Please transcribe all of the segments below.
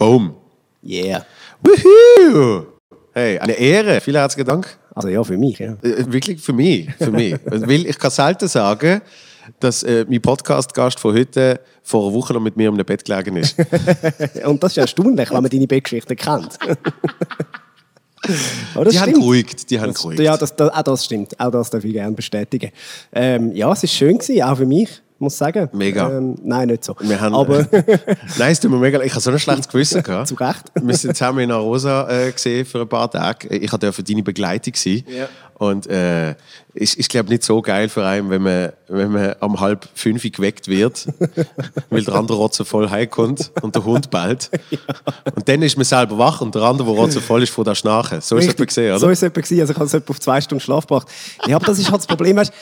Boom. Yeah. Woohoo! Hey, eine Ehre. Vielen herzlichen Dank. Also ja, für mich, ja. Äh, wirklich für mich. Für mich. Weil ich kann selten sagen, dass äh, mein Podcast-Gast von heute vor einer Woche noch mit mir um ein Bett gelegen ist. Und das ist ja erstaunlich, wenn man deine Bettgeschichte kennt. Das die haben stimmt. geruhigt. Die haben geruhigt. Ja, das, das, auch das stimmt. Auch das darf ich gerne bestätigen. Ähm, ja, es war schön, gewesen, auch für mich, muss sagen. Mega. Ähm, nein, nicht so. Wir haben, Aber Nein, es tut mir mega leid. Ich habe so ein schlechtes Gewissen gehabt. Zu Recht. Wir sind zusammen in Arosa äh, gesehen für ein paar Tage. Ich durfte deine Begleitung sein. Ja. Und äh, ist, ist glaube nicht so geil für einen, wenn man, wenn man um halb fünf geweckt wird, weil der andere Rotze voll heimkommt und der Hund bellt. Und dann ist man selber wach und der andere, der Rotze voll ist, von der Schnarchen. So ist es gesehen, oder? So ist es gewesen. Also ich habe es auf zwei Stunden Schlaf gebracht. Ja, aber das ist halt das Problem. Weißt,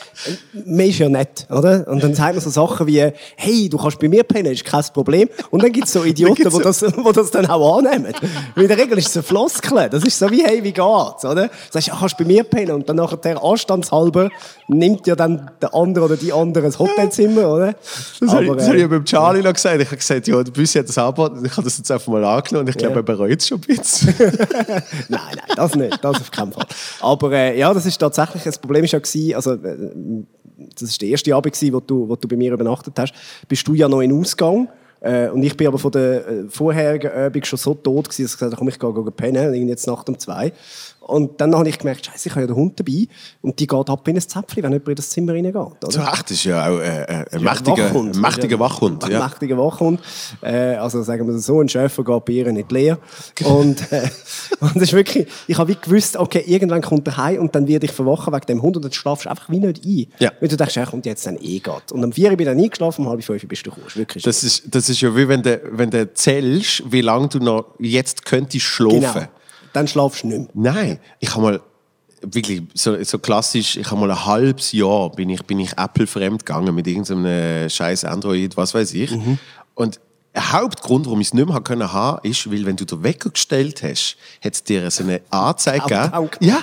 man ist ja nett, oder? Und dann sagt man so Sachen wie, hey, du kannst bei mir pennen, ist kein Problem. Und dann gibt es so Idioten, die das, die das dann auch annehmen. Weil in der Regel ist es ein Floskel. Das ist so wie, hey, wie geht's, oder? Du sagst, ja, kannst bei mir pennen. Und dann nachher der anstandshalber nimmt ja dann der andere oder die andere das Hotelzimmer, oder? Das habe ich, das habe ich äh, beim Charlie noch gesagt. Ich habe gesagt, ja, der Büssi hat das angeboten. Ich habe das jetzt einfach mal angenommen und ich glaube, Ja. er bereut es schon ein bisschen. Nein, nein, das nicht, das auf keinen Fall. Aber äh, ja, das ist tatsächlich, das Problem ist ja gewesen, also äh, das ist der erste Abend gewesen, wo du, wo du bei mir übernachtet hast, bist du ja noch in Ausgang. Äh, und ich bin aber von der äh, vorherigen Übung schon so tot gewesen, dass ich gesagt habe, komm, ich gehe, gehe pennen, irgendwie jetzt Nacht um zwei. Und dann habe ich gemerkt, scheiße, ich habe ja den Hund dabei und die geht ab wie ein Zäpfchen, wenn jemand in das Zimmer reingeht. Oder? Zu Recht, das ist ja auch äh, äh, ein Ja, mächtiger, Wachhund. ein mächtiger Wachhund. Ein Ja. mächtiger Wachhund. Äh, also sagen wir so, ein Schäfer geht bei ihr nicht leer. Und, äh, und das ist wirklich, ich habe wie gewusst, okay, irgendwann kommt er heim und dann werde ich verwachen wegen dem Hund und dann schlafst du einfach wie nicht ein. Ja. Weil du denkst, er kommt jetzt dann eh geht. Und am 4 Uhr bin ich dann eingeschlafen, um halb fünf bist du gekommen. Das ist wirklich Das ist, das ist ja wie wenn du, wenn du zählst, wie lange du noch jetzt könntest schlafen. genau. Dann schlafst du nicht mehr. Nein, ich habe mal wirklich so, so klassisch, ich habe mal ein halbes Jahr bin ich, bin ich Apple fremd gegangen mit irgendeinem scheiß Android, was weiß ich. Mhm. Und der Hauptgrund, warum ich es nicht mehr haben können haben, ist, weil wenn du den Wecker gestellt hast, hat es dir so eine Anzeige gegeben. Ja,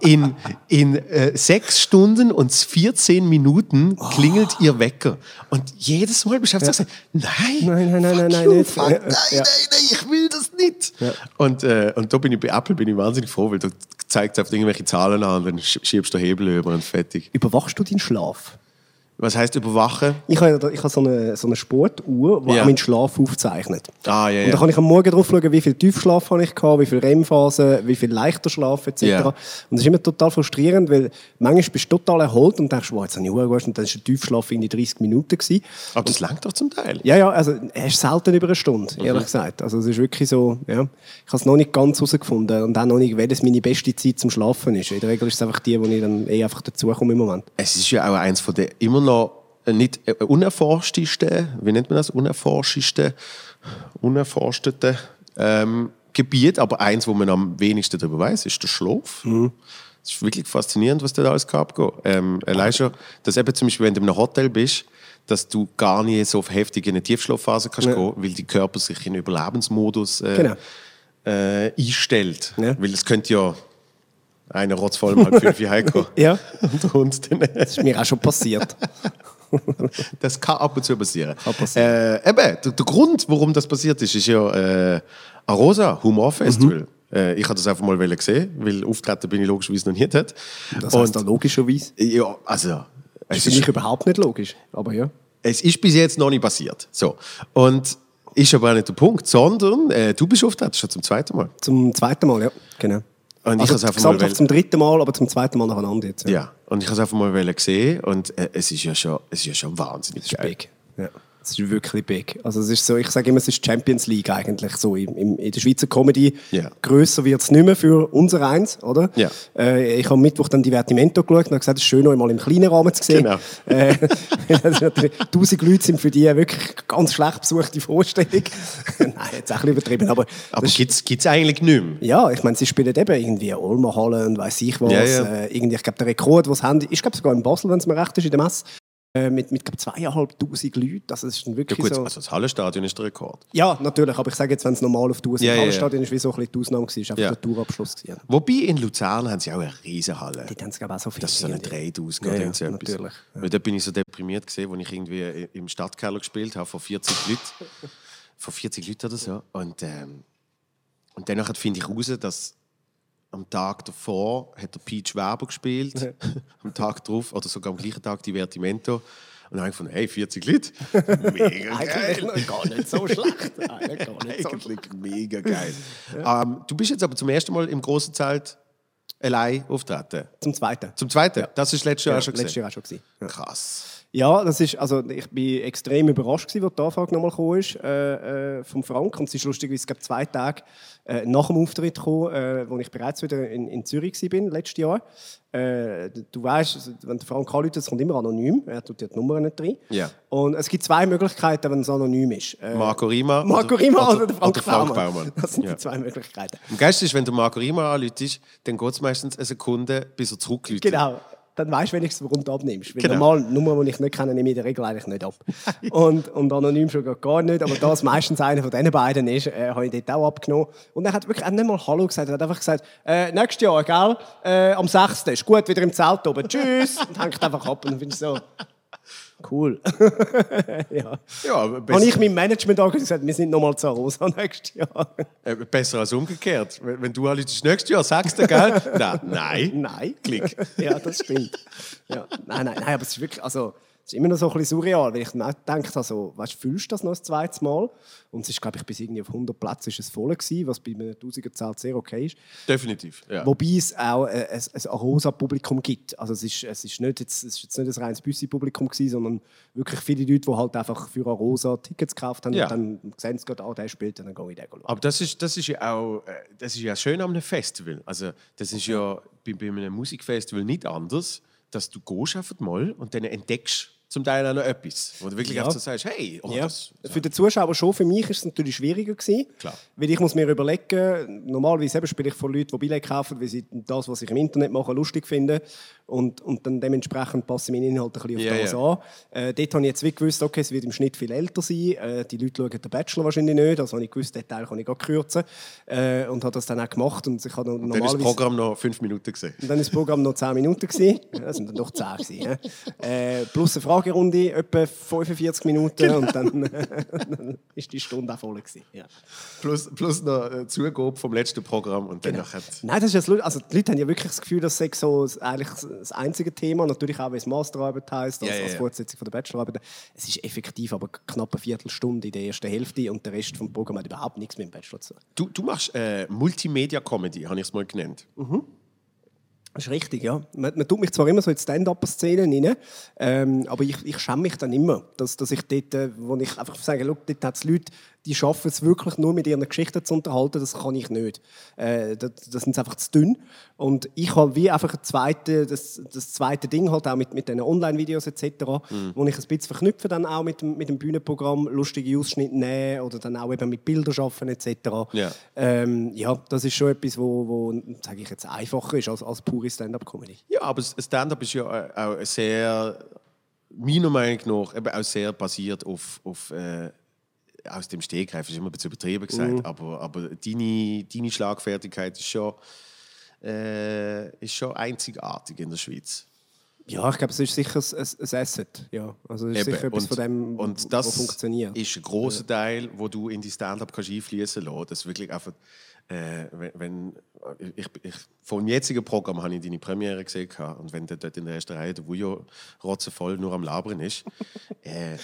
in, in äh, sechs Stunden und 14 Minuten klingelt ihr Wecker. Und jedes Mal du einfach so, nein, Nein, nein, nein, nein, nein, you, fuck, Ja, nein, ja. nein, nein, ich will das nicht. Und, äh, und da bin ich bei Apple bin ich wahnsinnig froh, weil du zeigst auf irgendwelche Zahlen an und dann sch- schiebst du den Hebel über und fertig. Überwachst du deinen Schlaf? Was heißt überwachen? Ich habe, ja- ich habe so eine, so eine Sportuhr, die Ja. meinen Schlaf aufzeichnet. Ah, ja, Und da ja. kann ich am Morgen drauf schauen, wie viel Tiefschlaf habe ich gehabt, wie viel REM-Phase, wie viel leichter Schlaf etc. Ja. Und das ist immer total frustrierend, weil manchmal bist du total erholt und denkst, wow, jetzt habe ich gehabt und dann war der Tiefschlaf irgendwie 30 Minuten. Gewesen. Aber das langt doch zum Teil. Ja, ja, also er ist selten über eine Stunde, Mhm. ehrlich gesagt. Also es ist wirklich so, ja. Ich habe es noch nicht ganz herausgefunden und auch noch nicht, welches meine beste Zeit zum Schlafen ist. In der Regel ist es einfach die, wo ich dann eh einfach dazukomme im Moment. Es ist ja auch eins von den immer noch äh, nicht äh, unerforschtesten, wie nennt man das, unerforschtesten, unerforschteten ähm, Gebiet, aber eins, wo man am wenigsten darüber weiß, ist der Schlaf. Es ist wirklich faszinierend, was da alles gehabt ähm, Allein schon, dass eben zum Beispiel, wenn du in einem Hotel bist, dass du gar nicht so heftig in eine Tiefschlafphase kannst Ja. gehen, weil die Körper sich in Überlebensmodus äh, Genau. äh, einstellt. Ja. Weil es könnte ja einer rotzvoll mal fünf Jahre heimkommen. Ja. Und Hund dann, Das ist mir auch schon passiert. das kann ab und zu passieren. Kann passieren. Äh, eben, der, der Grund, warum das passiert ist, ist ja äh, Arosa, Humor Festival. Mhm. Äh, ich hatte das einfach mal sehen, weil auftreten bin ich logischerweise noch nie dort. Das heißt dann logischerweise. ja, also, Das es ist für mich überhaupt nicht logisch. Aber ja. es ist bis jetzt noch nicht passiert. So. Und ist aber auch nicht der Punkt, sondern äh, du bist auftreten schon zum zweiten Mal. Zum zweiten Mal, ja. Genau. Und ich also hab's einfach mal zum dritten Mal, aber zum zweiten Mal nacheinander jetzt. Ja, und ich habe es einfach mal wollen sehen und äh, es ist ja schon, es ist ja schon wahnsinnig geil. Ja. Es ist wirklich big. Also es ist so, ich sage immer, es ist Champions League eigentlich so im, im, in der Schweizer Comedy. Ja. Grösser wird es nicht mehr für unser Eins, oder? Ja. Äh, ich habe am Mittwoch dann Divertimento geschaut und habe gesagt, es ist schön, euch mal im kleinen Rahmen zu sehen. Genau. Äh, ist tausend Leute sind für die wirklich ganz schlecht besuchte Vorstellung. Nein, jetzt auch ein bisschen übertrieben, aber, Aber ist- gibt es eigentlich nicht mehr? ja, ich meine, sie spielen eben irgendwie Olma Halle und weiß ich was. Ja. Äh, irgendwie, ich glaube, der Rekord, was haben, ich glaube sogar in Basel, wenn es mir recht ist, in der Messe, mit, mit glaub, zweieinhalbtausend Leuten. Also, das ist dann Ja wirklich gut, so. also das Hallenstadion ist der Rekord. Ja, natürlich, aber ich sage jetzt, wenn es normal auf 1000 Ja, ja, ja. Stadion ist, wie so ein bisschen die Ausnahme war, ist einfach Ja. der Tourabschluss gewesen. Wobei in Luzern haben sie auch eine riesige Halle. Die haben es, glaube auch so viel. Das ist so eine irgendwie. 3000 Ja, ja, so etwas. natürlich. Weil da bin ich so deprimiert gesehen, als ich irgendwie im Stadtkeller gespielt habe, vor 40 Leuten. von 40 Leuten oder so. Und, ähm, und dann finde ich raus, dass am Tag davor hat der Peach Werbung gespielt, am Tag drauf, oder sogar am gleichen Tag Divertimento. Und dann habe ich gefunden, hey, 40 Leute, mega geil. Eigentlich gar nicht so schlecht. Eigentlich nicht so Eigentlich mega geil. Ähm, du bist jetzt aber zum ersten Mal im großen Zelt allein auftreten. Zum Zweiten. Zum zweiten? Das ist letztes Jahr Ja, auch schon letztes. Jahr auch schon gewesen. Ja. Krass. Ja, das ist, also ich bin extrem überrascht gewesen, als die Anfrage nochmal gekommen ist, äh, äh, vom Frank. Und es ist lustig, es gab zwei Tage äh, nach dem Auftritt gekommen, äh, wo ich bereits wieder in, in Zürich war, letztes Jahr. Äh, du weißt, wenn der Frank anruft, es kommt immer anonym, er tut die Nummer nicht rein. Ja. Und es gibt zwei Möglichkeiten, wenn es anonym ist. Äh, Marco Rima Marco oder- Rima oder- oder, der Frank, oder Frank Baumann. Baumann. Das sind Ja. die zwei Möglichkeiten. Am geilsten ist, wenn du Marco Rima anläutest, dann geht es meistens eine Sekunde, bis er zurückläutet. Genau. Dann weißt du wenigstens, warum du abnimmst. Weil Genau. normal, Nummern, die ich nicht kenne, nehme ich in der Regel eigentlich nicht ab. und, und anonym schon gar- nicht. Aber da es meistens einer von diesen beiden ist, äh, habe ich dort auch abgenommen. Und er hat wirklich auch nicht mal Hallo gesagt. Er hat einfach gesagt, äh, nächstes Jahr, gell? Äh, am 6. ist gut, wieder im Zelt oben. Tschüss. Und hängt einfach ab. Und dann bin ich so, cool. ja. Ja, Habe ich meinem Management auch gesagt, wir sind nochmal zu Rosa nächstes Jahr. äh, besser als umgekehrt. Wenn, wenn du anläutest, nächstes Jahr sagst gell? Nein, nein. Nein. Klick. ja, das stimmt. Ja. Nein, nein, nein, aber es ist wirklich, also, ist immer noch so ein bisschen surreal, weil ich mir auch gedacht habe, so, weißt, fühlst du das noch ein zweites Mal? Und es ist, glaube ich, bis irgendwie auf 100 Plätzen ist es voll gewesen, was bei einem 1000er Zelt sehr okay ist. Definitiv. Ja. Wobei es auch äh, ein, ein Arosa-Publikum gibt. Also es ist, es ist, nicht jetzt, es ist jetzt nicht ein reines Büssi-Publikum gewesen, sondern wirklich viele Leute, die halt einfach für Arosa Tickets gekauft haben Ja. und dann sehen sie gerade, ah, der spielt, und dann gehe ich den schauen. Aber das ist, das ist ja auch äh, das ist ja schön an einem Festival. Also, das ist ja bei, bei einem Musikfestival nicht anders, dass du gehst einfach mal und dann entdeckst zum Teil auch noch etwas. Wo du wirklich Ja. einfach so sagst, hey, oh, Ja. das, Für den Zuschauer schon, für mich ist es natürlich schwieriger gewesen. Klar. Weil ich muss mir überlegen, normalerweise eben spiele ich von Leuten, die Billett kaufen, weil sie das, was ich im Internet mache, lustig finden. Und, und dann dementsprechend passe ich meinen Inhalt ein bisschen auf Ja, das ja. an. Äh, dort habe ich jetzt wie gewusst, okay, es wird im Schnitt viel älter sein. Äh, die Leute schauen den Bachelor wahrscheinlich nicht. Also habe ich gewusst, den Teil kann ich auch kürzen. Äh, und habe das dann auch gemacht. Und ich habe noch dann ist das. Programm noch fünf Minuten gesehen. Und dann war das Programm noch 10 Minuten. Gewesen. Das sind dann doch 10 gewesen. Äh, plus eine Fragerunde, etwa 45 Minuten. Genau. Und dann, dann ist die Stunde auch voll. Gewesen. Ja. Plus, plus noch äh, Zugabe vom letzten Programm und Genau. dann nachher. Nein, das ist das also die Leute haben ja wirklich das Gefühl, das sei so eigentlich das einzige Thema. Natürlich auch, wie es Masterarbeit heisst, als, Ja, ja, als. Fortsetzung von der Bachelorarbeit. Es ist effektiv aber knapp eine Viertelstunde in der ersten Hälfte und der Rest vom Programm hat überhaupt nichts mit dem Bachelor zu tun. Du, du machst äh, Multimedia-Comedy, habe ich es mal genannt. Das ist richtig, ja. Man, man tut mich zwar immer so in Stand-Up-Szenen rein, ähm, aber ich, ich schäme mich dann immer, dass, dass ich dort, äh, wo ich einfach sage, «Schau, dort hat es Leute, die schaffen es wirklich nur mit ihren Geschichten zu unterhalten, das kann ich nicht. Äh, das, das sind einfach zu dünn. Und ich habe wie einfach ein zweite, das, das zweite Ding halt auch mit, mit diesen Online-Videos etc., wo ich ein bisschen verknüpfe dann auch mit, dem- mit dem Bühnenprogramm, lustige Ausschnitte nehmen oder dann auch eben mit Bildern arbeiten etc. Ja. Ähm, ja, das ist schon etwas, wo, wo sage ich jetzt, einfacher ist als, als pure Stand-up-Comedy. Ja, aber Stand-up ist ja äh, auch sehr, meiner Meinung nach, eben auch sehr basiert auf, auf äh, aus dem Stegreif, ist immer ein bisschen übertrieben gesagt, Mhm. aber, aber deine, deine Schlagfertigkeit ist schon, äh, ist schon einzigartig in der Schweiz. Ja, ich glaube, es ist sicher ein, ein Asset. Ja. Also es ist Eben. sicher etwas von dem, und das funktioniert. ist ein großer Teil, wo du in die Stand-up kannst einfließen lassen. Das wirklich einfach, äh, wenn, wenn ich, ich, vom jetzigen Programm habe ich deine Premiere gesehen und wenn der dort in der ersten Reihe der Wujo rotzevoll nur am Labern ist, äh,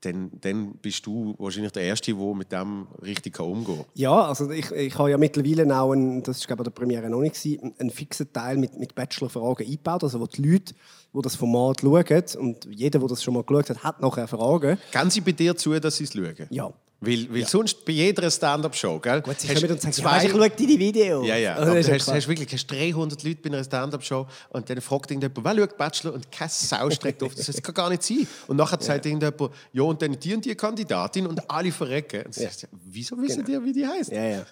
dann, dann bist du wahrscheinlich der Erste, der mit dem richtig umgehen kann. Ja, also ich, ich habe ja mittlerweile auch, einen, das war glaube ich der Premiere noch nicht, gewesen, einen fixen Teil mit, mit Bachelor-Fragen eingebaut, also wo die Leute, die das Format schauen, und jeder, der das schon mal geschaut hat, hat nachher Fragen. Gehen sie bei dir zu, dass sie es schauen? Ja. Weil, weil sonst bei jeder Stand-up-Show, gell? Gut, sie hast kommen und sagen, zwei- ja, ich schaue deine Videos. Ja, ja. Also, Aber du hast, hast wirklich hast 300 Leute bei einer Stand-Up-Show und dann fragt irgendjemand, wer schaut Bachelor und keine Sau streckt auf. Das kann gar nicht sein. Und nachher sagt irgendjemand, ja, und dann die und die Kandidatin und alle verrecken. Und du sagst, ja, wieso wissen die, wie die heißt? Ja, ja.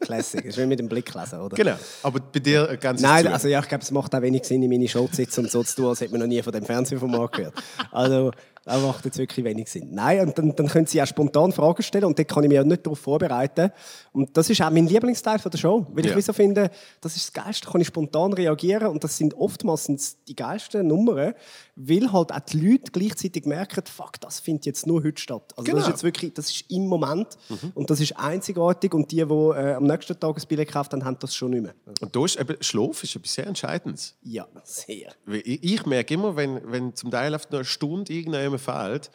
Classic. Das ist mit dem Blick lesen, oder? Genau. Aber bei dir ganz Nein, also ja, ich glaube, es macht auch wenig Sinn, in meine Show zu sitzen und so zu tun, als hätte man noch nie von dem Fernsehformat gehört. Also, Das macht jetzt wirklich wenig Sinn. Nein, und dann, dann können Sie auch spontan Fragen stellen und dann kann ich mich auch nicht darauf vorbereiten. Und das ist auch mein Lieblingsteil von der Show, weil Ja. ich so finde, das ist das Geilste, da kann ich spontan reagieren und das sind oftmals die geilsten Nummern, weil halt auch die Leute gleichzeitig merken, fuck, das findet jetzt nur heute statt. Also das Genau. ist jetzt wirklich, das ist im Moment und das ist einzigartig und die, die äh, am nächsten Tag ein Billett gekauft haben, haben das schon nicht mehr. Und da ist eben, Schlaf ist etwas sehr Entscheidendes. Ja, sehr. Ich, ich merke immer, wenn, wenn zum Teil auf eine Stunde irgendjemand fehlt,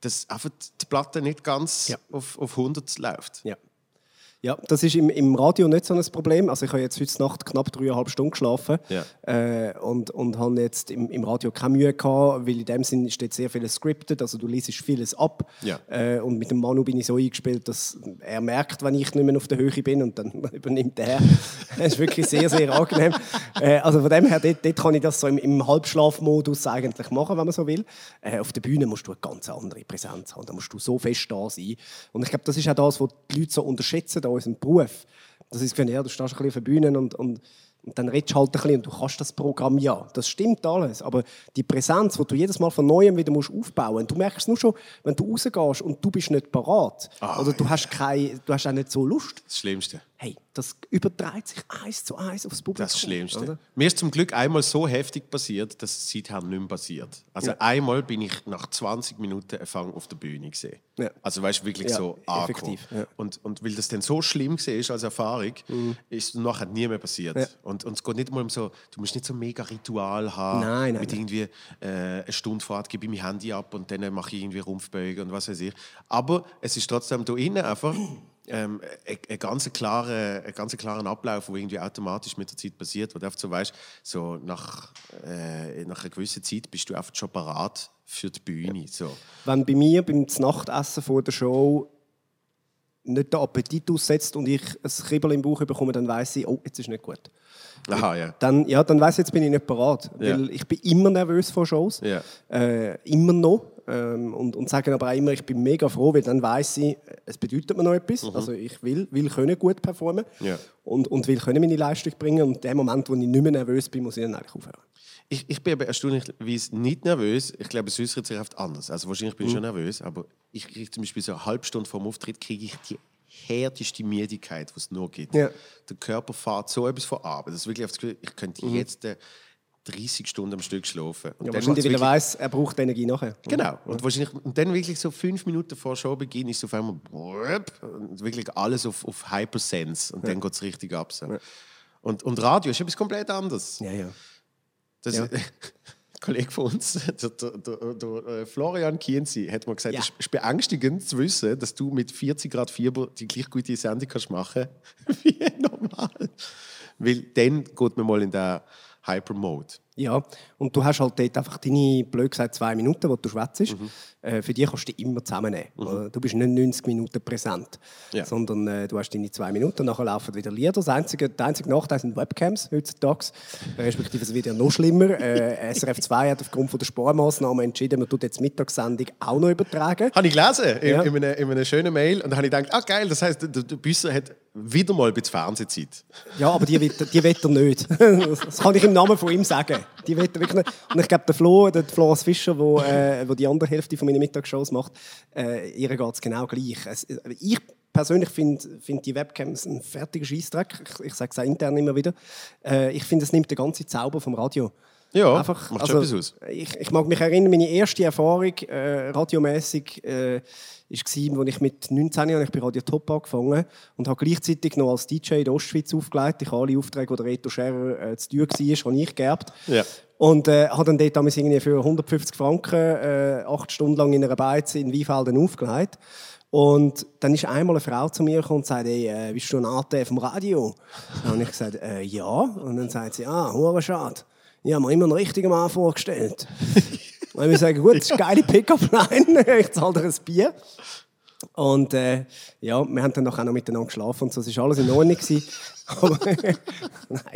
dass einfach die Platte nicht ganz Ja. auf, auf 100 läuft. Ja. Ja, das ist im, im Radio nicht so ein Problem. Also ich habe jetzt heute Nacht knapp dreieinhalb Stunden geschlafen Ja. äh, und, und habe jetzt im, im Radio keine Mühe gehabt, weil in dem Sinn steht sehr vieles scripted, also du liest vieles ab. Ja. Äh, und mit dem Manu bin ich so eingespielt, dass er merkt, wenn ich nicht mehr auf der Höhe bin und dann übernimmt er. das ist wirklich sehr, sehr angenehm. Äh, also von dem her, dort, dort kann ich das so im, im Halbschlafmodus eigentlich machen, wenn man so will. Äh, auf der Bühne musst du eine ganz andere Präsenz haben, da musst du so fest da sein. Und ich glaube, das ist auch das, was die Leute so unterschätzen an unserem Beruf. Das ist, wenn ja, du stehst ein bisschen auf der Bühne und, und, und dann redest du halt ein bisschen und du kannst das Programm ja. Das stimmt alles. Aber die Präsenz, die du jedes Mal von Neuem wieder musst aufbauen musst, du merkst es nur schon, wenn du rausgehst und du bist nicht parat. Ah, oder du hast, keine, du hast auch nicht so Lust. Das Schlimmste. Hey, das überträgt sich eins zu eins aufs Publikum. Das Schlimmste. Oder? Mir ist zum Glück einmal so heftig passiert, dass es seither nicht mehr passiert. Also Ja. einmal bin ich nach 20 Minuten Empfang auf der Bühne gesehen. Ja. Also weißt du, wirklich Ja, so effektiv. Und, und weil das dann so schlimm war als Erfahrung, ist es nachher nie mehr passiert. Und, und es geht nicht mal um so, du musst nicht so ein mega Ritual haben. Nein, nein, mit nein. irgendwie äh, eine Stunde Fahrt gebe ich mein Handy ab und dann mache ich irgendwie Rumpfbeuge und was weiß ich. Aber es ist trotzdem da innen einfach ähm, ein, ein ganz klarer, ein ganz klarer Ablauf, der irgendwie automatisch mit der Zeit passiert, wo du einfach so weißt, so nach, äh, nach einer gewissen Zeit bist du einfach schon parat für die Bühne. So. Wenn bei mir beim Nachtessen vor der Show nicht der Appetit aussetzt und ich ein Kribbel im Bauch bekomme, dann weiß ich, oh, jetzt ist nicht gut. Aha, ja. Dann, ja, dann weiß ich, jetzt bin ich nicht parat. Ja. Weil ich bin immer nervös vor Shows. Ja. Äh, immer noch. Ähm, und, und sage aber auch immer, ich bin mega froh, weil dann weiß ich, es bedeutet mir noch etwas. Also ich will, will können gut performen Mhm. Ja. und, und will können meine Leistung bringen. Und in dem Moment, wo ich nicht mehr nervös bin, muss ich dann eigentlich aufhören. Ich, ich bin aber erstaunlicherweise nicht nervös. Ich glaube, es äußert sich oft anders. Also wahrscheinlich bin ich schon nervös, aber ich kriege zum Beispiel so eine halbe Stunde vor dem Auftritt kriege ich die härteste Müdigkeit, die es nur gibt. Ja. Der Körper fährt so etwas von ab. Das ist wirklich auf das Gefühl, ich könnte jetzt äh, 30 Stunden am Stück schlafen. Und Ja, dann wahrscheinlich, weil er weiss, er braucht Energie nachher. Genau. Und, wahrscheinlich, und dann wirklich so fünf Minuten vor Showbeginn ist es auf einmal wirklich alles auf, auf Hypersense und dann geht es richtig ab. So. Und, und Radio ist etwas komplett anderes. Ja, ja. Das Ja. ein Kollege von uns, der, der, der, der äh, Florian Kienzi, hat mal gesagt, Ja. es ist beängstigend zu wissen, dass du mit 40 Grad Fieber die gleich gute Sendung kannst machen wie normal. Weil dann geht man mal in den Hyper-Mode. Ja, und du hast halt dort einfach deine, blöd gesagt, zwei Minuten, wo du schwätzt. Mhm. Äh, für die kannst du dich immer zusammennehmen. Oder? Du bist nicht 90 Minuten präsent, Ja. sondern äh, du hast deine zwei Minuten nachher laufen wieder Lieder. Das einzige, der einzige Nachteil sind Webcams heutzutage. Respektive es wird ja noch schlimmer. Äh, SRF 2 hat aufgrund von der Sparmaßnahmen entschieden, man tut jetzt die Mittagssendung auch noch übertragen. Habe ich gelesen in, Ja. in, einer, in einer schönen Mail und dann habe ich gedacht, ah geil, das heisst, der, der Büsser hat wieder mal ein bisschen Fernsehzeit. Ja, aber die will, die will er nicht. Das kann ich im Namen von ihm sagen. Die will wirklich nicht. Und ich glaube, der Flo, der Florence Fischer, wo, äh, wo die andere Hälfte von meinen Mittagsshows macht, äh, ihr geht es genau gleich. Es, ich persönlich finde find die Webcams ein fertiger Scheissdreck. Ich, ich sage es auch intern immer wieder. Äh, ich finde, es nimmt den ganzen Zauber vom Radio. Ja, Einfach, macht schon also, etwas aus. Ich, ich mag mich erinnern, meine erste Erfahrung äh, radiomäßig äh, war, als ich mit 19 Jahren ich bei Radio Top angefangen und habe gleichzeitig noch als DJ in der Ostschweiz aufgelegt. Ich habe alle Aufträge, die Reto Scherer äh, zu tun war, habe ich geerbt. Ja. Und äh, habe dann dort damals irgendwie für 150 Franken äh, acht Stunden lang in einer Beiz in Weinfelden aufgelegt. Und dann ist einmal eine Frau zu mir gekommen und sagte, hey, äh, bist du ein AT vom Radio? Habe ich gesagt, äh, ja. Und dann sagt sie, ah, hure schade. Ich habe mir immer einen richtigen Mann vorgestellt. Und ich sage, gut, das ist eine geile Pickup-Line, ich zahle dir ein Bier. Und äh, ja, wir haben dann nachher noch miteinander geschlafen und so, es war alles in Ordnung. aber, nein,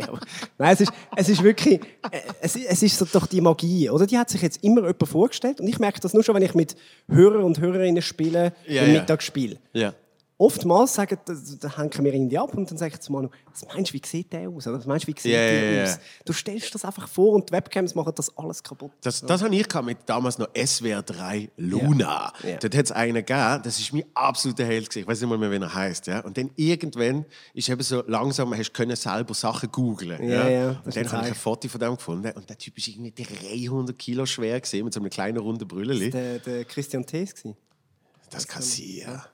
aber, nein, es ist, es ist wirklich, äh, es, ist- es ist so doch die Magie, oder? Die hat sich jetzt immer jemand vorgestellt und ich merke das nur schon, wenn ich mit Hörer und Hörerinnen spiele Ja, im ja. Mittagsspiel. Ja. Oftmals sagen, da, da hängen wir irgendwie ab und dann sage ich zu Manu, was meinst du, wie sieht der aus? Oder was meinst du, wie sieht Ja, der ja, aus? ja. Du stellst das einfach vor und die Webcams machen das alles kaputt. Das, das habe ich gehabt mit damals noch SWR 3 Luna. Ja. Ja. Dort hat es einen gegeben, das ist mein absoluter Held. Ich weiß nicht mal mehr, wie er heißt. Ja? Und dann irgendwann ist eben so langsam, hast du können selber Sachen googlen. Ja, ja, Und das dann habe ich ein. Foto von dem gefunden und der Typ ist irgendwie 300 Kilo schwer gewesen, mit so einem kleinen runden Brülleli. Der, der Christian Thees gewesen. Das kann sein, ja.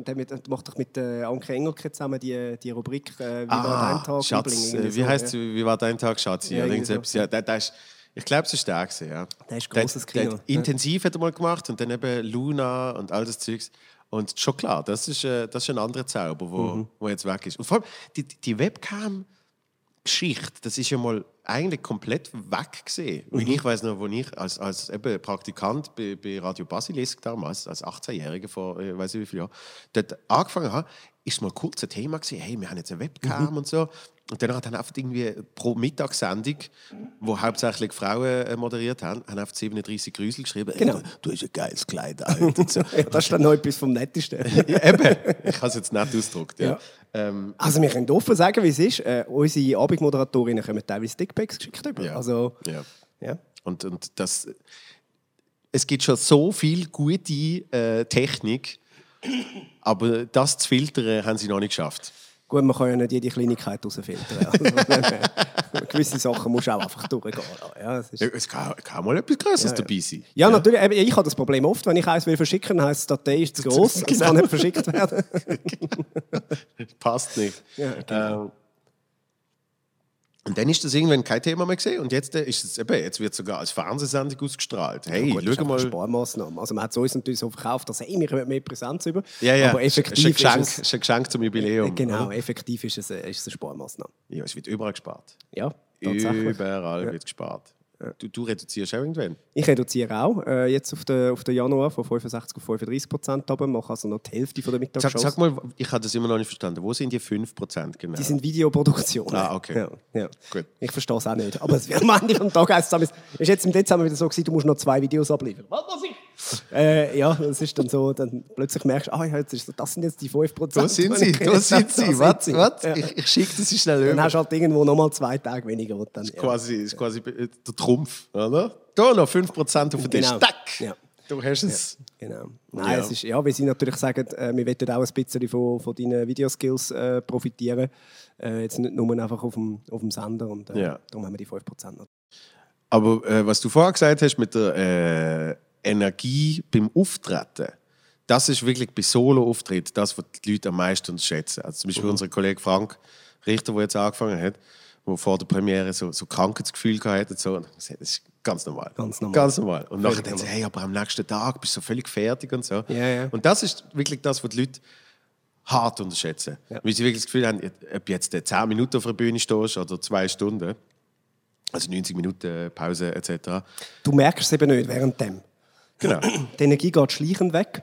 Und der, mit, der macht doch mit äh, Anke Engelke zusammen die, die Rubrik äh, «Wie war Ah, dein Tag?» Schatz, äh, wie so, heißt ja. wie war dein Tag, Schatzi? Ja, irgendwie irgendetwas. Ja, der, der ist, ich glaube, es ist der gewesen, ja. Der ist Der- grosses der Kino, hat ja. Intensiv hat er mal gemacht und dann eben Luna und all das Zeugs. Und schon klar, das ist, äh, das ist ein anderer Zauber, wo, Mhm. wo jetzt weg ist. Und vor allem die, die Webcam-Geschichte, das ist ja mal eigentlich komplett weg gesehen. Mhm. Ich weiß noch, wo ich als, als eben Praktikant bei, bei Radio Basilisk damals, als 18-Jähriger vor, äh, weiß ich wie viel Jahren, dort angefangen habe, ist mal kurz ein Thema gewesen, hey, wir haben jetzt eine Mhm. Webcam und so. Und dann hat dann einfach irgendwie pro Mittagssendung, wo hauptsächlich Frauen äh, moderiert haben, haben auf 37 Grüsel geschrieben, Genau. hey, du hast ein geiles Kleid an. und so. Das ist dann noch etwas vom Nettesten. ja, eben, ich habe es jetzt nicht ausgedruckt. Ja. Ja. Ähm, Also wir können offen sagen, wie es ist. Äh, unsere Abendmoderatorinnen kommen teilweise Dickpics geschickt über. Ja. Also, ja. ja. Und, und das, es gibt schon so viel gute äh, Technik, aber das zu filtern, haben sie noch nicht geschafft. Gut, man kann ja nicht jede Kleinigkeit rausfiltern. Also, gewisse Sachen musst du auch einfach durchgehen. Ja, das ist Ja, Es kann, kann mal etwas Größeres Ja, ja. dabei sein. Ja, natürlich. Ich habe das Problem oft, wenn ich eins will verschicken will, heisst es, die Datei ist zu groß, es Genau. kann nicht verschickt werden. Passt nicht. Genau. Ähm, und dann ist das irgendwann kein Thema mehr gesehen und jetzt äh, ist es eben, jetzt wird sogar als Fernsehsendung ausgestrahlt. Hey, ist schau mal. Sparmaßnahme. Also man hat es uns natürlich so verkauft, dass hey, wir kommen mehr Präsenz über. Ja, ja. Aber effektiv ist ein Geschenk, ist ist ein Geschenk zum Jubiläum. es, genau, oder? effektiv ist es, eine- ist es eine Sparmaßnahme. Ja, es wird überall gespart. Ja, tatsächlich. Überall wird gespart. Du, du reduzierst auch irgendwann. Ich reduziere auch äh, jetzt auf den, auf den Januar von 65 auf 35 Prozent runter, mache also noch die Hälfte von der Sag, Mittagsshows. sag mal, ich habe das immer noch nicht verstanden. Wo sind die 5% genau? Die sind Videoproduktionen. Ah, okay. Ja, ja. Gut. Ich verstehe es auch nicht. Aber es wird am Ende vom Tag heisst es, ist jetzt im Dezember wieder so gewesen, du musst noch zwei Videos abliefern. Was muss ich? Äh, ja, das ist dann so, dann plötzlich merkst du, ah, jetzt ist, das sind jetzt die 5%. Da sind sie, ich da sind sie. Was? sind Was? Ja. Ich, ich schicke das schnell Dann über. hast du halt irgendwo nochmal zwei Tage weniger. Wo dann, ja. quasi, ist quasi äh, der Trumpf, oder? Da noch 5% auf den. Genau. Ja. Du hast es. Genau. Nein, Ja. es ist, ja, weil sie natürlich sagen, äh, wir wollen auch ein bisschen von, von deinen Videoskills äh, profitieren. Äh, jetzt nicht nur einfach auf dem, auf dem Sender. Und äh, darum haben wir die 5% noch. Aber äh, was du vorher gesagt hast mit der äh, Energie beim Auftreten, das ist wirklich bei Solo-Auftritt das, was die Leute am meisten schätzen. Also zum Beispiel Mhm. unser Kollege Frank Richter, der jetzt angefangen hat, der vor der Premiere so, so Krankheitsgefühl gehabt hat. Und so. Und das ist ganz normal. Ganz normal. Ganz normal. Und nachher Völlig dann so, hey, aber am nächsten Tag bist du so völlig fertig und so. Ja, ja. Und das ist wirklich das, was die Leute hart unterschätzen. Ja. Weil sie wirklich das Gefühl haben, ob jetzt äh, 10 Minuten auf der Bühne stehst oder zwei Stunden, also 90 Minuten Pause etc. Du merkst es eben nicht während dem. Genau. Die Energie geht schleichend weg.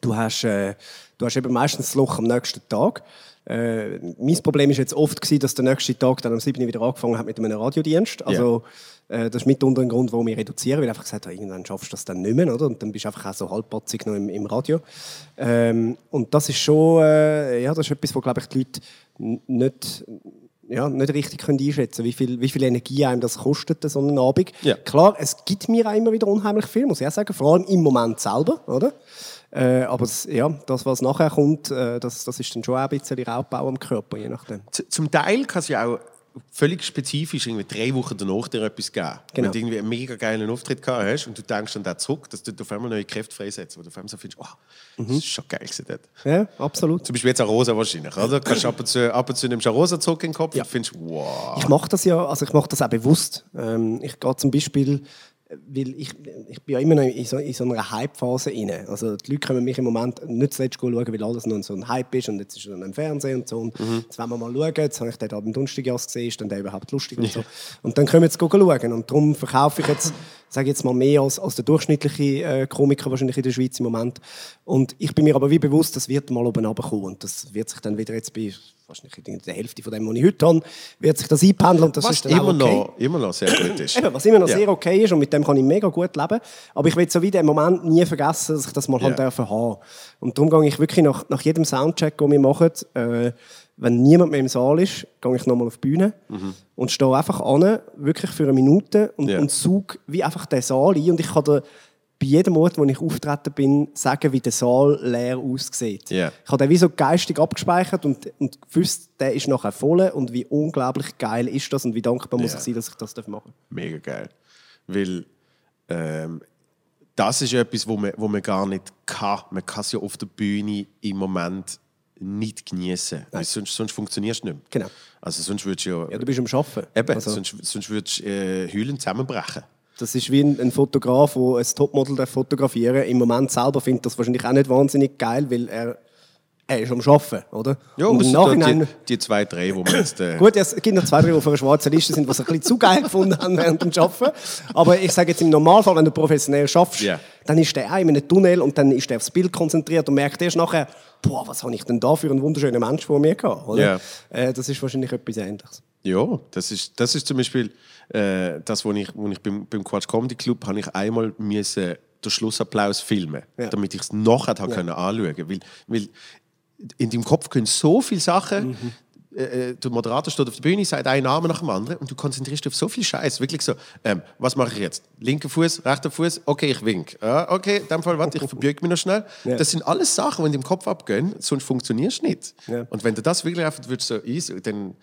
Du hast, äh, du hast eben meistens das Loch am nächsten Tag. Äh, mein Problem ist jetzt oft gewesen, dass der nächste Tag dann am 7. Uhr wieder angefangen hat mit einem Radiodienst. Also äh, das ist mitunter ein Grund, warum ich reduziere, weil ich einfach gesagt habe, irgendwann schaffst du das dann nicht mehr, oder? Und dann bist du einfach auch so halbpatzig noch im, im Radio. Ähm, und das ist schon, äh, ja, das ist etwas, wo glaube ich die Leute nicht ja, nicht richtig können einschätzen wie viel, wie viel Energie einem das kostet, so einen Abend. Ja. Klar, es gibt mir auch immer wieder unheimlich viel, muss ich auch sagen, vor allem im Moment selber, oder? Äh, aber das, ja, das, was nachher kommt, äh, das, das ist dann schon auch ein bisschen Raubbau am Körper, je nachdem. Z- Zum Teil kann es ja auch völlig spezifisch irgendwie drei Wochen danach dir etwas geben. Genau. Wenn du irgendwie einen mega geilen Auftritt gehabt hast und du denkst dann da zurück, dass du auf einmal neue Kräfte freisetzt, wo du auf einmal so findest, oh, das ist schon geil gewesen dort. Ja, absolut. Zum Beispiel jetzt Arosa wahrscheinlich, oder? Kannst du ab und zu, ab und zu nimmst du Arosa zurück in den Kopf Ja. und findest, wow. Ich mache das ja, also ich mache das auch bewusst. Ähm, ich gehe zum Beispiel, weil ich, ich bin ja immer noch in so, in so einer Hype-Phase inne. Also die Leute können mich im Moment nicht zuletzt schauen, weil alles noch so ein Hype ist und jetzt ist er im Fernsehen und so. Und Jetzt wollen wir mal schauen, jetzt habe ich den am Donnerstag gesehen, ist dann der überhaupt lustig und so. Und dann können wir jetzt schauen und darum verkaufe ich jetzt sage jetzt mal mehr als, als der durchschnittliche äh, Komiker wahrscheinlich in der Schweiz im Moment. Und ich bin mir aber wie bewusst, das wird mal oben runterkommen und das wird sich dann wieder jetzt bei wahrscheinlich in der Hälfte von dem, was ich heute habe, wird sich das einpendeln und das Was ist dann immer, okay. noch, immer noch sehr gut ist. Eben, was immer noch Ja. sehr okay ist und mit dem kann ich mega gut leben. Aber ich will so wie den Moment nie vergessen, dass ich das mal Ja. yeah. dürfen haben. Und darum gehe ich wirklich nach, nach jedem Soundcheck, den wir machen, äh, wenn niemand mehr im Saal ist, gehe ich nochmal auf die Bühne und stehe einfach an, wirklich für eine Minute und, Mhm. Ja. und suche wie einfach den Saal ein. Und ich kann bei jedem Ort, wo ich auftreten bin, sagen, wie der Saal leer aussieht. Ja. Ich habe den wie so geistig abgespeichert und, und gewusst, der ist nachher voll und wie unglaublich geil ist das und wie dankbar muss Ja. ich sein, dass ich das machen darf. Mega geil. Weil ähm, das ist etwas, wo man, wo man gar nicht kann. Man kann es ja auf der Bühne im Moment nicht genießen. Weil Sonst, sonst funktionierst du nicht mehr. Genau. Also sonst würdest du ja... Ja, du bist am Arbeiten. Eben, Also, sonst, sonst würdest du äh, heulend zusammenbrechen. das ist wie ein, ein Fotograf, der ein Topmodel darf fotografieren Im Moment selber findet das wahrscheinlich auch nicht wahnsinnig geil, weil er, er ist am Arbeiten, oder? Ja, und im Nachhinein... die, die zwei, drei, wo man jetzt... Äh, Gut, es gibt noch zwei, drei, die auf einer schwarzen Liste sind, die es ein bisschen zu geil gefunden haben während dem Arbeiten. Aber ich sage jetzt im Normalfall, wenn du professionell schaffst, Ja. dann ist der auch in einem Tunnel und dann ist der aufs Bild konzentriert und merkt erst nachher, boah, was habe ich denn da für einen wunderschönen Mensch vor mir gehabt, oder? Ja. Äh, das ist wahrscheinlich etwas Ähnliches. Ja, das ist, das ist zum Beispiel äh, das, wo ich, wo ich beim, beim Quatsch Comedy Club habe ich einmal müssen den Schlussapplaus filmen, Ja. damit ich es nachher ja. können anschauen konnte. Weil, weil in deinem Kopf können so viele Sachen. Mhm. Äh, der Moderator steht auf der Bühne, sagt einen Namen nach dem anderen und du konzentrierst dich auf so viel Scheiß. Wirklich so, ähm, was mache ich jetzt? Linker Fuß, rechter Fuß, okay, ich wink. Ja, okay, in dem Fall, warte, ich verbeuge mich noch schnell. Ja. Das sind alles Sachen, die in deinem Kopf abgehen, sonst funktionierst du nicht. Ja. Und wenn du das wirklich einfach würdest, so easy, dann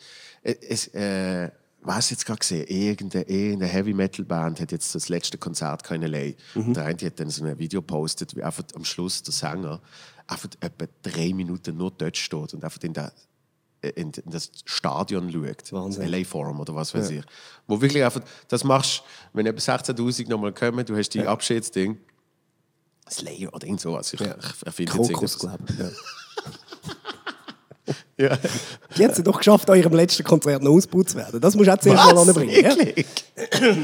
äh, es, äh, was jetzt gerade gesehen, irgendeine, irgendeine Heavy Metal Band hat jetzt das letzte Konzert können. Mhm. Der eine hat dann so ein Video gepostet, wie einfach am Schluss der Sänger einfach etwa drei Minuten nur dort steht und einfach in, der, äh, in das Stadion schaut, Wahnsinn. das LA Forum oder was weiß ich. Wo wirklich einfach, das machst, wenn etwa 16'000 nochmal kommen, du hast die Abschiedsding, Slayer oder irgend sowas. Ich, ich erfinde jetzt Krokus, glaube ich. Ja. Ja. Die hat es doch geschafft, an ihrem letzten Konzert noch ausgebaut zu werden. Das musst du auch zuerst mal anbringen. Ja?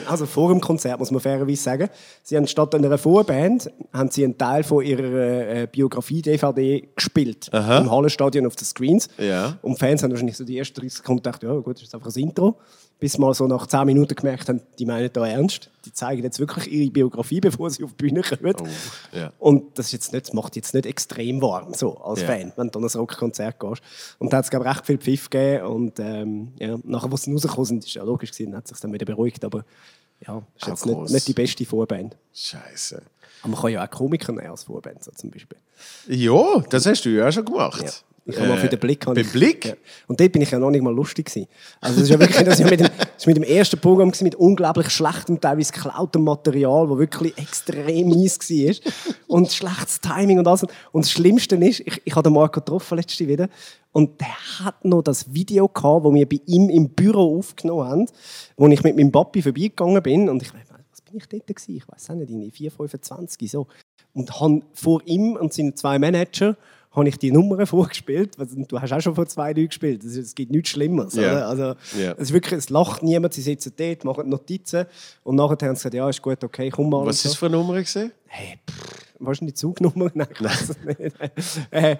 Also vor dem Konzert, muss man fairerweise sagen. Sie haben statt einer Vorband haben sie einen Teil von ihrer äh, Biografie-DVD gespielt. Im Hallenstadion auf den Screens. Ja. Und Fans haben wahrscheinlich so die ersten 30 Sekunden gedacht, ja gut, das ist einfach ein Intro. Bis mal so nach 10 Minuten gemerkt haben, die meinen da ernst. Die zeigen jetzt wirklich ihre Biografie, bevor sie auf die Bühne kommen. Oh, ja. Und das, ist jetzt nicht, das macht jetzt nicht extrem warm, so, als Ja. Fan, wenn du an ein Rockkonzert gehst. Und da hat es, glaube ich, recht viel Pfiff gegeben. Und ähm, ja, nachher, als sie rausgekommen sind, ist ja logisch gewesen, hat sich dann wieder beruhigt. Aber ja, ist Auch jetzt nicht, nicht die beste Vorband. Scheiße. Aber man kann ja auch Komiker nehmen als Vorband, so zum Beispiel. Ja, das hast du ja auch schon gemacht. Ja. Ich habe mal für den Blick. habe Beim Blick? Ja. Und dort bin ich ja noch nicht mal lustig gewesen. Also das ist ja wirklich, das ja mit dem, das ist mit dem ersten Programm gewesen, mit unglaublich schlechtem, teilweise geklautem Material, wo wirklich extrem mies war. Und schlechtes Timing und alles. Und das Schlimmste ist, ich, ich habe den Marco getroffen letzte wieder und der hat noch das Video gehabt, das wir bei ihm im Büro aufgenommen haben, wo ich mit meinem Papi vorbeigegangen bin und ich weiß was bin ich dort gewesen? Ich weiß auch nicht, irgendwie 4, 25 so. Und han vor ihm und seinen zwei Manager habe ich die Nummern vorgespielt. Du hast auch schon vor zwei Leuten gespielt. Es gibt nichts Schlimmeres. Oder? Also, Ja. es, ist wirklich, es lacht niemand, sie sitzen dort, machen Notizen und nachher haben sie gesagt, ja, ist gut, okay, komm mal. Was ist so. für eine Nummer gesehen? Hey, pff, wahrscheinlich die Zugnummer? Nein, nicht. Äh,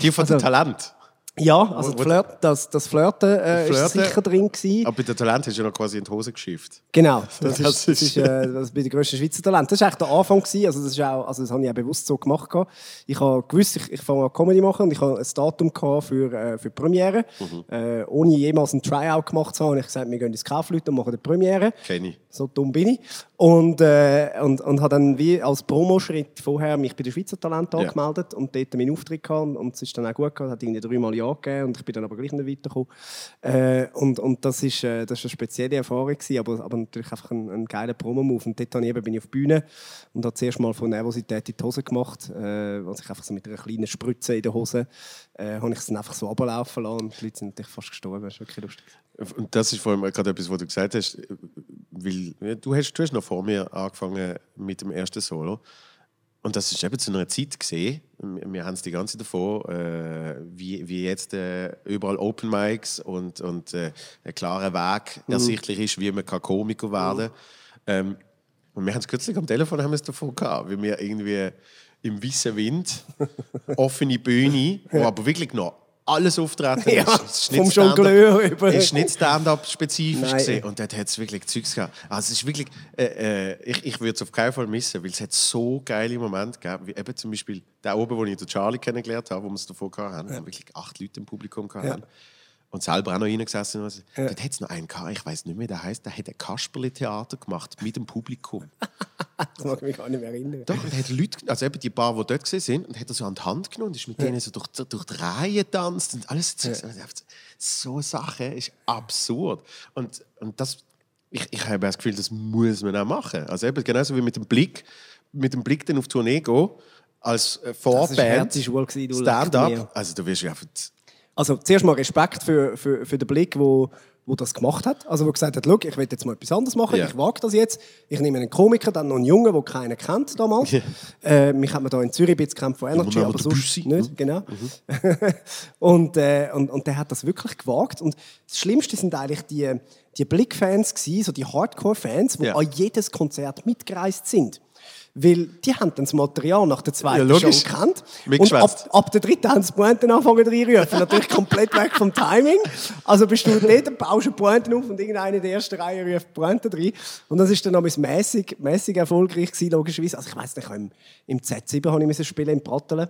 Die von also, der Talent. Ja, also Wo- das, Flirt, das, das Flirten äh, ist Flirten? sicher drin gewesen. Aber bei der Talent hast du ja noch quasi in die Hose geschifft. Genau, das, Das ist, das ist- äh, das bin der grösste Schweizer Talent. Das war eigentlich der Anfang. Gewesen. Also das, ist auch, also das habe ich auch bewusst so gemacht. gehabt. Ich habe gewusst, ich, ich fange an Comedy machen und ich habe ein Datum gehabt für, äh, für die Premiere. Äh, ohne jemals ein Tryout gemacht zu haben, habe ich gesagt, wir gehen ins Kaufleute und machen die Premiere. Kenn ich. So dumm bin ich. Und, äh, und, und habe dann wie als Promoschritt vorher mich bei der Schweizer Talent Ja. angemeldet und dort meinen Auftritt gehabt. Und, es ist dann auch gut gegangen, hat irgendwie dreimal Ja gegeben und ich bin dann aber gleich nicht weitergekommen. Äh, und, und das ist, äh, das ist eine spezielle Erfahrung gewesen, aber, aber natürlich einfach ein, ein geiler Promo-Move. Und dort ich eben, bin ich auf die Bühne und habe zuerst mal von Nervosität in die Hose gemacht, äh, als ich einfach so mit einer kleinen Spritze in der Hose, äh, habe ich es einfach so runterlaufen lassen und die Leute sind natürlich fast gestorben. Das ist wirklich lustig. Und das ist vor allem gerade etwas, was du gesagt hast, weil ja, du, hast, du hast noch vor mir angefangen mit dem ersten Solo. Und das ist eben zu einer Zeit gesehen. Wir haben es die ganze Zeit davon, äh, wie, wie jetzt äh, überall Open Mics und, und äh, ein klarer Weg ersichtlich ist, wie man kann Komiker werden kann. Ähm, Und wir haben es kürzlich am Telefon haben es davon gehabt, wie wir irgendwie im weißen Wind, offene Bühne, wo aber wirklich noch alles auftreten Ja, ist. Vom Jongleur über- Es ist nicht Stand-up-spezifisch. Und dort hat es wirklich Zeugs gehabt. Also es ist wirklich, äh, äh, ich, ich würde es auf keinen Fall missen, weil es hat so geile Momente gegeben, wie eben zum Beispiel der oben, wo ich den Charlie kennengelernt habe, wo wir es davor hatten, wo wirklich acht Leute im Publikum hatten. Und selber auch noch reingesessen. Ja. Dort hat es noch einen gehabt, ich weiß nicht mehr, der heißt, der hat ein Kasperli-Theater gemacht mit dem Publikum. Das mag ich mich gar nicht mehr erinnern. Doch, und hat Leute, also eben die paar, die dort sind, und hat er so an die Hand genommen und ist mit denen so durch, durch die Reihe getanzt und alles. So, so Sachen ist absurd. Und, und das, ich, ich habe das Gefühl, das muss man auch machen. Also eben genauso wie mit dem Blick, mit dem Blick dann auf die Tournee gehen, als äh, Das Vorband. Stand-up. Also du wirst ja einfach... Also zuerst mal Respekt für, für, für den Blick, wo, wo das gemacht hat. Also wo gesagt hat, «Schau, ich will jetzt mal etwas anderes machen, Ja. ich wage das jetzt. Ich nehme einen Komiker, dann noch einen Jungen, den keiner kennt damals. Ja. Äh, mich hat man da in Zürich ein bisschen von Energy, aber sonst nicht. Mhm. Genau. und, äh, und, und der hat das wirklich gewagt. Und das Schlimmste sind eigentlich die, die Blick-Fans gewesen, so die Hardcore-Fans, die Ja. an jedes Konzert mitgereist sind. Weil die haben dann das Material nach der zweiten Ja, Show gekannt. Und ab, ab der dritten haben sie Pointen angefangen reinrufen. Natürlich komplett weg vom Timing. Also bist du dort, baust du Pointen auf und irgendeiner in der ersten Reihe ruft Pointen rein. Und das ist dann noch mäßig, mäßig erfolgreich gewesen, logischerweise. Also ich weiss nicht, im, im Z7 habe ich müssen spielen, im Prattelen.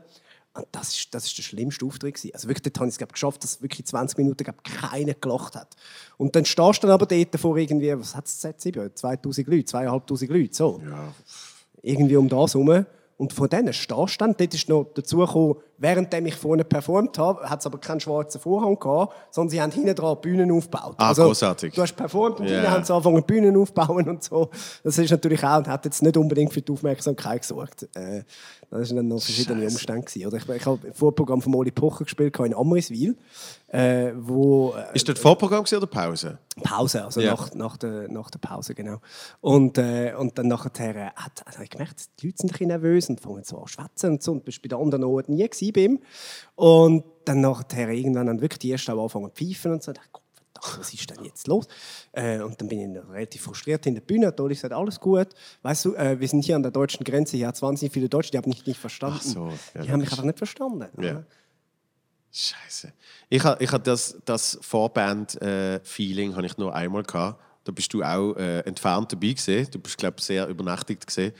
Und das ist, das ist der schlimmste Auftritt gewesen. Also wirklich, dort habe ich es glaub, geschafft, dass wirklich 20 Minuten glaub, keiner gelacht hat. Und dann stehst du dann aber dort vor irgendwie, was hat es Z7? 2000 Leute, 2500 Leute, so Ja, irgendwie um das herum. Und von du dann. Dort ist noch dazu gekommen, während ich vorne performt habe, hat es aber keinen schwarzen Vorhang gehabt, sondern sie haben hinten dran Bühnen aufgebaut. Ah, großartig. Du hast performt und Ja. hinten haben sie angefangen, Bühnen aufzubauen und so. Das ist natürlich auch, und hat jetzt nicht unbedingt für die Aufmerksamkeit gesorgt. Äh, das waren dann noch verschiedene Scheiße. Umstände. Gewesen. Oder ich, ich habe ein Vorprogramm von Oli Pocher gespielt in Amriswil, äh, wo äh, Ist das Vorprogramm oder Pause? Pause, also Ja. nach, nach, der, nach der Pause, genau. Und, äh, und dann nachher hat, also ich gemerkt, die Leute sind ein bisschen nervös und fangen so an zu schwätzen und so. Und bist bei den anderen Orten nie gewesen bei ihm. Und dann nachher irgendwann dann wirklich die ersten auch angefangen zu pfeifen und so. Ich dachte, verdammt, was ist denn jetzt los? Äh, und dann bin ich relativ frustriert in der Bühne. Dolly sagt, alles gut. Weißt du, äh, wir sind hier an der deutschen Grenze, hier hat es wahnsinnig viele Deutsche, die haben mich nicht verstanden. Ach so, ja, die haben mich einfach nicht verstanden. Ja. Scheiße. Ich habe ich ha das, das Vorband-Feeling ich nur einmal gehabt. Da bist du auch äh, entfernt dabei gesehen. Du bist glaube sehr übernachtigt gesehen.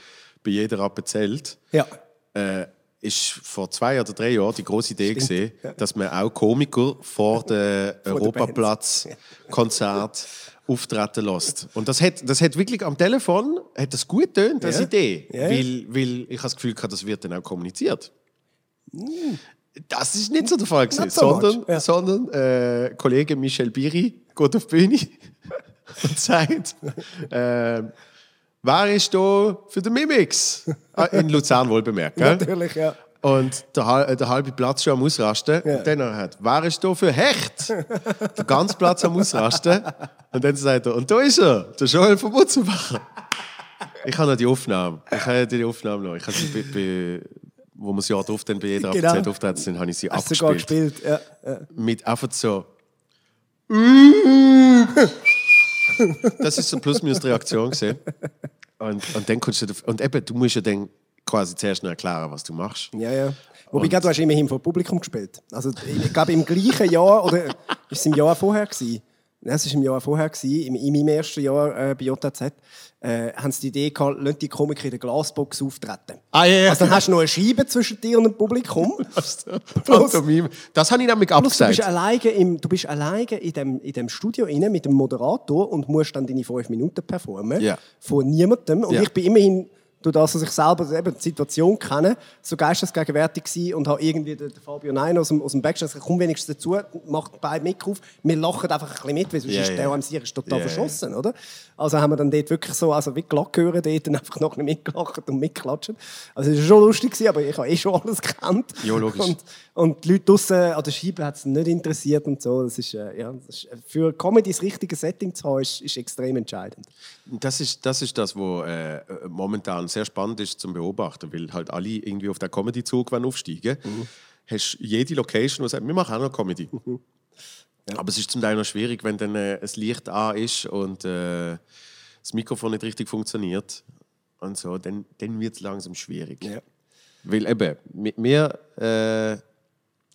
Bei jeder Appenzelt. Ja. Äh, ist vor zwei oder drei Jahren die große Idee gesehen, ja. dass man auch Komiker vor dem der Europaplatz Konzert auftreten lässt. Und das hat, das hat wirklich am Telefon hat das gut getönt, als Ja. Idee. Ja. Weil, weil ich habe das Gefühl gehabt, das wird dann auch kommuniziert. Das ist nicht so der Fall gewesen, so sondern, ja. sondern äh, Kollege Michel Biri geht auf die Bühne und sagt, äh, wer ist da für den Mimix? Ah, In Luzern wohl bemerkt. Gell? Natürlich, ja. Und der, äh, der halbe Platz schon am Ausrasten. Ja. Und dann hat, wer ist da für Hecht? der ganze Platz am Ausrasten. Und dann sagt er, und da ist er, der Joel von Mutzenbacher. Ich habe noch die Aufnahme. Ich habe die Aufnahme noch. Ich habe sie bei, wo wir das Jahr drauf dann bei jeder Genau. genau. auftreten sind, habe ich sie Hast du sogar abgespielt. gespielt? Ja, ja. Mit einfach so. Das ist so plus minus die Reaktion gesehen. Und, und dann kommst du und eben, du musst ja dann quasi zuerst noch erklären, was du machst. Ja, ja. Wobei, du hast immerhin vor Publikum gespielt. Also, ich glaube, im gleichen Jahr, oder ist es im Jahr vorher gewesen? Es war im Jahr vorher, gewesen, in, in meinem ersten Jahr äh, bei JZ, äh, haben sie die Idee gehabt, lass die Komiker in der Glasbox auftreten. Ah, ja, ja. Also dann hast du noch eine Scheibe zwischen dir und dem Publikum. Pantomime. Das habe ich nämlich Plus, du bist abgesagt. alleine, im, du bist alleine in dem, in dem Studio rein mit dem Moderator und musst dann deine fünf Minuten performen. Ja. Von niemandem. Und Ja. ich bin immerhin, durch das, dass ich selber eben die Situation kenne, so geistesgegenwärtig gewesen und habe irgendwie den, den Fabio Nein aus dem, aus dem Backstage gesagt, komm wenigstens dazu, macht beide Mikro auf. Wir lachen einfach ein bisschen mit, weil sonst Ja, ist der am Sieg ist total ja. verschossen, oder? Also haben wir dann dort wirklich so, also wie glatt gehört dort und einfach noch mitgelacht und mitklatscht. Also es war schon lustig, gewesen, aber ich habe eh schon alles gekannt. Ja, logisch. Und, und die Leute draussen an der Scheibe hat es nicht interessiert und so. Das ist, äh, ja, das ist, für Comedy das richtige Setting zu haben, ist, ist extrem entscheidend. Das ist das, ist das was äh, momentan sehr spannend ist zum Beobachten, weil halt alle irgendwie auf den Comedy-Zug aufsteigen Mhm. Hast jede Location, die sagt, wir machen auch noch Comedy. Mhm. Aber es ist zum Teil noch schwierig, wenn dann äh, das Licht an ist und äh, das Mikrofon nicht richtig funktioniert. und so, dann, dann wird es langsam schwierig. Ja. Weil eben, wir, äh,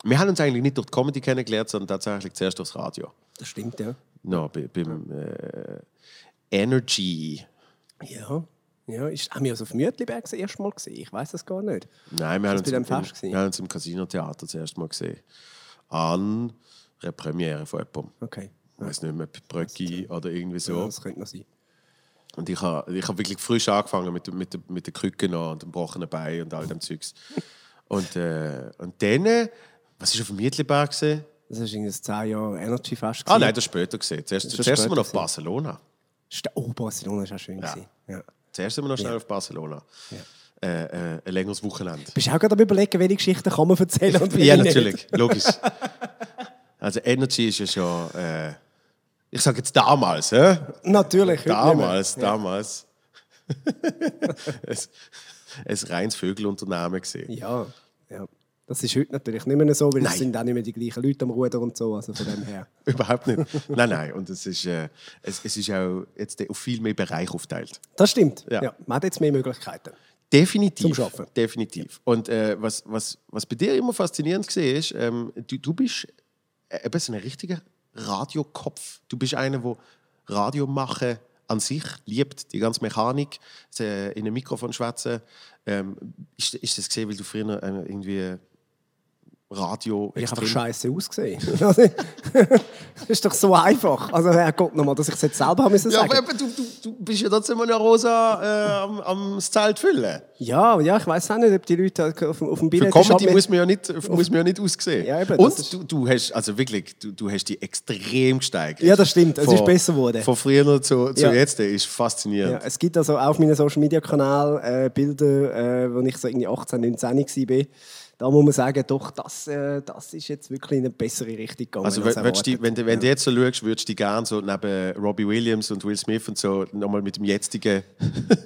wir haben uns eigentlich nicht durch die Comedy kennengelernt, sondern tatsächlich zuerst durchs Radio. Das stimmt, ja. No, bei, beim äh, Energy. Ja. Ja, ist, haben wir uns auf Mütliberg das erste Mal gesehen? Ich weiß das gar nicht. Nein, wir haben, bei uns, dem im- Fest gewesen? wir haben uns im Casino-Theater zuerst mal gesehen. An einer Premiere von jemandem. Okay. Ich weiß nicht mehr, Bröcki oder irgendwie so. Ja, das könnte noch sein. Und ich habe ich hab wirklich frisch angefangen mit, mit, mit, den Krücken und dem gebrochenen Bein und all dem Zeugs. Und, äh, und dann, äh, was war auf dem Mietliberg? gewesen? Das war irgendwie ein 10 Jahre Energy Fest. Ah nein, das später gesehen. Zuerst, Das zuerst sind wir auf Barcelona. Oh, Barcelona war auch schön. Ja. gewesen. Ja. Zuerst sind wir noch schnell auf Barcelona. Äh, äh, ein längeres Wochenende. Bist du auch gerade am überlegen, welche Geschichten kann man erzählen und welche Ja, natürlich, logisch. Also Energy ist ja schon, äh, ich sage jetzt damals, hä? Natürlich. damals, damals. es, ein reines Vögelunternehmen gesehen. Ja, ja. Das ist heute natürlich nicht mehr so, weil Nein. es sind auch nicht mehr die gleichen Leute am Ruder und so. Also von dem her. Überhaupt nicht. Nein, nein. Und es ist, äh, es, es ist auch jetzt auf viel mehr Bereiche aufgeteilt. Das stimmt. Ja. Ja. Man hat jetzt mehr Möglichkeiten. Definitiv. Zum Schaffen. Definitiv. Und äh, was, was, was bei dir immer faszinierend gesehen ist, ähm, du, du bist äh, ein richtiger Radiokopf. Du bist einer, der Radio machen an sich liebt, die ganze Mechanik, in ein Mikrofon schwätzen. Ähm, ist, ist das gesehen, weil du früher äh, irgendwie Radio Ich habe scheiße ausgesehen. Das ist doch so einfach. Also, Herrgott nochmal, dass ich es jetzt selber haben müssen Ja, sagen. aber du, du, du bist ja trotzdem eine Rosa äh, am, am das Zelt füllen. Ja, ja, ich weiß auch nicht, ob die Leute auf, auf dem Für Billett Comedy muss man ja nicht, muss man ja nicht aussehen. Ja, eben, Und ist- du, du hast, also wirklich, du, du hast die extrem gesteigert. Ja, das stimmt, es ist besser geworden. Von früher zu, zu Ja. jetzt, ist Ja, faszinierend. es gibt also auf meinem Social Media Kanal äh, Bilder, äh, wo ich so irgendwie 18, 19 war. Da muss man sagen, doch, das, äh, das ist jetzt wirklich in eine bessere Richtung gegangen. Also, als wenn, wenn, die, wenn, du- wenn du jetzt so schaust, würdest du gerne so neben Robbie Williams und Will Smith und so nochmal mit dem jetzigen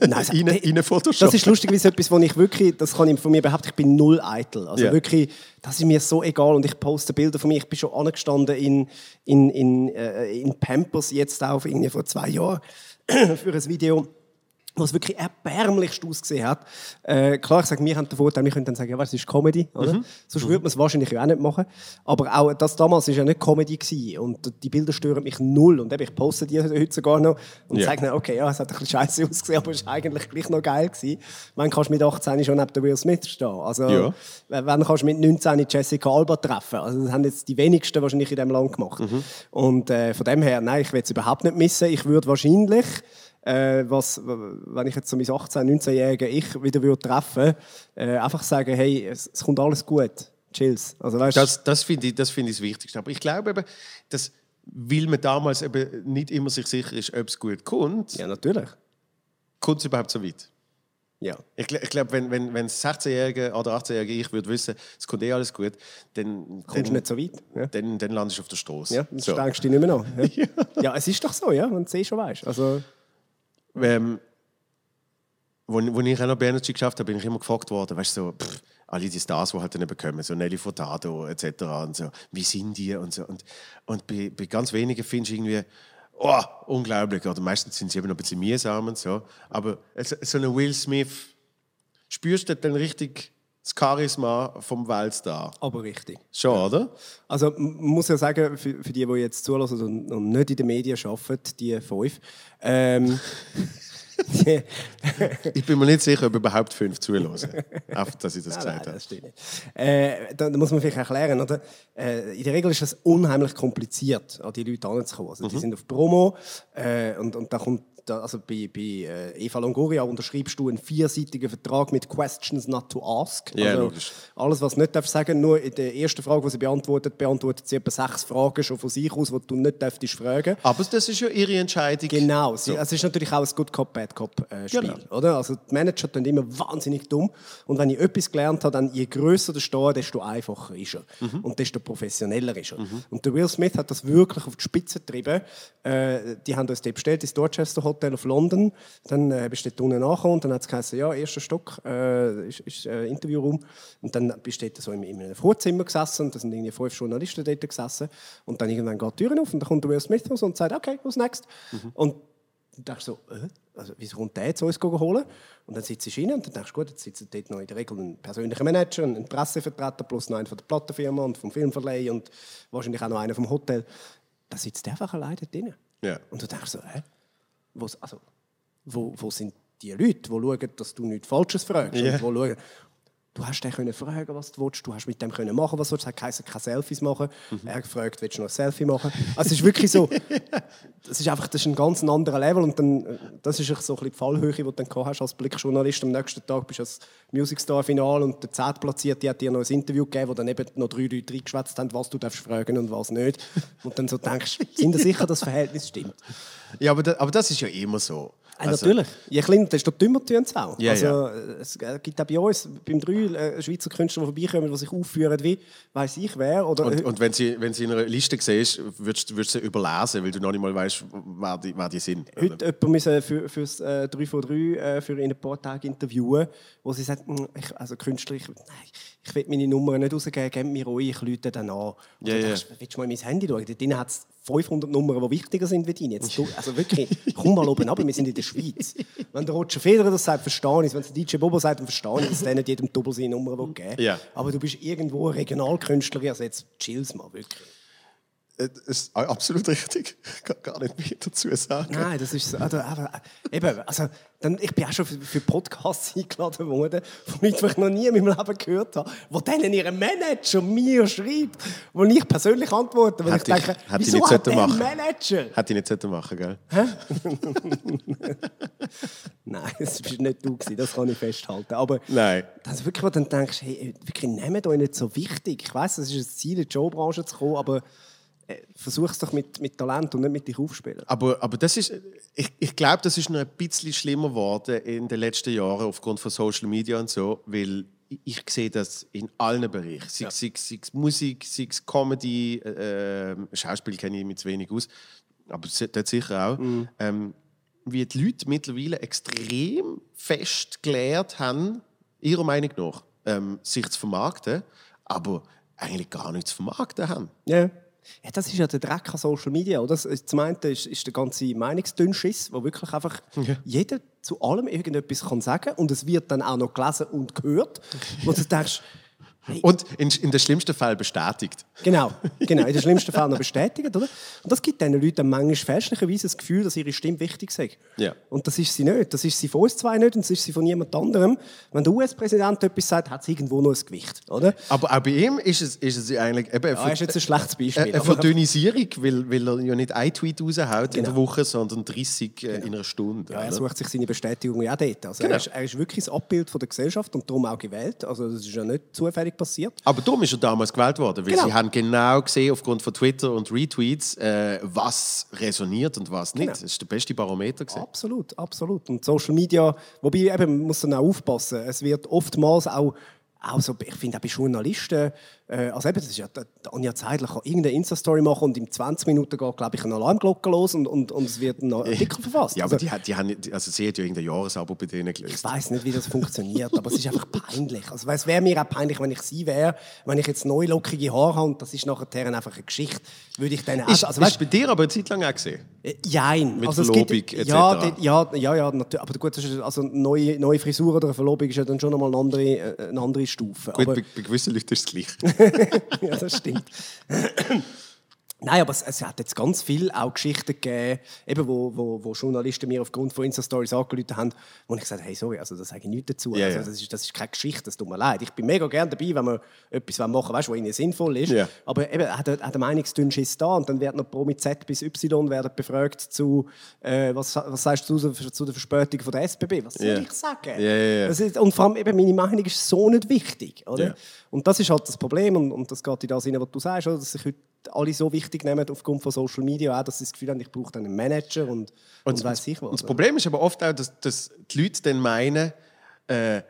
also, rein, rein Photoshop. Das ist lustigerweise etwas, wo ich wirklich, das kann ich von mir behaupten, ich bin null eitel. Also Ja. wirklich, das ist mir so egal und ich poste Bilder von mir. Ich bin schon angestanden in, in, in, äh, in Pampers jetzt auch irgendwie vor zwei Jahren für ein Video was wirklich erbärmlichst ausgesehen hat. Äh, klar, ich sage, wir haben den Vorteil, wir können dann sagen, ja, was ist Comedy, oder? Mhm. Sonst würde man es wahrscheinlich ja auch nicht machen. Aber auch das damals war ja nicht Comedy gewesen. und die Bilder stören mich null. Und eben, ich poste die heute sogar noch und Ja. sage dann, okay, ja, es hat ein bisschen scheiße ausgesehen, aber es war eigentlich gleich noch geil gewesen. Man kannst mit 18 schon neben der Will Smith stehen. Also, Ja. wenn wenn kannst du mit 19 Jessica Alba treffen. Also, das haben jetzt die wenigsten wahrscheinlich in diesem Land gemacht. Mhm. Und äh, von dem her, nein, ich will es überhaupt nicht missen. Ich würde wahrscheinlich äh, was, wenn ich jetzt so mein 18-, 19-jährige Ich wieder würde treffen äh, einfach sagen, hey, es, es kommt alles gut, chills. Also, weißt, Das, das finde ich, das finde ich das Wichtigste. Aber ich glaube eben, dass, weil man damals eben nicht immer sich sicher ist, ob es gut kommt, ja, natürlich. kommt es überhaupt so weit. Ja. Ich, ich glaube, wenn, wenn, wenn das 16-jährige oder 18-jährige Ich würde wissen, es kommt eh alles gut, dann, Kommst du nicht so weit. Ja. dann, dann landest du auf der Straße. Ja, dann so. strengst du dich nicht mehr an. Ja. ja. es ist doch so, ja, wenn du es eh schon weißt. Also, Ähm, wo, wo ich auch noch Energy geschafft habe, bin ich immer gefragt worden, weißt du, so, alle die Stars, die halt dann bekommen, so Nelly Furtado etc. und so, wie sind die und so. Und, und bei, bei ganz wenigen findest du irgendwie, oh, unglaublich, oder meistens sind sie eben noch ein bisschen mühsam und so. Aber so eine Will Smith, spürst du dann richtig das Charisma vom Weltstar? aber richtig. Schon, oder? Also man muss ja sagen, für, für die, die jetzt zulassen und, und nicht in den Medien arbeiten, die fünf, ähm, Ich bin mir nicht sicher, ob überhaupt fünf zulassen. Einfach, dass ich das Nein, gesagt nein, habe. das stimmt nicht. Äh, da, da muss man vielleicht erklären, oder? Äh, in der Regel ist es unheimlich kompliziert, an die Leute heranzukommen. Also, Mhm. Die sind auf Promo äh, und, und da kommt, da, also bei, bei äh, Eva Longoria unterschreibst du einen vierseitigen Vertrag mit Questions not to ask. Ja, also, logisch. Alles, was du nicht darfst sagen, nur in der ersten Frage, die sie beantwortet, beantwortet sie etwa sechs Fragen schon von sich aus, die du nicht darfst fragen. Aber das ist ja ihre Entscheidung. Genau, sie, es ist natürlich auch ein Good Cop, Bad Cop äh, Spiel. Genau. Oder? Also die Manager sind immer wahnsinnig dumm. Und wenn ich etwas gelernt habe, dann je grösser der Store, desto einfacher ist er. Mhm. Und desto professioneller ist er. Und der Will Smith hat das wirklich auf die Spitze getrieben. Äh, die haben uns dort bestellt, ins Dorchester Hotel auf London. Dann äh, bist du dort unten nachgekommen und dann hat es geheißen, ja, erster Stock äh, ist, ist äh, Interviewraum. Und dann bist du dort so in, in einem Vorzimmer gesessen und da sind irgendwie fünf Journalisten dort gesessen. Und dann irgendwann geht die Tür auf und dann kommt Will Smith und sagt, okay, who's next? Und und dachte so, äh? also, wieso kommt der zu uns holen? Und dann sitzt du rein und dann denkst du, gut, jetzt sitzt dort noch in der Regel ein persönlicher Manager, ein Pressevertreter plus noch einer von der Plattenfirma und vom Filmverleih und wahrscheinlich auch noch einer vom Hotel. Da sitzt der einfach alleine drin. Ja. Und du denkst so, hä? Wo, also, wo, wo sind die Leute, die schauen, dass du nichts Falsches fragst? Ja. Und wo schauen, du hast den können fragen, was du willst, du hast mit dem können machen, was du willst. Er hat geheißen, keine Selfies machen. Mhm. Er hat gefragt, willst du noch ein Selfie machen? Also es ist wirklich so, das ist einfach das ist ein ganz anderer Level und dann, das ist so ein bisschen die Fallhöhe, die du dann hast als Blickjournalist. Am nächsten Tag bist du als Music Star Final und der Zeitplatzierte hat dir noch ein Interview gegeben, wo dann eben noch drei Leute reingeschwätzt haben, was du darfst fragen und was nicht. Und dann so denkst, sind wir sicher, dass das Verhältnis stimmt? Ja, aber, da, aber das ist ja immer so. Ah, natürlich. Je kleiner, desto dümmer tun sie auch. Ja, also, äh, Es gibt auch bei uns, beim Drei, äh, Schweizer Künstler, die vorbeikommen, die sich aufführen wie, weiss ich wer. Oder, Und, und wenn, sie, wenn sie in einer Liste siehst, würdest würdest du sie überlesen, weil du noch nicht mal weißt, wer die, wer die sind. Heute jemand müssen für, für das äh, 3 von 3 äh, für in ein paar Tage interviewen, wo sie sagt, «Mm, ich, also Künstler, ich, nein, ich will meine Nummer nicht rausgeben, gebt mir ruhig, ich rufe dann an. Und Ja, du denkst, willst du mal in mein Handy schauen? Dort hat es 500 Nummern, die wichtiger sind wie deine. Jetzt, du, also wirklich, komm mal oben ab, wir sind in der Schweiz. Wenn der Roger Federer das sagt, verstehe ich es. Wenn der DJ Bobo sagt, dann verstehe ich es, der nicht jedem Double seine Nummer will geben Ja. Aber du bist irgendwo ein Regionalkünstler, also jetzt chill's mal, wirklich. Äh, Das ist absolut richtig. Ich kann gar nicht mehr dazu sagen. Nein, das ist so. Also, äh, eben, also, dann, ich bin auch schon für, für Podcasts eingeladen worden, von die ich noch nie in meinem Leben gehört habe, wo denen ihr Manager mir schreibt, wo ich persönlich antworte, weil Hätte ich ich- denke, ich wieso nicht hat der machen. Manager? Hätte ich nicht machen gell? Nein, das war nicht du, gewesen, das kann ich festhalten. Aber Nein. das ist wirklich, wo du dann denkst, hey, wirklich, nehmt euch nicht so wichtig. Ich weiss, es ist ein Ziel, in die Showbranche zu kommen, aber äh, versuch es doch mit, mit Talent und nicht mit dich aufspielen. Aber, aber das ist, ich, ich glaube, das ist noch ein bisschen schlimmer geworden in den letzten Jahren aufgrund von Social Media und so, weil ich, ich sehe das in allen Bereichen. Sei, es- sei, sei es Musik, sei es Comedy, äh, äh, Schauspiel kenne ich mich zu wenig aus, aber dort sicher auch. Ähm, wie die Leute mittlerweile extrem fest gelehrt haben, ihrer Meinung nach, ähm, sich zu vermarkten, aber eigentlich gar nichts zu vermarkten haben. Ja. Ja, das ist ja der Dreck an Social Media. Oder? Das- Zum einen ist, ist der ganze Meinungsdünnschiss, wo wirklich einfach jeder zu allem irgendetwas kann sagen und es wird dann auch noch gelesen und gehört. Wo du denkst, Und in, in den schlimmsten Fall bestätigt. Genau, genau, in den schlimmsten Fällen noch bestätigt, oder? Und das gibt diesen Leuten manchmal fälschlicherweise das Gefühl, dass ihre Stimme wichtig sei. Ja. Und das ist sie nicht. Das ist sie von uns zwei nicht und das ist sie von niemand anderem. Wenn der US-Präsident etwas sagt, hat es irgendwo noch ein Gewicht, oder? Aber auch bei ihm ist es, ist es eigentlich eben Ja, ist jetzt ein schlechtes Beispiel. eine, Verdünnisierung, weil, weil er ja nicht ein Tweet raushaut in der Woche, sondern 30 äh, in einer Stunde. Ja, er oder? sucht sich seine Bestätigung ja auch dort. Also Genau. er, ist, er ist wirklich das Abbild von der Gesellschaft und darum auch gewählt. Also das ist ja nicht zufällig passiert. Aber darum ist er damals gewählt worden, weil Genau. sie haben genau gesehen, aufgrund von Twitter und Retweets, äh, was resoniert und was nicht. Genau. Das ist der beste Barometer. Gewesen. Absolut, absolut. Und Social Media, wobei eben, man muss dann auch aufpassen. Es wird oftmals auch, auch so, ich finde auch bei Journalisten, also eben, das ist ja, die die Anja Zeidler kann irgendeine Insta-Story machen und in 20 Minuten geht, glaube ich, eine Alarmglocke los und, und, und es wird ein Artikel verfasst. Ja, Also, aber die, hat- die haben, also sie hat ja irgendein Jahresabo bei denen gelöst. ich weiß nicht, wie das funktioniert, aber es ist einfach peinlich. Also, es wäre mir auch peinlich, wenn ich sie wäre, wenn ich jetzt neu lockige Haare habe und das ist nachher einfach eine Geschichte, würde ich dann. Ist, also, ist weißt, bei dir aber eine Zeit lang auch gesehen. Äh, Jein. Mit also Verlobung gibt, etc. ja, die- ja, ja, ja, natürlich. Aber gut, ist, also eine neue, neue Frisur oder eine Verlobung ist ja dann schon nochmal eine andere, äh, eine andere Stufe. Gut, aber, bei, bei gewissen Leuten ist es gleich. ja, das stimmt. Nein, aber es, es hat jetzt ganz viel auch Geschichten gegeben, eben wo, wo, wo Journalisten mir aufgrund von Insta-Stories angerufen haben, wo ich gesagt habe, hey, sorry, also das sage ich nichts dazu. Ja, also, das, ist, das ist keine Geschichte, das tut mir leid. Ich bin mega gerne dabei, wenn wir etwas machen wollen, was ihnen sinnvoll ist. Ja. Aber eben, hat, hat eine Meinungsdünnschiss da und dann wird noch Pro mit Z bis Y werden befragt zu, äh, was, was sagst du zu, zu der Verspätung von der SBB? Was soll Ja. ich sagen? Ist, und vor allem eben meine Meinung ist so nicht wichtig, oder? Und das ist halt das Problem und, und das geht in das rein, was du sagst, oder? dass sich heute alle so wichtig nehmen aufgrund von Social Media, auch, dass sie das Gefühl haben, ich brauche einen Manager und, und, Und, weiss ich was. und das Problem ist aber oft auch, dass, dass die Leute dann meinen, äh,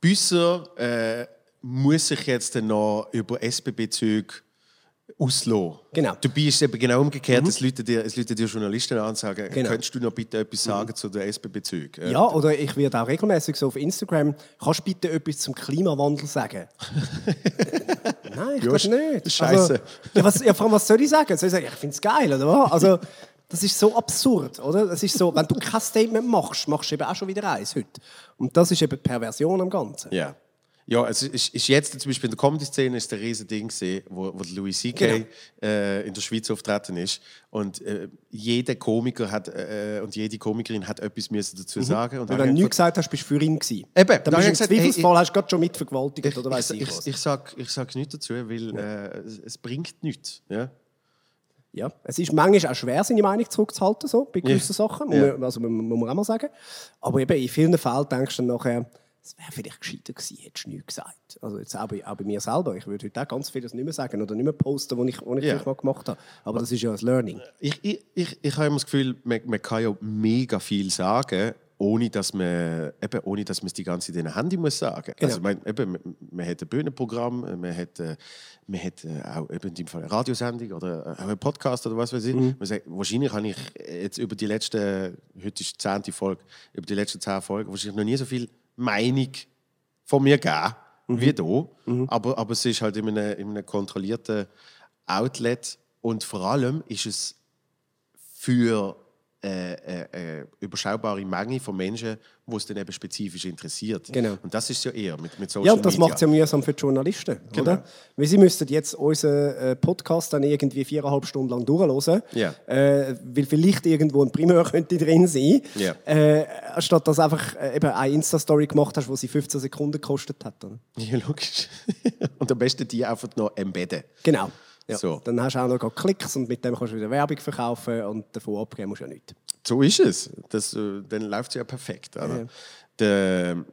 Büsser äh, muss sich jetzt dann noch über SBB-Züge auslassen. Genau. Dabei ist es eben genau umgekehrt, dass Leute dir, es Leute dir Journalisten an und sagen, Genau. könntest du noch bitte etwas sagen zu den SBB-Zügen? ja, oder ich werde auch regelmäßig so auf Instagram, kannst du bitte etwas zum Klimawandel sagen? Nein, ich Ja, das nicht. ist scheisse. Also, ja, was, ja, vor allem, was soll ich sagen? Soll ich sagen, ich finde es geil, oder was? Also, Das ist so absurd, oder? Das ist so, wenn du kein Statement machst, machst du eben auch schon wieder eins heute. Und das ist eben die Perversion am Ganzen. Ja. Ja, es ist, ist jetzt zum Beispiel in der Comedy-Szene ist der riesen Ding gesehen, wo, wo Louis C.K. Genau. Äh, in der Schweiz auftreten ist und äh, jeder Komiker hat äh, und jede Komikerin hat etwas müssen dazu sagen und Und dann wenn du nichts gesagt hast, bist du für ihn gewesen. Eben, Dann da hab bist ich du gesagt, hey, Zweifelsfall, hast du gerade schon mitvergewaltigt ich, oder ich, weiss ich, ich, was. ich, sag, ich sage nichts dazu, weil äh, es, es bringt nichts. Ja? Ja, es ist manchmal auch schwer, seine Meinung zurückzuhalten, so, bei gewissen Sachen, muss, Ja. man, also, muss muss man auch mal sagen. Aber eben in vielen Fällen denkst du dann nachher, es wäre vielleicht gescheiter gewesen, hättest du nichts gesagt. Also jetzt auch bei, auch bei mir selber. Ich würde heute auch ganz vieles nicht mehr sagen oder nicht mehr posten, was ich, was ich vielleicht mal gemacht habe. Aber das ist ja ein Learning. Ich, ich, ich, ich habe immer das Gefühl, man, man kann ja mega viel sagen, ohne dass man, eben, ohne dass man es die ganze Zeit in ein Handy muss sagen. Genau. Also, man, eben, man, hat ein Bühnenprogramm, man hat, äh, man hat äh, auch eben in dem Fall eine Radiosendung oder äh, einen Podcast oder was weiß ich. Man sagt, wahrscheinlich habe ich jetzt über die letzten, heute ist die zehnte Folge, über die letzten zehn Folgen wahrscheinlich noch nie so viel Meinung von mir gegeben wie da. Aber, aber es ist halt in einem, in einem kontrollierten Outlet. Und vor allem ist es für äh, äh, äh, überschaubare Menge von Menschen, die es dann eben spezifisch interessiert. Genau. Und das ist ja eher mit, mit Social Ja, und das macht es ja mühsam für die Journalisten, Genau. oder? Weil sie müssten jetzt unseren äh, Podcast dann irgendwie viereinhalb Stunden lang durchhören, Ja. äh, weil vielleicht irgendwo ein Primär könnte drin sein, Ja. äh, anstatt dass einfach eben eine Insta-Story gemacht hast, die sie 15 Sekunden gekostet hat. Oder? Ja, logisch. und am besten die einfach noch embedden. Genau. Ja. So. Dann hast du auch noch Klicks und mit dem kannst du wieder Werbung verkaufen und davon abgeben musst du ja nichts. So ist es. Das, äh, dann läuft es ja perfekt. Oder? Der,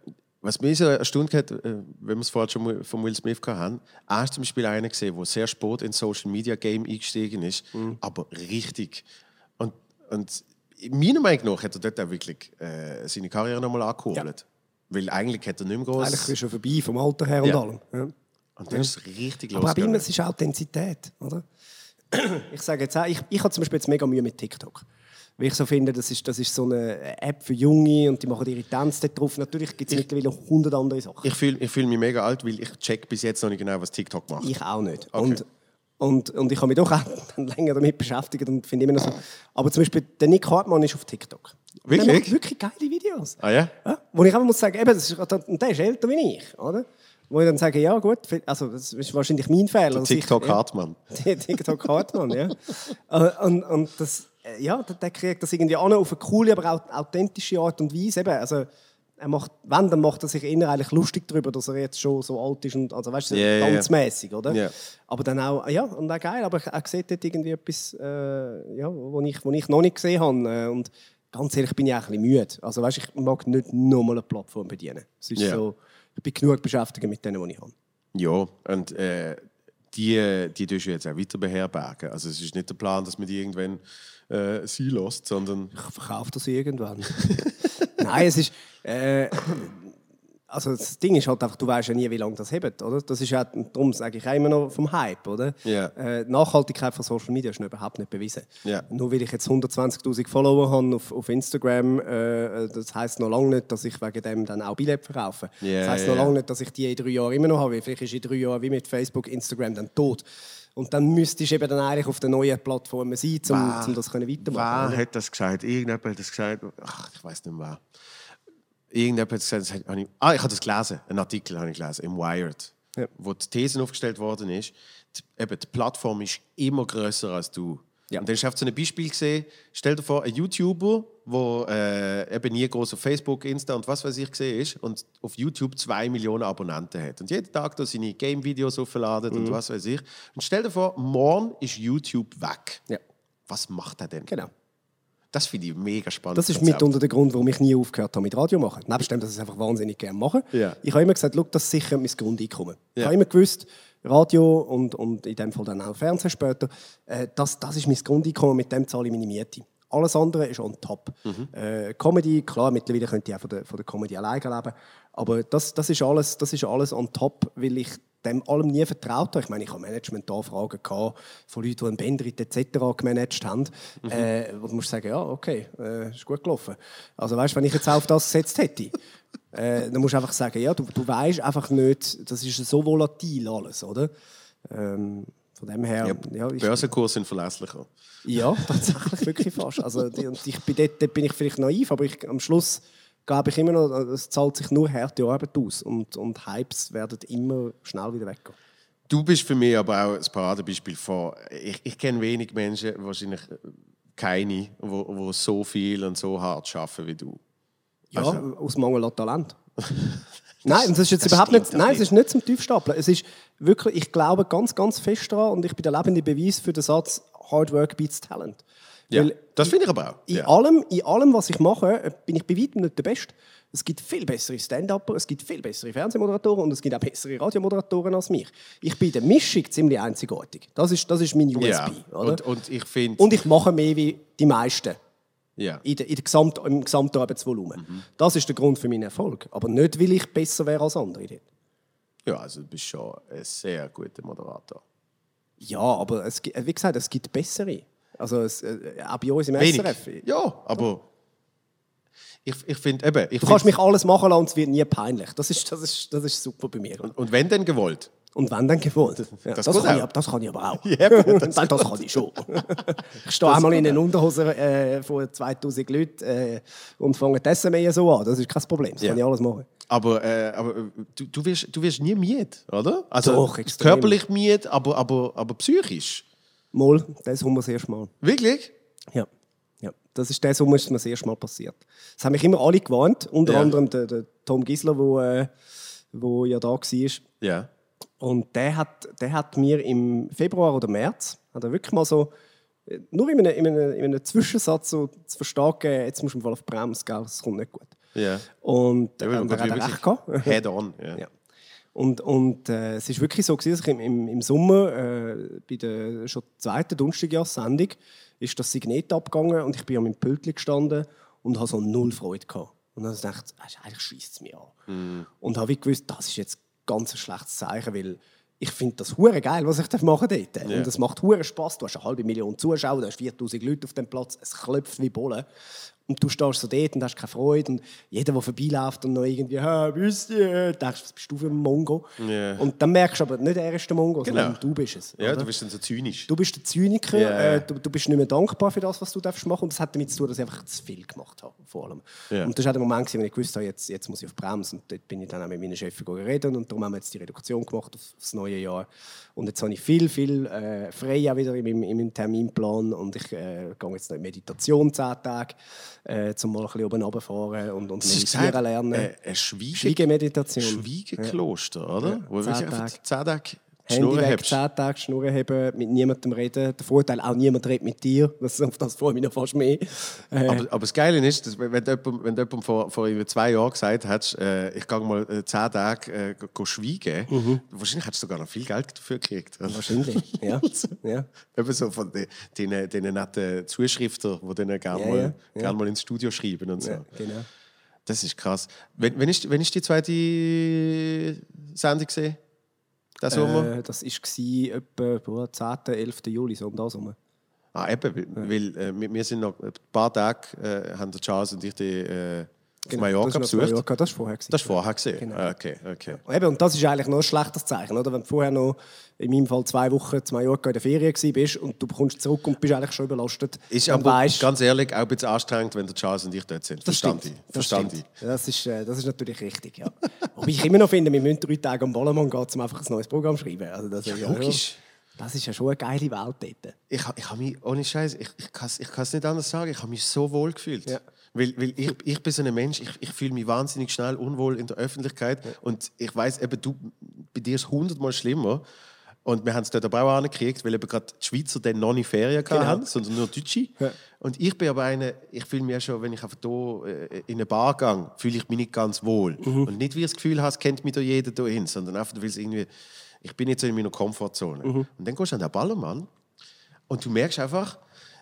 was mich so erstaunt hat, äh, wenn wir es vorher schon von Will Smith hatten, ist zum Beispiel einer gesehen, der sehr spät ins Social Media Game eingestiegen ist, aber richtig. Und, und meiner Meinung nach hat er dort auch wirklich äh, seine Karriere nochmal angekurbelt. Weil eigentlich hat er nicht mehr groß. Eigentlich ist er schon vorbei vom Alter her Ja. und allem. Und dann ist es richtig Aber bei ihm, losgegangen. es ist Authentizität, oder? Ich sage jetzt auch, ich, ich habe zum Beispiel jetzt mega Mühe mit TikTok. Weil ich so finde, das ist, das ist so eine App für Junge und die machen ihre Tänze dort drauf. Natürlich gibt es mittlerweile hundert andere Sachen. Ich fühle ich fühl mich mega alt, weil ich check bis jetzt noch nicht genau, was TikTok macht. Ich auch nicht. Okay. Und, und, und ich habe mich doch auch länger damit beschäftigt und finde immer noch so. Aber zum Beispiel, der Nick Hartmann ist auf TikTok. Wirklich? Der macht wirklich geile Videos. Ah ja? Ja, wo ich einfach muss sagen, eben, das ist, und der ist älter wie ich, oder? Wo ich dann sage, ja gut, also das ist wahrscheinlich mein Fehler. dass ich- TikTok ja. Hartmann. TikTok Hartmann, ja. Äh, und, und das, äh, ja, der, der kriegt das irgendwie an auf eine coole, aber auch authentische Art und Weise. Eben, also, er macht, wenn, dann macht er sich inner eigentlich lustig darüber, dass er jetzt schon so alt ist und, also weißt du, ja. tanzmäßig, oder? Ja. Aber dann auch, ja, und auch geil, aber er sieht dort irgendwie etwas, äh, ja, wo ich, wo ich noch nicht gesehen habe. Äh, Und ganz ehrlich bin ich auch ein bisschen müde. Also weißt, ich mag nicht nochmal eine Plattform bedienen. Es ist so, ich bin genug beschäftigt mit denen, die ich habe. Ja, und äh, die, die tust du jetzt auch weiter beherbergen. Also es ist nicht der Plan, dass man die irgendwann äh, sein lässt, sondern Ich verkaufe das irgendwann. Nein, es ist. Äh, also das Ding ist halt einfach, du weißt ja nie, wie lange das hebt, oder? Das ist ja, darum sage ich auch immer noch vom Hype, oder? Ja. Äh, Nachhaltigkeit von Social Media ist überhaupt nicht bewiesen. Ja. Nur weil ich jetzt 120'000 Follower habe auf, auf Instagram, äh, das heisst noch lange nicht, dass ich wegen dem dann auch Billett verkaufe. Ja, das heisst noch lange nicht, dass ich die in drei Jahren immer noch habe. Vielleicht ist in drei Jahren wie mit Facebook, Instagram dann tot. Und dann müsstest du eben dann eigentlich auf den neuen Plattformen sein, um, Wer- um das können weitermachen Wer oder? hat das gesagt? Irgendjemand hat das gesagt. Ach, ich weiß nicht mehr. Irgendjemand hat gesagt, ich, ah, ich habe das gelesen, einen Artikel habe ich gelesen, im Wired, Ja. wo die These aufgestellt worden ist, die, eben, die Plattform ist immer größer als du. Ja. Und dann hast du so ein Beispiel gesehen, stell dir vor, ein YouTuber, der äh, eben nie groß auf Facebook, Insta und was weiß ich gesehen ist und auf YouTube zwei Millionen Abonnenten hat und jeden Tag da seine Game-Videos aufladet Mhm. und was weiß ich. Und stell dir vor, morgen ist YouTube weg. Ja. Was macht er denn? Genau. Das finde ich mega spannend. Das ist mitunter der Grund, warum ich nie aufgehört habe mit Radio machen. Nebst dem, dass ich es einfach wahnsinnig gerne mache. Ja. Ich habe immer gesagt, das sichert mein Grundeinkommen. Ich Ja. habe immer gewusst, Radio und, und in dem Fall dann auch Fernsehen später, äh, das, das ist mein Grundeinkommen, mit dem zahle ich meine Miete. Alles andere ist on top. Äh, Comedy, klar, mittlerweile könnte ich auch von der, von der Comedy alleine leben. Aber das, das, ist alles, das ist alles on top, weil ich dem allem nie vertraut habe. Ich meine, ich habe Management-Anfragen von Leuten, die einen Bendrit etc. gemanagt haben. Äh, wo du musst sagen, ja, okay, äh, ist gut gelaufen. Also weißt, wenn ich jetzt auf das gesetzt hätte, äh, dann musst du einfach sagen, ja, du, du weißt einfach nicht, das ist so volatil alles, oder? Ähm, Von dem her, ja, Ja, ich, Börsenkurse sind verlässlicher. ja tatsächlich wirklich fast. Also, und ich bin dort, dort bin ich vielleicht naiv, aber ich, am Schluss glaube ich immer noch, es zahlt sich nur harte Arbeit aus und, und Hypes werden immer schnell wieder weggehen. Du bist für mich aber auch ein Paradebeispiel von. Ich, ich kenne wenig Menschen, wahrscheinlich keine, wo, wo so viel und so hart arbeiten wie du. Ja, Also- aus Mangel an Talent. Nein, das ist jetzt Das überhaupt nicht, nein, es ist nicht zum Tiefstapeln. Es ist wirklich, ich glaube ganz, ganz fest daran und ich bin der lebende Beweis für den Satz Hard Work beats Talent. Ja, Weil das finde ich aber auch. in, Ja. allem, in allem, was ich mache, bin ich bei weitem nicht der Beste. Es gibt viel bessere Stand-Upper, es gibt viel bessere Fernsehmoderatoren und es gibt auch bessere Radiomoderatoren als mich. Ich bin in der Mischung ziemlich einzigartig. Das ist, das ist mein USP. ja. Und, und ich finde. Und ich mache mehr wie die meisten Ja. in der, in der Gesamt, im Gesamtarbeitsvolumen. Mhm. Das ist der Grund für meinen Erfolg. Aber nicht, weil ich besser wäre als andere. dort. ja, also du bist schon ein sehr guter Moderator. Ja, aber es, wie gesagt, es gibt bessere. Also es, äh, auch bei uns im Wenig. SRF. Ja, aber. Ich, ich finde eben. Ich Du kannst find- mich alles machen lassen und es wird nie peinlich. Das ist, das ist, das ist super bei mir. Und wenn denn gewollt? Und wenn dann gewollt. Ja, Das kann ich, das kann ich aber auch. Ja, aber das, das kann ich schon. ich stehe einmal in einer Unterhose äh, von 2000 Leuten äh, und fange das Essen so an. Das ist kein Problem. Das Ja. kann ich alles machen. Aber, äh, aber äh, du, du, wirst, du wirst nie müde, oder? Also Doch, körperlich müde, aber, aber, aber psychisch. Mal, das haben wir das erste Mal. Wirklich? Ja. ja. Das ist der Sommer, ist mir das erste Mal passiert. Das haben mich immer alle gewarnt, unter Ja. anderem der, der Tom Gisler, wo, äh, wo ja da war. Ja. Und der hat, der hat mir im Februar oder März, hat er wirklich mal so, äh, nur in einem, in einem, in einem Zwischensatz so zu verstehen gegeben, jetzt musst du mal auf die Bremse, gell, das kommt nicht gut. Ja. Und, Ja, und er hat recht gehabt. Head on. Ja. Ja. Und, und äh, es ist wirklich so, gewesen, dass ich im, im, im Sommer äh, bei der schon zweiten Donnerstagjahrssendung ist das Signet abgegangen und ich bin an meinem Pultli gestanden und habe so null Freude gehabt. Und dann dachte ich, «Ah, eigentlich schießt es mich an. Und habe wie gewusst, das ist jetzt ganz ein schlechtes Zeichen, weil ich finde das hure geil, was ich da machen dort. Und es macht hure Spaß. Du hast eine halbe Million Zuschauer, du hast 4000 Leute auf dem Platz, es klopft wie Bolle. Und du stehst so dort und hast keine Freude. Und jeder, der vorbeiläuft und noch irgendwie, «Hä, wisst ihr?» denkst, was bist du für ein Mongo? Ja. Und dann merkst du aber, nicht er ist der Mongo, Genau. sondern du bist es. Ja, oder? du bist dann so zynisch. Du bist der Zyniker, ja. Äh, du, du bist nicht mehr dankbar für das, was du darfst machen. Und das hat damit zu tun, dass ich einfach zu viel gemacht habe, vor allem. Ja. Und das war der Moment, wo ich gewusst habe, jetzt, jetzt muss ich auf die Bremse. Und dort bin ich dann auch mit meinen Chefin geredet und darum haben wir jetzt die Reduktion gemacht auf das neue Jahr. Und jetzt habe ich viel, viel äh, frei auch wieder in meinem, in meinem Terminplan und ich äh, gehe jetzt noch in Meditation zehn Tage, äh, um mal ein bisschen oben runterfahren und, und meditieren lernen. äh, ein Schwiege Schwiegemeditation. Schwiegekloster, oder? Wo du zehn Tage. zehn Tage die Handy weg, hast. 10 Tage Schnurren haben, mit niemandem reden. Der Vorteil, auch niemand redet mit dir. Das, auf das freue ich mich noch fast mehr. Äh, Aber, aber das Geile ist, dass, wenn, du jemand, wenn du jemand vor, vor über zwei Jahren gesagt hast, äh, ich gehe mal äh, zehn Tage äh, go- schweigen, wahrscheinlich hättest du sogar noch viel Geld dafür gekriegt. Mhm. wahrscheinlich, ja. ja. Eben so von den, den, den netten Zuschriften, die dann gerne Ja, mal, ja, ja. gern mal ins Studio schreiben und so. ja, genau. Das ist krass. Wenn, wenn, ist, wenn ist die zweite Sendung gesehen? Sommer? Äh, das war etwa boah, 10., 11. Juli, so um das herum. Ah, eben, weil, weil äh, wir, wir sind noch ein paar Tage, äh, haben der Charles und ich die auf Mallorca Genau, das ist besucht. Mallorca, das war vorher. gewesen. Das war vorher gesehen. Genau. Ah, Okay, okay. Eben, und das ist eigentlich noch ein schlechtes Zeichen, oder? Wenn du vorher noch in meinem Fall zwei Wochen zu Mallorca in der Ferien warst und du kommst zurück und bist eigentlich schon überlastet. Ist aber weisst- ganz ehrlich auch ein bisschen anstrengend, wenn der Charles und ich dort sind. Verstand ich. Das, Verstand ich. das, ist, äh, das ist natürlich richtig, ja. Wobei ich immer noch finde, wir müssen drei Tage am Ballermann gehen, um einfach ein neues Programm zu schreiben. Also das ist ja logisch. Das ist ja schon eine geile Welt dort. Ich, ich habe mich, ohne Scheiß, ich, ich kann es nicht anders sagen, ich habe mich so wohl gefühlt. Ja. Weil, weil ich, ich bin so ein Mensch, ich, ich fühle mich wahnsinnig schnell unwohl in der Öffentlichkeit. Und ich weiß eben, du, bei dir ist es hundertmal schlimmer. Und wir haben es dort aber auch angekriegt, weil eben gerade die Schweizer dann noch nicht Ferien Genau. hatten, sondern nur Deutsche. Ja. Und ich bin aber einer, ich fühle mich ja schon, wenn ich einfach hier äh, in eine Bar gehe, fühle ich mich nicht ganz wohl. Mhm. Und nicht, wie ich das Gefühl habe, es kennt mich da jeder hier hin, sondern einfach, weil es irgendwie, ich bin jetzt so in meiner Komfortzone. Mhm. Und dann gehst du an den Ballermann und du merkst einfach,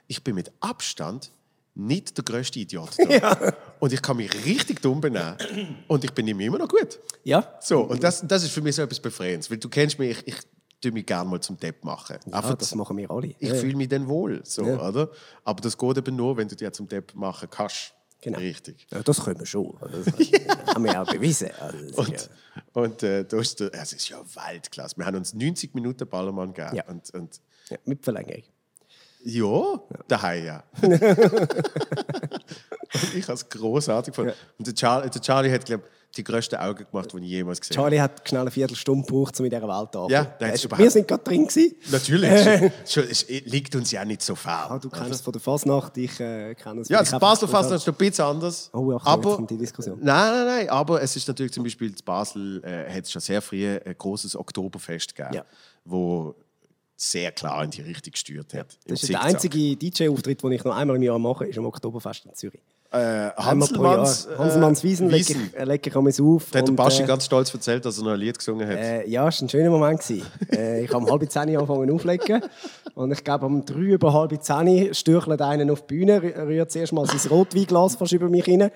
ich bin mit Abstand nicht der größte Idiot. Da. Und ich kann mich richtig dumm benehmen. Und ich bin immer noch gut. Ja? So, und das, das ist für mich so etwas Befreiendes. Weil du kennst mich, ich, ich tue mich gerne mal zum Depp machen. Ja, Einfach, das machen wir alle. ich Ja, ja. fühle mich dann wohl. So, Ja. oder? Aber das geht eben nur, wenn du dich zum Depp machen kannst. Genau. Richtig. Ja, das können wir schon. Das haben wir ja auch bewiesen. Also, das Und, ja, und äh, da ist es ist ja Weltklasse. Wir haben uns 90 Minuten Ballermann gegeben. Ja. Und, und ja, mit Verlängerung. Ja, daheim ja. und ich habe es großartig gefunden. Und der Charlie, der Charlie hat, glaube die größten Augen gemacht, die ich jemals gesehen habe. Charlie hat schnell eine Viertelstunde gebraucht, um in dieser Welt anzukommen. Ja, der hat's Äh, Wir sind gerade drin. Gewesen. Natürlich. schon, es liegt uns ja nicht so fern. Ah, du kennst es von der Fasnacht, ich äh, kenne es Ja, das Käfer- fast ist ein bisschen anders. Oh, Achtung, aber, kommt die Diskussion. Nein, nein, nein. Aber es ist natürlich zum Beispiel in Basel äh, hat es schon sehr früh ein großes Oktoberfest gegeben, Ja. wo sehr klar in die Richtung gesteuert hat. Das ist der einzige DJ-Auftritt, den ich noch einmal im Jahr mache, ist am Oktoberfest in Zürich. Äh. Hanselmanns, äh, Hanselmanns Wiesen, lege Wiesen. äh, lege ich einmal auf. Da hat der Baschi äh, ganz stolz erzählt, dass er noch ein Lied gesungen hat. Äh, ja, es war ein schöner Moment. äh, ich habe um halb zehn angefangen aufzulegen. Und ich glaube, um drei über halb zehn stürchelt einer auf die Bühne, rü- rührt zuerst mal sein Rotweinglas fast über mich rein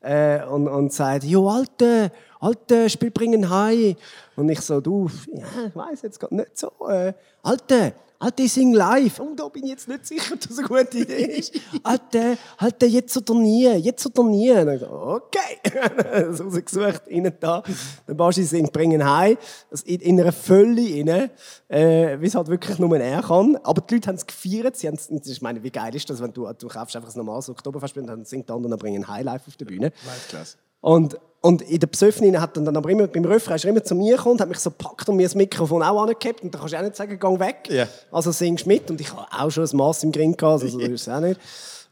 äh, und, und sagt, «Jo, Alte, Alte, spiel bringen Hai.» Und ich so, «Du, ja, ich weiß jetzt gerade nicht so. Äh, Alte, Alte, ich sing live.» «Oh, da bin ich jetzt nicht sicher, ob das eine gute Idee ist.» «Alte, Alte, jetzt oder nie, jetzt oder nie.» Und ich so, «Okay.» so rausgesucht, innen da. Der Baschi singt «Bringen Hai». Das in, in einer Fülle rein, äh, wie es halt wirklich nur er kann. Aber die Leute haben es gefeiert. Sie haben's, ich meine, wie geil ist das, wenn du, du kaufst einfach ein normales Oktoberfest und dann singt der andere «Bringen Hai» live auf der Bühne. Weltklasse. Und, und in der Besoffenen hat dann, aber immer, beim Refrain ist er immer zu mir gekommen hat mich so gepackt und mir das Mikrofon auch angehabt. Und dann kannst du auch nicht sagen, geh weg. Ja. Also singst mit. Und ich habe auch schon ein Mass im Grin gehabt, also so ist auch nicht.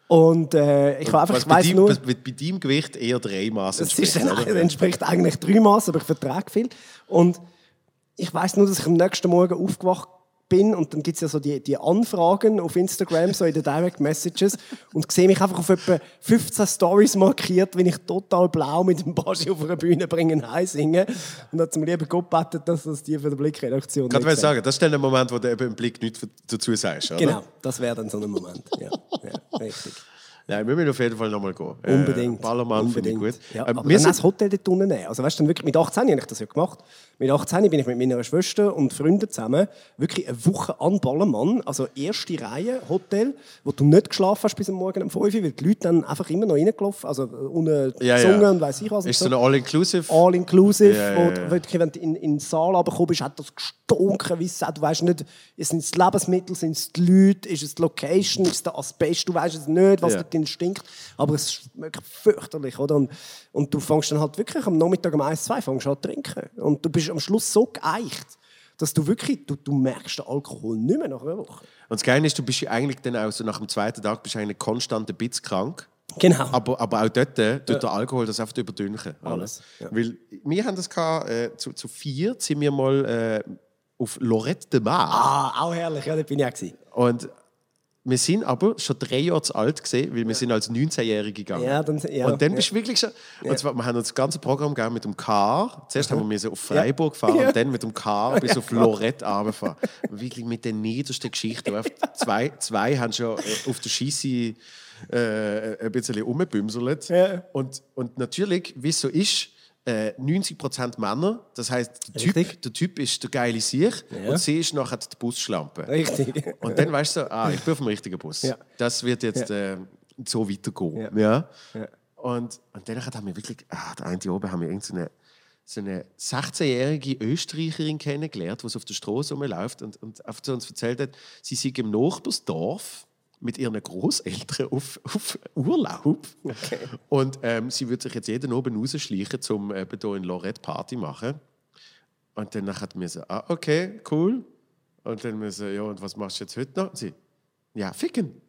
Und äh, ich habe einfach, Was ich weiss deinem, nur... was bei, bei deinem Gewicht eher drei Maß entspricht, es entspricht eigentlich drei Maß, aber ich vertrage viel. Und ich weiß nur, dass ich am nächsten Morgen aufgewacht bin und dann gibt es ja so die, die Anfragen auf Instagram, so in den Direct Messages und sehe mich einfach auf etwa 15 Stories markiert, wenn ich total blau mit dem Baschi auf einer Bühne bringen heim singe und hat zum lieben Gott gebeten, dass das die für die Blickredaktion Gerade will sehen. sagen, das ist dann der Moment, wo du eben im Blick nichts dazu sagst, oder? Genau, das wäre dann so ein Moment. Ja, ja richtig. Nein, wir müssen auf jeden Fall nochmal gehen. Unbedingt. Äh, Ballermann finde ich Unbedingt. gut. Ja, Äh, aber wir dann das sind, Hotel dort unten nehmen. Also weißt du, wirklich, mit 18 habe ich das ja gemacht. Mit 18 bin ich mit meiner Schwester und Freunden zusammen wirklich eine Woche an Ballermann, also erste Reihe Hotel, wo du nicht geschlafen hast bis am Morgen um 5 Uhr, weil die Leute dann einfach immer noch reingelaufen, also ohne Ja, gesungen ja. und weiss ich was. ist so eine All-Inclusive. All-inclusive, Ja, ja, ja. wirklich, wenn du in, in den Saal runtergekommen bist, hat das gestunken, wie. Du weißt nicht, sind es die Lebensmittel, sind es die Leute, ist es die Location, ist es der Asbest, du weißt es nicht, was Ja. dort drin stinkt, aber es ist wirklich fürchterlich, oder? Und, und du fängst dann halt wirklich am Nachmittag um 1, 2 fängst an zu trinken und du bist am Schluss so geeicht, dass du wirklich, du, du merkst den Alkohol nicht mehr nach einer Woche. Und das Geile ist, du bist ja eigentlich dann auch so nach dem zweiten Tag bist du eigentlich konstant ein bisschen krank. Genau. Aber, aber auch dort äh, tut der Alkohol das einfach überdünchen. Alles, ja. Weil wir haben das gehabt, äh, zu, zu vier sind wir mal äh, auf Lorette de Mar. Ah, auch herrlich, ja, da bin ich auch. Gewesen. Und wir sind aber schon drei Jahre zu alt gesehen, weil wir sind als 19-Jährige gegangen. Ja, dann- ja, und dann ja. bist du wirklich schon. Und zwar, wir haben uns das ganze Programm gegeben mit dem Car. Zuerst haben wir auf Freiburg fahren und dann mit dem Car bis auf Lorette runterfahren. Wirklich mit den niedersten Geschichten. Zwei, zwei haben schon äh, auf der Scheisse äh, ein bisschen rumbümselt. Ja. Und, und natürlich, wie es so ist, äh, 90% Männer. Das heißt, der typ, der typ ist der geile Sieg Ja. und sie ist nachher die Busschlampe. Richtig. Und dann weißt du, ah, ich bin auf dem richtigen Bus. Ja. Das wird jetzt äh, so weitergehen. Ja. Ja. Ja. Und, und dann haben wir wirklich, ah, der eine oben haben wir irgend so eine, so eine 16-jährige Österreicherin kennengelernt, die auf der Straße rumläuft und, und zu uns erzählt hat, sie sei im Nachbarsdorf mit ihren Großeltern auf, auf Urlaub. Und ähm, sie würde sich jetzt jeden oben rausschleichen, um eben hier in Lorette Party machen. Und dann hat mir so, ah, okay, cool. Und dann mir so, ja, und was machst du jetzt heute noch? Und sie, ja, ficken.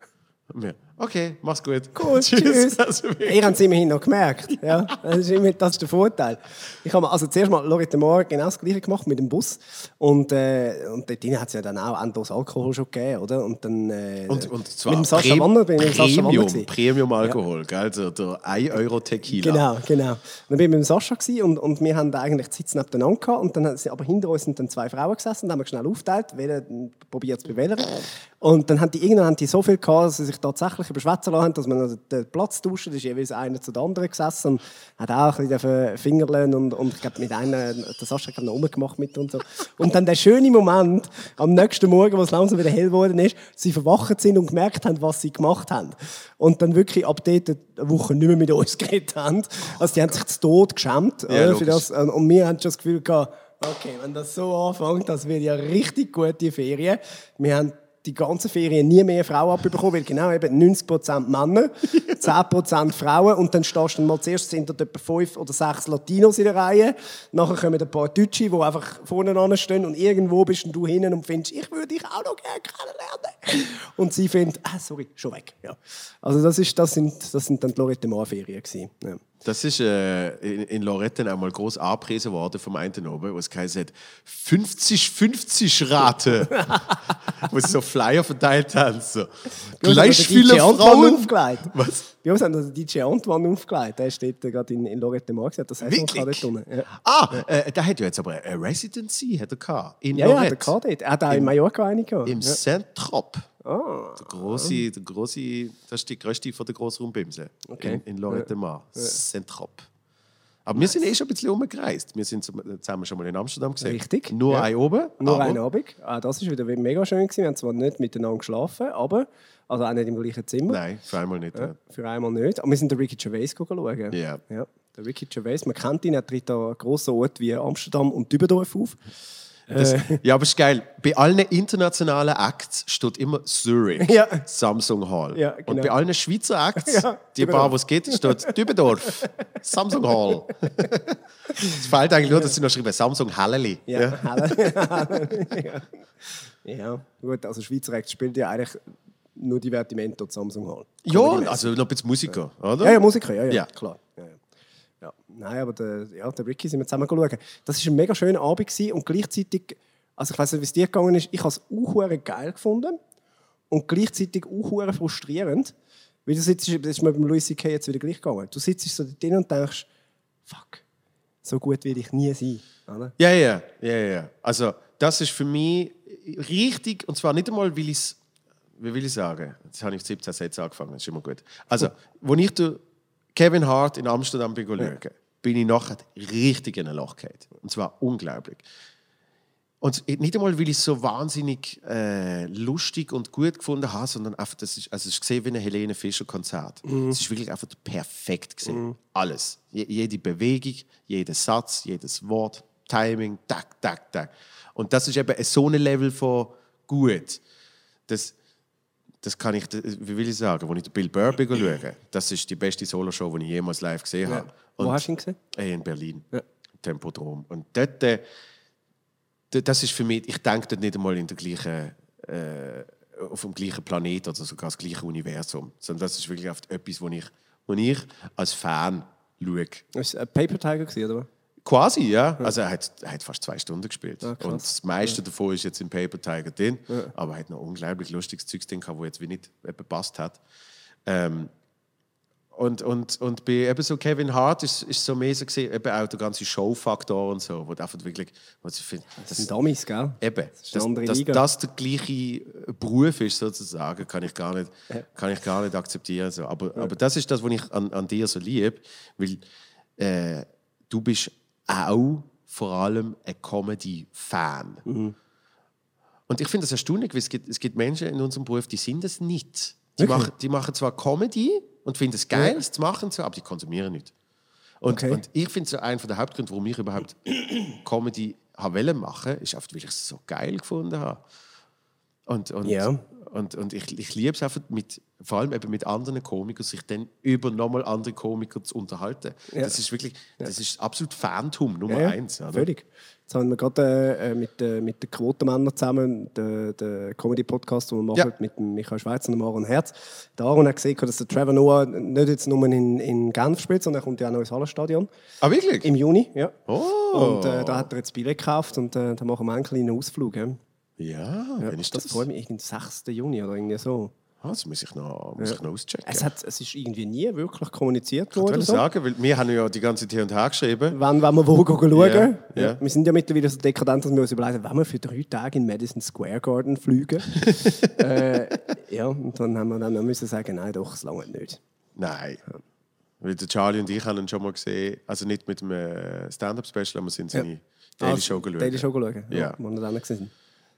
Und wir, okay, mach's gut. Cool, tschüss. Also, wirklich. Ihr habt es immerhin noch gemerkt. Ja, das, ist immer, das ist der Vorteil. Ich habe also zuerst mal Lorette Moor genau das Gleiche gemacht mit dem Bus. Und, äh, und dort hat es ja dann auch endlos Alkohol schon gegeben, oder? Und, dann, äh, und, und zwar mit dem Sascha Prem- Wanner bin ich mit dem Sascha Premium. Premium Alkohol, gell? Also der 1 Euro Tequila. Genau, genau. Dann bin ich mit dem Sascha gewesen und, und wir haben eigentlich die Sitze nebeneinander gehabt und dann sind, aber hinter uns sind dann zwei Frauen gesessen, dann haben wir schnell aufgeteilt, wer probiert zu bewählen. Und dann haben die irgendwann haben die so viel gehabt, dass sie sich tatsächlich bisschen beschwätzen lassen, dass wir noch den Platz tauschen. Da ist jeweils einer zu der anderen gesessen und hat auch ein bisschen Fingerlen und, und ich glaube, mit einer, das hast du noch rumgemacht mit und so. Und dann der schöne Moment, am nächsten Morgen, wo es langsam wieder hell geworden ist, sie verwacht sind und gemerkt haben, was sie gemacht haben. Und dann wirklich ab dort eine Woche nicht mehr mit uns geredet haben. Also die haben sich zu Tod geschämt Ja, äh, für das. Und wir haben schon das Gefühl gehabt, okay, wenn das so anfängt, das wird ja richtig gute Ferien. Wir haben die ganze Ferien nie mehr Frauen abbekommen, weil genau eben 90% Männer, 10% Frauen und dann stehst du mal zuerst sind dort etwa fünf oder sechs Latinos in der Reihe, nachher kommen ein paar Deutsche, die einfach vorne stehen und irgendwo bist du hinten und findest, ich würde dich auch noch gerne kennenlernen. Und sie findet, ah, sorry, schon weg. Ja. Also das, ist, das, sind, das sind dann die Lorette Mar Ferien gewesen. Ja. Das ist äh, in, in Lorette auch mal groß angepriesen worden vom einen oben, wo es geheißen hat, 50-50 Rate. wo sie so Flyer verteilt haben. So. Gleich viele Frauen. Was? Bei uns haben den DJ Antoine aufgelegt. Der steht gerade in, in Lorette Mar. gesagt. Das heißt, man kann Wirklich? unten. Ja. Ah, äh, der hat ja jetzt aber eine Residency hat er gehabt, in Ja, ja, Lorette. der kann dort. Er hat auch in Mallorca eine gehabt. Im ja. Saint-Trop. Ah. Der große, der große, das ist die größte von der Grossraumbimse Okay. in, in Lorette Mar. Saint-Trop. Aber wir sind eh schon ein bisschen umgereist. Wir sind zusammen schon mal in Amsterdam gesehen. Richtig, Nur ja. ein oben. Nur einen Abend. Ah, das war wieder mega schön. Gewesen. Wir haben zwar nicht miteinander geschlafen, aber also auch nicht im gleichen Zimmer. Nein, für einmal nicht. Ja. Für einmal nicht. Aber wir sind den Ricky Gervais schauen. Ja. ja. Der Ricky Gervais, man kennt ihn, er tritt an grossen Orten wie Amsterdam und Dübendorf auf. Das, Äh. ja, aber es ist geil. Bei allen internationalen Acts steht immer Zurich, Ja. Samsung Hall. Ja, genau. Und bei allen Schweizer Acts, Ja, die paar, wo es geht, steht Dübendorf, Samsung Hall. es fehlt eigentlich nur, dass sie noch schreiben Samsung Halleli. Ja, ja. ja. gut, also Schweizer Act spielt ja eigentlich nur Divertimento Samsung Hall. Ja, Comedymäßig. also noch ein bisschen Musiker, oder? Ja, ja, Musiker, ja, ja, Ja. klar. Ja, ja. Ja. Nein, aber der, ja, der Ricky sind wir zusammen schauen. Das war ein mega schöner Abend gewesen und gleichzeitig, also ich weiß nicht, wie es dir gegangen ist, ich habe es auch geil gefunden und gleichzeitig auch frustrierend, weil du sitzt, das ist mir beim Louis C.K. jetzt wieder gleich gegangen. Du sitzt so drin und denkst, fuck, so gut will ich nie sein. Ja, ja, ja, ja. Also, das ist für mich richtig, und zwar nicht einmal, weil ich es, wie will ich sagen, jetzt habe ich 17 Sätze angefangen, das ist immer gut. Also, als ich Kevin Hart in Amsterdam bin schauen, bin ich nachher richtig in ein Loch gefallen. Und zwar unglaublich. Und nicht einmal, weil ich es so wahnsinnig äh, lustig und gut gefunden habe, sondern einfach, das ist, also es ist gesehen wie ein Helene Fischer Konzert. Es ist wirklich einfach perfekt gesehen. Alles. Je, jede Bewegung, jeder Satz, jedes Wort, Timing, tak, tak, tak. Und das ist eben so ein Level von gut. Das, das kann ich, wie will ich sagen, als ich Bill Burr bin schaue, das ist die beste Soloshow, die ich jemals live gesehen habe. Wo Und- hast du ihn gesehen? äh, In Berlin. Ja. Tempodrom. Und dort, äh, das ist für mich, ich denke dort nicht einmal in der gleichen, äh, auf dem gleichen Planet oder sogar das gleiche Universum. Sondern das ist wirklich oft etwas, wo ich, wo ich als Fan schaue. War ein Paper Tiger, gewesen, oder? Quasi, ja. Also er hat, er hat fast zwei Stunden gespielt. Krass. und das meiste davon ist jetzt im Paper Tiger drin. Aber er hat noch unglaublich lustiges Zeugs drin gehabt, wo jetzt wie nicht gepasst hat. Ähm, und, und, und bei eben so Kevin Hart ist ist so mehr so gesehen, eben auch der ganze Showfaktor und so, wo du einfach wirklich, was ich finde, Das sind Dummies, gell? Eben, eine dass, dass Liga. das der gleiche Beruf ist, sozusagen, kann ich gar nicht, kann ich gar nicht akzeptieren. So. Aber, aber das ist das, was ich an, an dir so liebe, weil äh, du bist auch vor allem ein Comedy-Fan. Mhm. Und ich finde das erstaunlich, weil es gibt, es gibt Menschen in unserem Beruf, die sind es nicht. Die, machen, die machen zwar Comedy und finden es geil, es zu machen, aber die konsumieren nicht. Und, Okay. und ich finde so einer der Hauptgründe, warum ich überhaupt Comedy habe machen, ist oft, weil ich es so geil gefunden habe. Und, und, Ja. Und, und ich, ich liebe es einfach, mit, vor allem eben mit anderen Komikern, sich dann über nochmal andere Komiker zu unterhalten. Das ist wirklich, das ist absolut Phantom Nummer Ja, eins. Oder? Völlig. Jetzt haben wir gerade äh, mit, äh, mit den Quotenmännern zusammen den, den Comedy-Podcast, den wir machen Ja. mit dem Michael Schweizer und dem Aaron Herz. Der Aaron hat gesehen, dass der Trevor Noah nicht jetzt nur in, in Genf spielt, sondern er kommt ja auch noch ins Hallenstadion. Ah, wirklich? Im Juni, ja. Oh. Und äh, da hat er jetzt Billett gekauft und äh, da machen wir einen kleinen Ausflug. Ja. Ja, wenn ist Das, das? freut mich, irgendwie 6. Juni oder irgendwie so. Ah, das muss ich noch, muss ich noch auschecken. Es, hat, es ist irgendwie nie wirklich kommuniziert ich worden. wollte So. sagen, weil wir haben ja die ganze Zeit und her geschrieben. Wenn, wenn wir wo schauen. Ja, ja. Wir sind ja mittlerweile so dekadent, dass wir uns überlegen, wenn wir für drei Tage in Madison Square Garden fliegen. äh, Ja, und dann haben wir dann noch müssen sagen, nein, doch, es lange nicht. Nein. Weil der Charlie und ich haben ihn schon mal gesehen, also nicht mit dem äh, Stand-Up-Special, aber wir sind seine Daily Show geschaut. Daily Show geschaut, ja. Ja. Wo wir dann gesehen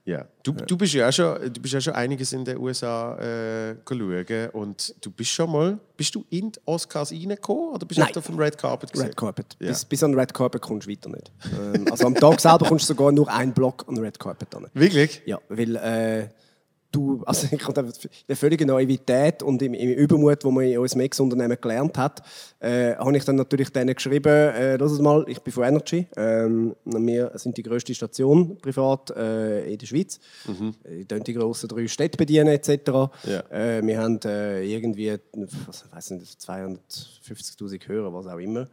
Ja. Du, du bist ja auch schon, du bist ja schon einiges in den USA äh, schauen und du bist schon mal, bist du in die Oscars reingekommen oder bist du auf dem Red Carpet gesehen? Red Carpet. Ja. Bis, bis an den Red Carpet kommst du weiter nicht. ähm, also am Tag selber kommst du sogar nur einen Block an den Red Carpet an. Wirklich? Ja, weil äh, du, also ich in der völligen Naivität und im, im Übermut, wo man in unserem Ex-Unternehmen gelernt hat, äh, habe ich dann natürlich denen geschrieben, äh, es mal, ich bin von Energy, ähm, wir sind die grösste Station privat äh, in der Schweiz, mhm. äh, die grossen drei Städte bedienen etc. Ja. Äh, wir haben äh, irgendwie, was, ich weiß nicht, 250'000 Hörer, was auch immer.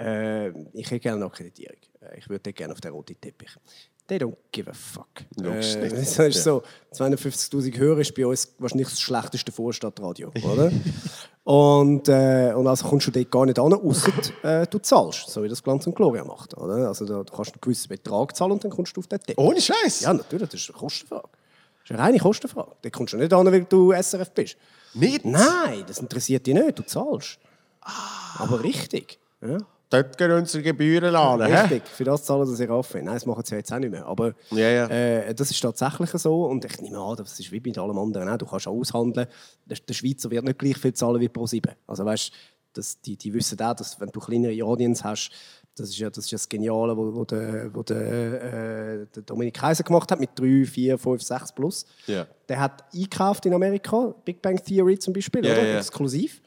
Äh, ich hätte gerne eine Akkreditierung. Äh, Ich würde gerne auf den roten Teppich. They don't give a fuck. Logisch Äh, nicht. das ist so, 250'000 Hörer ist bei uns wahrscheinlich das schlechteste Vorstadtradio, oder? und, äh, und also kommst du dort gar nicht an, außer äh, du zahlst, so wie das Glanz und Gloria macht. Oder? Also da, du kannst einen gewissen Betrag zahlen und dann kommst du auf den Teppich. Ohne Scheiß. Ja, natürlich, das ist eine Kostenfrage. Das ist eine reine Kostenfrage. Da kommst du nicht an, weil du SRF bist. Nicht? Nein, das interessiert dich nicht, du zahlst. Aber richtig. Ja. Dort gehen unsere Gebühren an. Richtig, für das zahlen sie sich auf. Nein, das machen sie jetzt auch nicht mehr. Aber Ja, ja. Äh, das ist tatsächlich so. Und ich nehme an, das ist wie bei allen anderen auch. Du kannst auch aushandeln. Der, Schweizer wird nicht gleich viel zahlen wie Pro7. Also weißt, das, die, die wissen auch, dass wenn du kleinere Audience hast, das ist ja das, ist ja das Geniale, was wo der, wo der, äh, der Dominik Kaiser gemacht hat mit 3, 4, 5, 6 plus. Ja. Der hat eingekauft in Amerika, Big Bang Theory zum Beispiel, oder? exklusiv.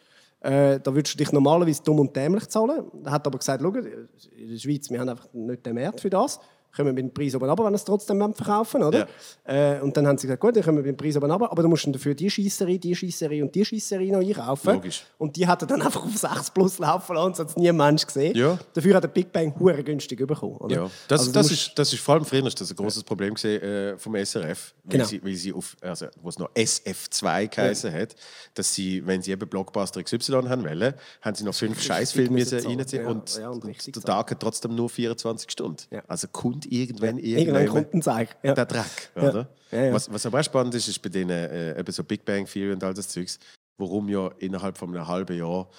Äh, da würdest du dich normalerweise dumm und dämlich zahlen. Er hat aber gesagt, schau, in der Schweiz, wir haben einfach nicht den Wert für das. Können wir mit dem Preis oben runter, wenn wir es trotzdem verkaufen oder? Äh, und dann haben sie gesagt, gut, dann können wir mit dem Preis oben runter, aber du musst dann dafür die Scheisserie, die Scheisserie und die Scheisserie noch einkaufen. Logisch. Und die hat er dann einfach auf 6 plus laufen lassen, es nie ein Mensch gesehen. Ja. Dafür hat der Big Bang hure günstig bekommen. Oder? Ja, das, Also das, ist, das ist vor allem früher ist das ein großes Problem gewesen, äh, vom SRF, weil, Genau. sie, weil sie auf, also, wo es noch SF2 geheißen hat, dass sie, wenn sie eben Blockbuster XY haben wollen, haben sie noch fünf Scheißfilme reinziehen Ja, und, ja, und der. Tag hat trotzdem nur 24 Stunden. Ja. Also kommt irgendwann Irgendwann irgendwann kommt ein Zeig. Ja. der Dreck, oder? Ja, ja. Was, was aber auch spannend ist, ist bei denen äh, eben so Big Bang Theory und all das Zeugs, warum ja innerhalb von einem halben Jahr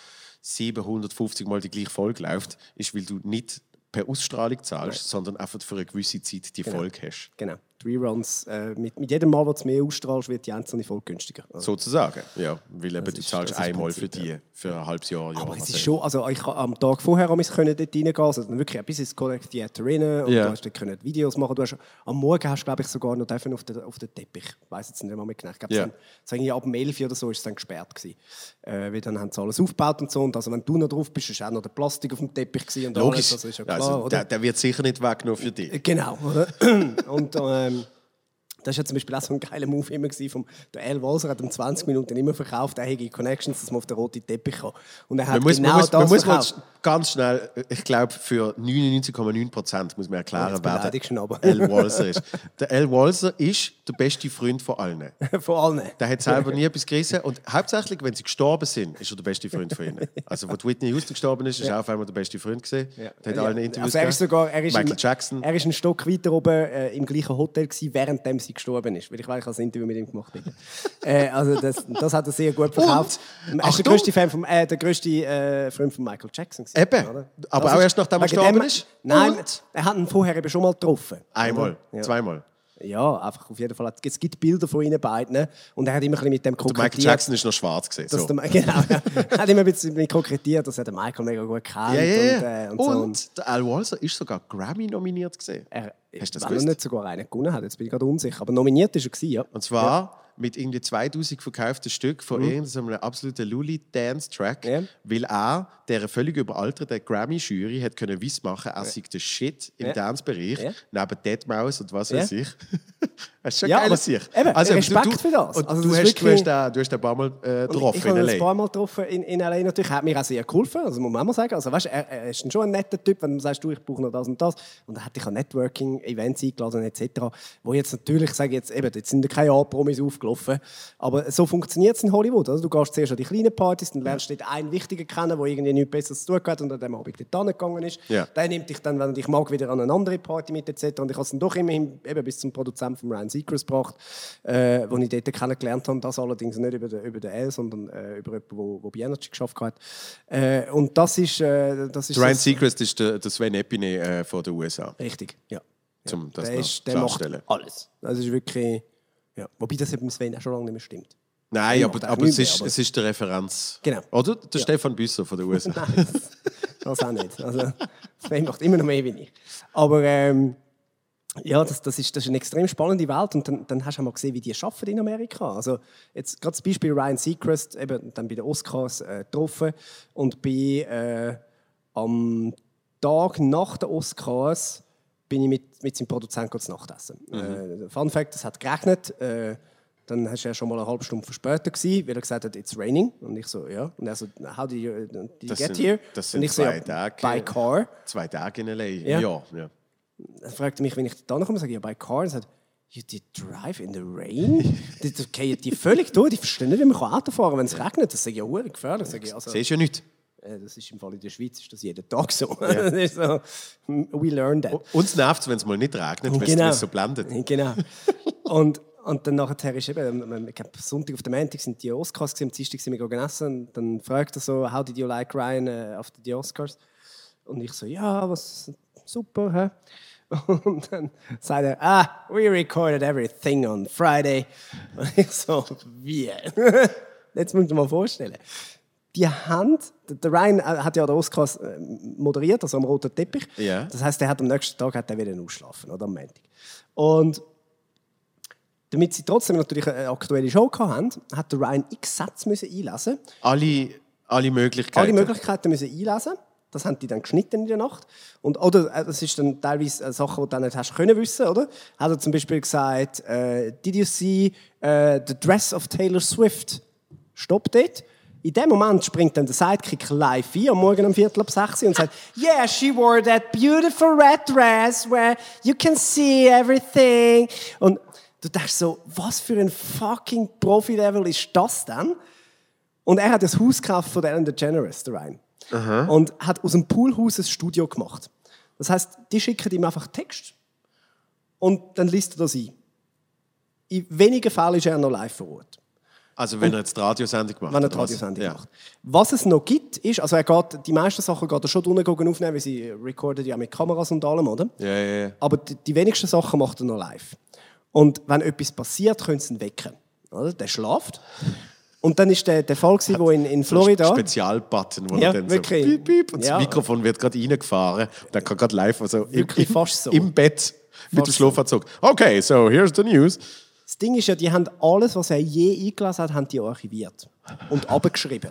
750 Mal die gleiche Folge läuft, ist, weil du nicht per Ausstrahlung zahlst, sondern einfach für eine gewisse Zeit die Folge hast. Genau. Die Reruns, äh, mit, mit jedem Mal, wo du mehr ausstrahlst, wird die einzelne Folge günstiger. Also, Sozusagen, ja. Weil eben du ist- zahlst das einmal Prinzip, für die, für ein halbes Jahr, Jahr. Aber es ist schon, also ich am Tag vorher können dort reingehen, also dann wirklich bis ins Connect Theater rein und Ja. du hast dort Videos machen. Du hast, am Morgen hast du glaube ich sogar noch dürfen auf den, auf den Teppich. Ich weiß jetzt nicht mehr genau. Ich glaube, es war irgendwie ab dem 11 Uhr oder so ist es dann gesperrt gewesen. Äh, weil dann haben sie alles aufgebaut und so und also wenn du noch drauf bist, ist auch noch der Plastik auf dem Teppich gewesen und Logisch. alles. Also ist ja klar, also, der, der wird sicher nicht weggenommen für dich. Genau, oder? Und ähm, das war ja zum Beispiel auch so ein geiler Move immer vom, der Al Walser hat um 20 Minuten immer verkauft, er hätte Connections, dass man auf den roten Teppich kann. Und er hat Man muss, genau man muss, man das muss mal verkauft. Ganz schnell, ich glaube, für 99,9 Prozent muss man erklären, wer der Al Walser ist. Der Al Walser ist der beste Freund von allen. Von allen. Der hat selber nie etwas gerissen und hauptsächlich, wenn sie gestorben sind, ist er der beste Freund von ihnen. Also, als Whitney Houston gestorben ist, ist er auf einmal der beste Freund gesehen. Der hat Ja. allen Interviews also er ist sogar, er ist Michael im, Jackson. Er ist einen Stock weiter oben äh, im gleichen Hotel gewesen, währenddem sie gestorben ist. Weil ich weiß, ich habe ein Interview mit ihm gemacht. habe. äh, also das, das hat er sehr gut verkauft. er ist der größte Fan vom, äh, der größte äh, Freund von Michael Jackson. Eben. oder? Aber Das auch erst nachdem er gestorben dem- ist? Nein, Und? er hat ihn vorher eben schon mal getroffen. Einmal, Ja. zweimal. Ja, einfach auf jeden Fall. Es gibt Bilder von ihnen beiden und er hat immer ein bisschen mit dem Der Michael kokettiert. Jackson ist noch schwarz gesehen. So. der, genau, ja. er hat immer ein bisschen mit kokettiert, dass er den Michael mega gut kennt. Ja, ja, Und, ja. äh, Und, und, so. Und der Al Walser ist sogar Grammy nominiert gesehen. er, Hast du das er gewusst? nicht sogar einen gewonnen hat, jetzt bin ich gerade unsicher. Aber nominiert ist er gewesen, ja. Und zwar mit irgendwie 2000 verkauften Stück von irgendeinem absoluten Lully-Dance-Track, Mhm. Ja. weil er, der völlig überalterte Grammy-Jury, hat können wissen machen, er sei der Shit im Ja. Dance-Bereich, Ja. neben Deadmaus und was Ja. weiß ich. das ist schon Ja, geil, aber sich. eben, Respekt für das. Also du, das hast, du, wirklich- hast den, du hast den ein paar Mal äh, getroffen ich in habe ihn L.A. ein paar Mal getroffen in, in L.A. natürlich. Hat mir auch sehr geholfen, also muss man auch mal sagen. Also, weißt, er, er ist schon ein netter Typ, wenn du sagst, du, ich brauche noch das und das. Und er hat dich an Networking-Events eingeladen etc. Wo jetzt natürlich, ich sage jetzt eben, jetzt sind ja keine A-Promis aufgelaufen gelaufen. Aber so funktioniert es in Hollywood. Also, du gehst zuerst an die kleinen Partys, dann lernst du dort einen Wichtigen kennen, der irgendwie nichts Besseres zu tun hat und an dem Abend dort gegangen ist. Ja. Der nimmt dich dann, wenn er dich mag, wieder an eine andere Party mit etc. Und ich habe es dann doch immerhin eben bis zum Produzenten von Ryan Seacrest gebracht, äh, wo ich dort kennengelernt habe. Das allerdings nicht über den, über den L, sondern äh, über jemanden, der, der bei Energy geschafft hat. Äh, und das ist... Äh, das ist Ryan das- Seacrest ist der, der Sven Epine äh, von den USA. Richtig, ja. Zum das der ist, der macht alles. Das ist wirklich... Ja. Wobei das beim Sven auch schon lange nicht mehr stimmt. Nein, aber, aber, eigentlich es, ist, aber- es ist der Referenz. Genau. Oder? Der Ja. Stefan Büsser von den USA. Nein, das auch nicht. Also, Sven macht immer noch mehr wie ich. Aber ähm, ja, das, das, ist, das ist eine extrem spannende Welt und dann, dann hast du auch mal gesehen, wie die arbeiten in Amerika. Also jetzt gerade das Beispiel Ryan Seacrest, eben dann bei den Oscars äh, getroffen und bin äh, am Tag nach den Oscars bin ich mit, mit seinem Produzenten zu Nacht essen. Äh, Fun Fact, es hat geregnet. Äh, dann hast du ja schon mal eine halbe Stunde verspätet gewesen, weil er gesagt hat, it's raining. Und ich so, ja. Und er so, how did you, did you Das get sind- here? das und sind ich so, zwei ja, Tage. by car. Zwei Tage in L.A. Ja. Ja. ja. Er fragte mich, wenn ich da komme, sage ich, ja, by car. Und er sagt, you did drive in the rain? die, fallen die völlig durch. Die verstehen nicht, wie man Auto fahren kann, wenn es regnet. Das sage ich ja gefährlich. Sage ich, also, Siehst du ja nicht. Äh, das ist im Fall in der Schweiz ist das jeden Tag so. ist so we learned that. Uns nervt es, wenn es mal nicht regnet, Genau. es so blendet. Genau. Und, und dann nachher ist eben, ich glaube, Sonntag auf dem Montag sind die Oscars, gewesen, am Dienstag sind wir gegangen essen und dann fragt er so, how did you like Ryan uh, after the Oscars? Und ich so, ja, was, super, hä? Und dann sagt er, ah, we recorded everything on Friday. Und ich so, wie? Jetzt musst du dir mal vorstellen. Die haben, der- Ryan äh, hat ja den Oscars äh, moderiert, also am roten Teppich. Ja. Das heißt, er hat am nächsten Tag hat er wieder ausschlafen, oder am Montag. Und damit sie trotzdem natürlich eine aktuelle Show hatten, hat der Ryan x Sätze müssen einlesen Alle, alle Möglichkeiten. alle Möglichkeiten müssen einlesen. Das haben die dann geschnitten in der Nacht. Und, oder äh, das ist dann teilweise Sachen, die du dann nicht hast können wissen, oder? Hat er zum Beispiel gesagt, äh, Did you see äh, the dress of Taylor Swift? Stopp dort. In dem Moment springt dann der Sidekick live ein, am Morgen um Viertel ab sechs und sagt, Yeah, she wore that beautiful red dress where you can see everything. Und du denkst so, was für ein fucking Profi-Level ist das denn? Und er hat das Haus gekauft von Ellen DeGeneres, der Ryan. Und hat aus dem Poolhaus ein Studio gemacht. Das heißt, die schicken ihm einfach Text und dann liest er das ein. In wenigen Fällen ist er noch live vor Ort, Also wenn er jetzt die Radiosendung macht. wenn er die was? Radiosendung ja. macht. Was es noch gibt, ist, also er geht, die meisten Sachen geht er schon drinnen aufnehmen, weil sie recorden ja mit Kameras und allem, oder? Ja, ja, ja. Aber die, die wenigsten Sachen macht er noch live. Und wenn etwas passiert, können sie ihn wecken. Oder? Der schlaft. Und dann ist der, der Fall, gewesen, wo in, in Florida... Spezialbutton, wo Ja, er dann wirklich. so piep, piep, und Ja. das Mikrofon wird gerade reingefahren und dann kann gerade live, also im, Wirklich im, fast so. im Bett mit dem Fast so. Schlafanzug. Okay, so here's the news. Das Ding ist ja, die haben alles, was er je eingelassen hat, haben die archiviert und abgeschrieben.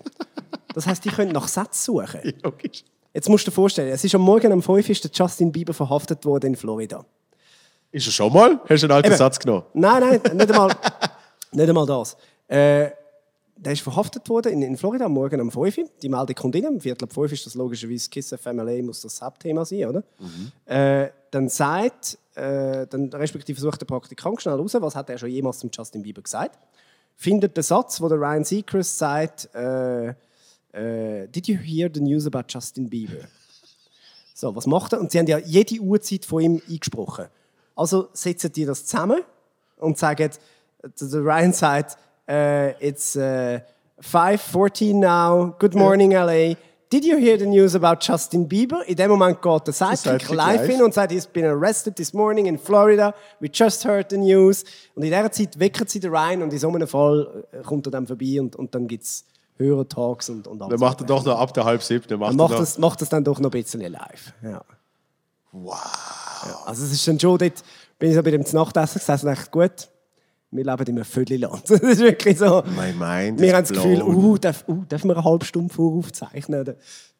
Das heißt, die können nach Sätzen suchen. Logisch. Jetzt musst du dir vorstellen, es ist am Morgen um 5 Uhr ist der Justin Bieber verhaftet worden in Florida. Ist er schon mal? Hast du einen alten Eben. Satz genommen? Nein, nein, nicht einmal, nicht einmal das. Äh, der ist verhaftet worden in, in Florida Morgen um 5 Uhr. Die Meldung kommt rein. Um Viertel ab 5 ist das logischerweise Kiss FMLA, muss das Hauptthema sein, oder? Äh, dann sagt, äh, dann respektive versucht der Praktikant schnell raus, was hat er schon jemals zum Justin Bieber gesagt. Findet den Satz, wo der Ryan Seacrest sagt, äh, äh, Did you hear the news about Justin Bieber? So, was macht er? Und sie haben ja jede Uhrzeit von ihm eingesprochen. Also setzen die das zusammen und sagen, der Ryan sagt, äh, it's uh, 5.14 now, good morning LA. Did you hear the news about Justin Bieber? In dem Moment geht der Sidekick live hin und sagt, he's been arrested this morning in Florida. We just heard the news. Und in dieser Zeit wecken sie den Ryan und in so einem Fall äh, kommt er dann vorbei und, und dann gibt es höhere Talks und, und alles. Dann macht er doch noch ab der halb sieben. Dann macht Dann macht das, macht das dann doch noch ein bisschen live. Ja. Wow. Also es ist dann schon dort, bin ich so bei dem Nachtessen gesessen und dachte, gut, wir leben in einem Vögelland. Das ist wirklich so. My mind wir haben das Gefühl, uh, darf, uh, dürfen wir eine halbe Stunde voraufzeichnen? Oder-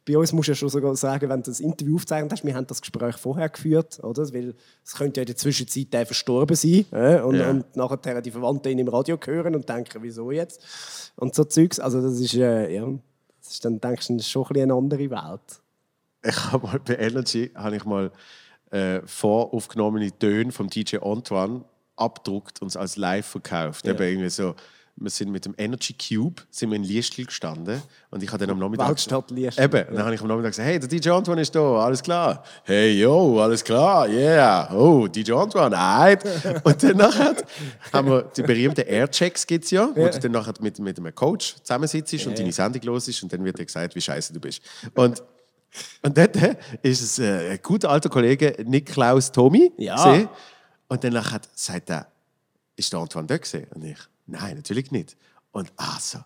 Bei uns musst du ja schon sogar sagen, wenn du das Interview aufzeichnet hast, wir haben das Gespräch vorher geführt, oder? Weil es könnte ja in der Zwischenzeit der verstorben sein äh? und, Ja. und nachher die Verwandten ihn im Radio hören und denken, wieso jetzt? Und so Zeugs, also das ist, äh, ja, das ist dann denkst du, das ist schon ein bisschen eine andere Welt. Ich habe mal bei Energy habe ich mal äh, voraufgenommene Töne vom DJ Antoine abdruckt und als live verkauft. Eben irgendwie so, wir sind mit dem Energy Cube sind wir in Liestl gestanden und ich habe dann am Nachmittag... Eben, und dann habe ich am Nachmittag gesagt, hey, der DJ Antoine ist da, alles klar. Hey, yo, alles klar, yeah. Oh, DJ Antoine, nein. und dann nachher haben wir die berühmten Airchecks gibt's ja, wo du dann nachher mit, mit einem Coach zusammensitzt und deine Sendung los ist und dann wird dir gesagt, wie scheiße du bist. Und und dort ist es äh, ein guter alter Kollege, Niklaus Tommy. Ja. gesehen. Und hat, sagt er, ist der Antoine da gesehen? Und ich, nein, natürlich nicht. Und er so,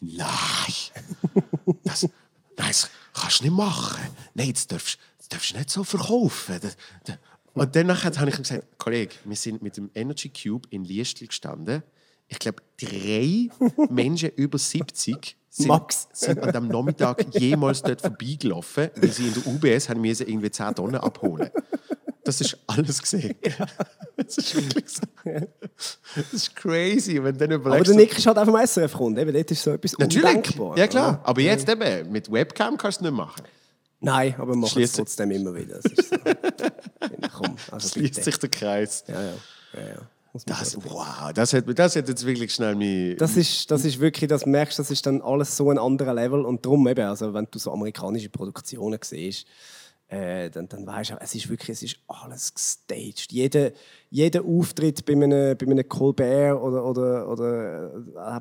nein, das, nein, das kannst du nicht machen. Nein, das darfst, das darfst du nicht so verkaufen. Das, das. Und danach habe ich ihm gesagt, Kollege, wir sind mit dem Energy Cube in Liestl gestanden. Ich glaube, drei Menschen über 70 sind, Max. sind an dem Nachmittag jemals dort vorbeigelaufen, weil sie in der UBS haben müssen irgendwie 10 Tonnen abholen. Das ist alles gesehen. Das ist wirklich so. Das ist crazy, wenn du dann Aber überlegst. der Nick ist halt einfach vom SRF Kunde. Eben, dort ist so etwas Natürlich, undenkbar. ja klar. oder? Aber jetzt eben, mit Webcam kannst du es nicht machen. Nein, aber wir machen es trotzdem immer wieder. Das ist so. Komm, also Schließt bitte. sich der Kreis. Ja, ja. ja, ja. Man Das, wow, das hat, das hat jetzt wirklich schnell mich... Das ist, das ist wirklich, das merkst das ist dann alles so ein anderer Level und darum eben, also wenn du so amerikanische Produktionen siehst, äh, dann, dann weißt du, es ist wirklich, es ist alles gestaged. Jeder, jeder Auftritt bei einem, bei einem Colbert oder, oder, oder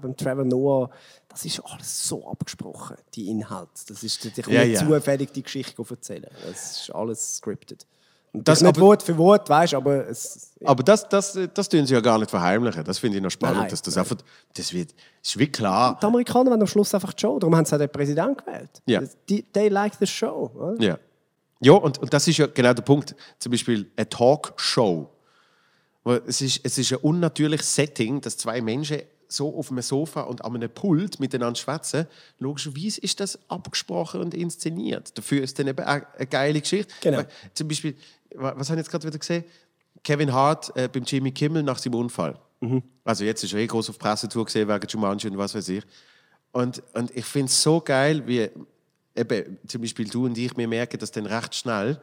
äh, Trevor Noah, das ist alles so abgesprochen, die Inhalte. Das ist, ich kann Ja, nicht ja. zufällig die Geschichte erzählen. Das ist alles scripted. Und Das das nicht aber- Wort für Wort, weißt aber es, Aber das, das, das tun sie ja gar nicht verheimlichen. Das finde ich noch spannend, Nein, dass das einfach... Das wird... ist wie klar... Die Amerikaner wollen am Schluss einfach die Show. Darum haben sie auch den Präsidenten gewählt. Ja. Die, they like the show. Oder? Ja. Ja, und, und das ist ja genau der Punkt. Zum Beispiel eine Talkshow. Es ist, es ist ein unnatürliches Setting, dass zwei Menschen so auf einem Sofa und an einem Pult miteinander schwätzen. Logischerweise ist das abgesprochen und inszeniert. Dafür ist dann eben auch eine geile Geschichte. Genau. Zum Beispiel, wa- was habe ich jetzt gerade wieder gesehen? Kevin Hart äh, beim Jimmy Kimmel nach seinem Unfall. Also jetzt ist er eh groß auf Pressetour gesehen wegen Jumanji und was weiß ich. Und, und ich finde es so geil, wie eben, zum Beispiel du und ich, wir merken das dann recht schnell,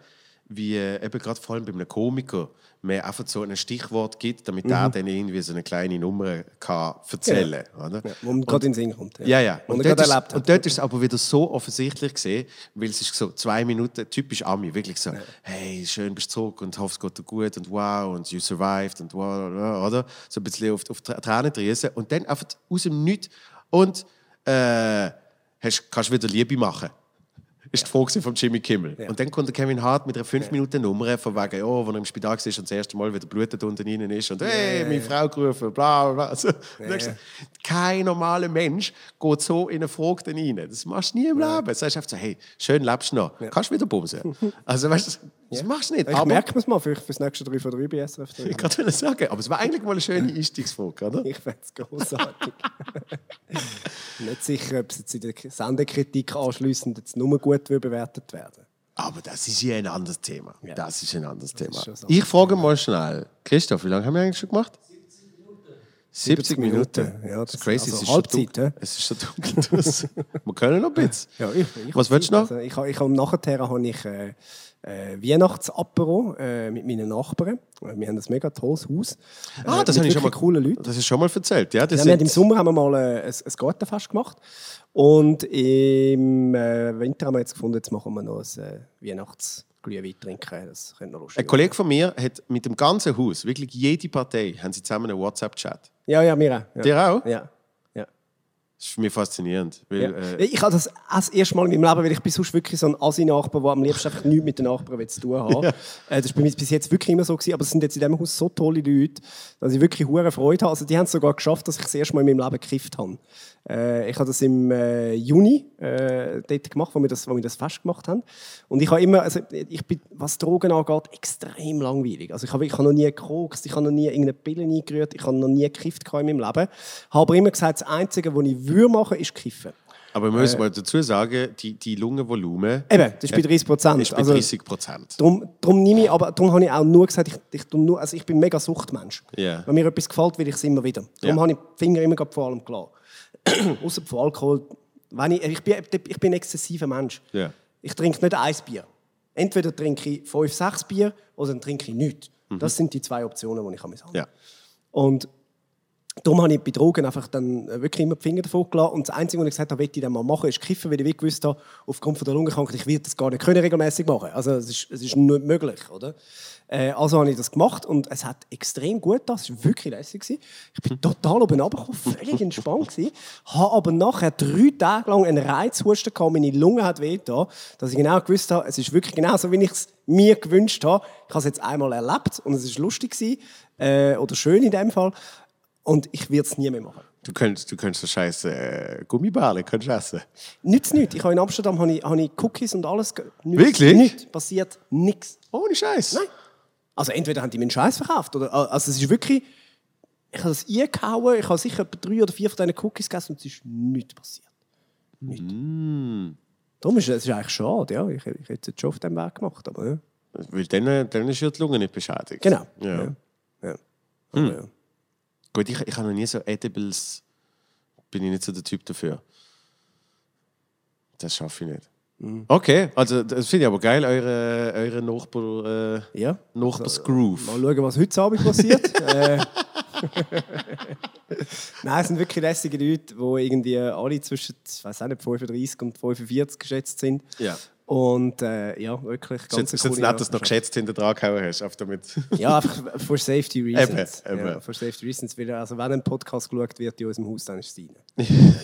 wie äh, eben gerade vor allem bei einem Komiker man einfach so ein Stichwort gibt, damit der dann irgendwie so eine kleine Nummer kann erzählen kann. Oder? Ja, wo man gerade in den Sinn kommt. Ja, ja. Und, Und, er dort ist, hat. und dort ist es aber wieder so offensichtlich gesehen, weil es ist so zwei Minuten typisch Ami, wirklich so, hey, schön bist du zurück und geht dir gut und wow und you survived und wow, oder? So ein bisschen auf, auf Tränen drehen und dann einfach aus dem Nichts und äh, hast, kannst wieder Liebe machen. Ist die Frage von Jimmy Kimmel. Und dann kommt der Kevin Hart mit einer 5-Minuten-Nummer von wegen, oh, wo er im Spital war und das erste Mal wieder blutet unten ihnen ist und hey, meine Frau gerufen, bla bla bla. Also, Kein normaler Mensch geht so in eine Frage dann rein. Das machst du nie im Leben. Du sagst einfach so, hey, schön lebst du noch, kannst du wieder bumsen. Also weißt du, das machst du nicht. Ich aber, merke es mal für, das nächste 3 von 3 bei SRF 3. ich kann es sagen, aber es war eigentlich mal eine schöne Einstiegsfrage, oder? Ich fände es großartig. Nicht sicher, ob es jetzt in der Sendekritik anschliessend jetzt nur gut bewertet werden. Aber das ist ja ein anderes Thema. Das ist ein anderes Thema. schon so. Ich frage mal schnell, Christoph, wie lange haben wir eigentlich schon gemacht? 70 Minuten. 70 Minuten. Ja, das ist crazy. also es, ist Halbzeit, hä? es ist schon dunkel. wir können noch ein bisschen. Ja, ich, ich Was willst du noch? Also ich, habe- ich habe nachher habe ich äh, äh, Weihnachtsapero äh, mit meinen Nachbarn. Äh, Wir haben ein mega tolles Haus. Ah, äh, das mit habe ich schon mal wirklich coolen Leuten. Das ist schon mal erzählt. Ja, das Ja, sind- Im Sommer haben wir mal äh, ein, ein Gartenfest gemacht. Und im Winter haben wir jetzt gefunden, jetzt machen wir noch ein äh, Weihnachtsglühwein trinken. Das könnte noch lustig ein Kollege von mir hat mit dem ganzen Haus, wirklich jede Partei, haben sie zusammen einen WhatsApp-Chat. Ja, ja, wir auch. Ja. Dir auch? Ja. Das ist für mich faszinierend. Weil, Ja. äh, Ich habe das das erste Mal in meinem Leben, weil ich bin sonst wirklich so ein Asi-Nachbar, der am liebsten einfach nichts mit den Nachbarn zu tun haben äh, Das war bei mir bis jetzt wirklich immer so, gewesen, aber es sind jetzt in diesem Haus so tolle Leute, dass ich wirklich hure Freude habe. Also die haben es sogar geschafft, dass ich das erste Mal in meinem Leben gekifft habe. Äh, ich habe das im äh, Juni äh, dort gemacht, wo wir, das, wo wir das Fest gemacht haben. Und ich habe immer, also ich bin, was Drogen angeht, extrem langweilig. Also ich habe, ich habe noch nie gekokst, ich habe noch nie irgendeine Pille eingerührt, ich habe noch nie gekifft in meinem Leben. Habe aber immer gesagt, das Einzige, was ich würde machen, ist kiffen. aber man muss mal dazu sagen, die, die Lungenvolumen Eben, das ist bei 30 Prozent. ist bei Also, 30 Prozent. Darum, darum nehme ich, aber darum habe ich auch nur gesagt, ich, ich, nur, also ich bin mega Suchtmensch. Ja. Wenn mir etwas gefällt, will ich es immer wieder. Darum Ja. habe ich die Finger immer vor allem klar. Außer von Alkohol. Wenn ich, ich, bin, ich bin ein exzessiver Mensch. Ja. Ich trinke nicht ein Bier. Entweder trinke ich fünf, sechs Bier oder dann trinke ich nichts. Das sind die zwei Optionen, die ich habe. Ja. Und darum habe ich bei Drogen einfach dann äh, wirklich immer die Finger davon gelassen. Und das Einzige, was ich gesagt habe, will ich dann mal machen, ist kiffen, weil ich gewusst habe, aufgrund von der Lungenkrankheit, ich werde das gar nicht können regelmäßig machen. Also es ist, es ist nicht möglich, oder? Äh, also habe ich das gemacht und es hat extrem gut getan. Es war wirklich lässig. gewesen. Ich bin total oben runtergekommen, völlig entspannt gewesen. Habe aber nachher drei Tage lang einen Reizhusten gehabt, meine Lunge hat weh getan, dass ich genau gewusst habe, es ist wirklich genau so, wie ich es mir gewünscht habe. Ich habe es jetzt einmal erlebt und es war lustig gewesen, äh, oder schön in dem Fall. Und ich werde es nie mehr machen. Du könntest, du könntest so scheiße äh, Gummibärle könntest essen. Nichts, nichts. Ich habe in Amsterdam habe ich, habe ich Cookies und alles. Nichts, Wirklich? Nichts. Passiert nichts. Ohne Scheiß. Nein. Also entweder haben die meinen Scheiß verkauft oder also es ist wirklich. Ich habe das eingehauen, ich habe sicher etwa drei oder vier von diesen Cookies gegessen und es ist nichts passiert. Nichts. Darum ist es ist eigentlich schade, ja. Ich, ich hätte es schon auf dem Weg gemacht, aber ja. Weil dann, dann ist ja die Lunge nicht beschädigt. Genau. Ja. Ja. Ja. Aber, ja. Gut, ich, ich habe noch nie so Edibles. Bin ich nicht so der Typ dafür. Das schaffe ich nicht. Okay, also das finde ich aber geil, eure, eure Nachbar, äh, ja. Nachbarsgroove. Mal schauen, was heute Abend passiert. äh. Nein, es sind wirklich lässige Leute, die irgendwie alle zwischen, ich weiß auch nicht, 35 und 45 geschätzt sind. Ja. Und äh, ja, wirklich ganz jetzt, ist jetzt nett, dass du noch geschätzt hinter dran gehauen hast. Einfach damit. Ja, einfach for safety reasons. Eben, eben. Ja, for safety reasons. Weil, also wenn ein Podcast geschaut wird in unserem Haus, dann ist es deine.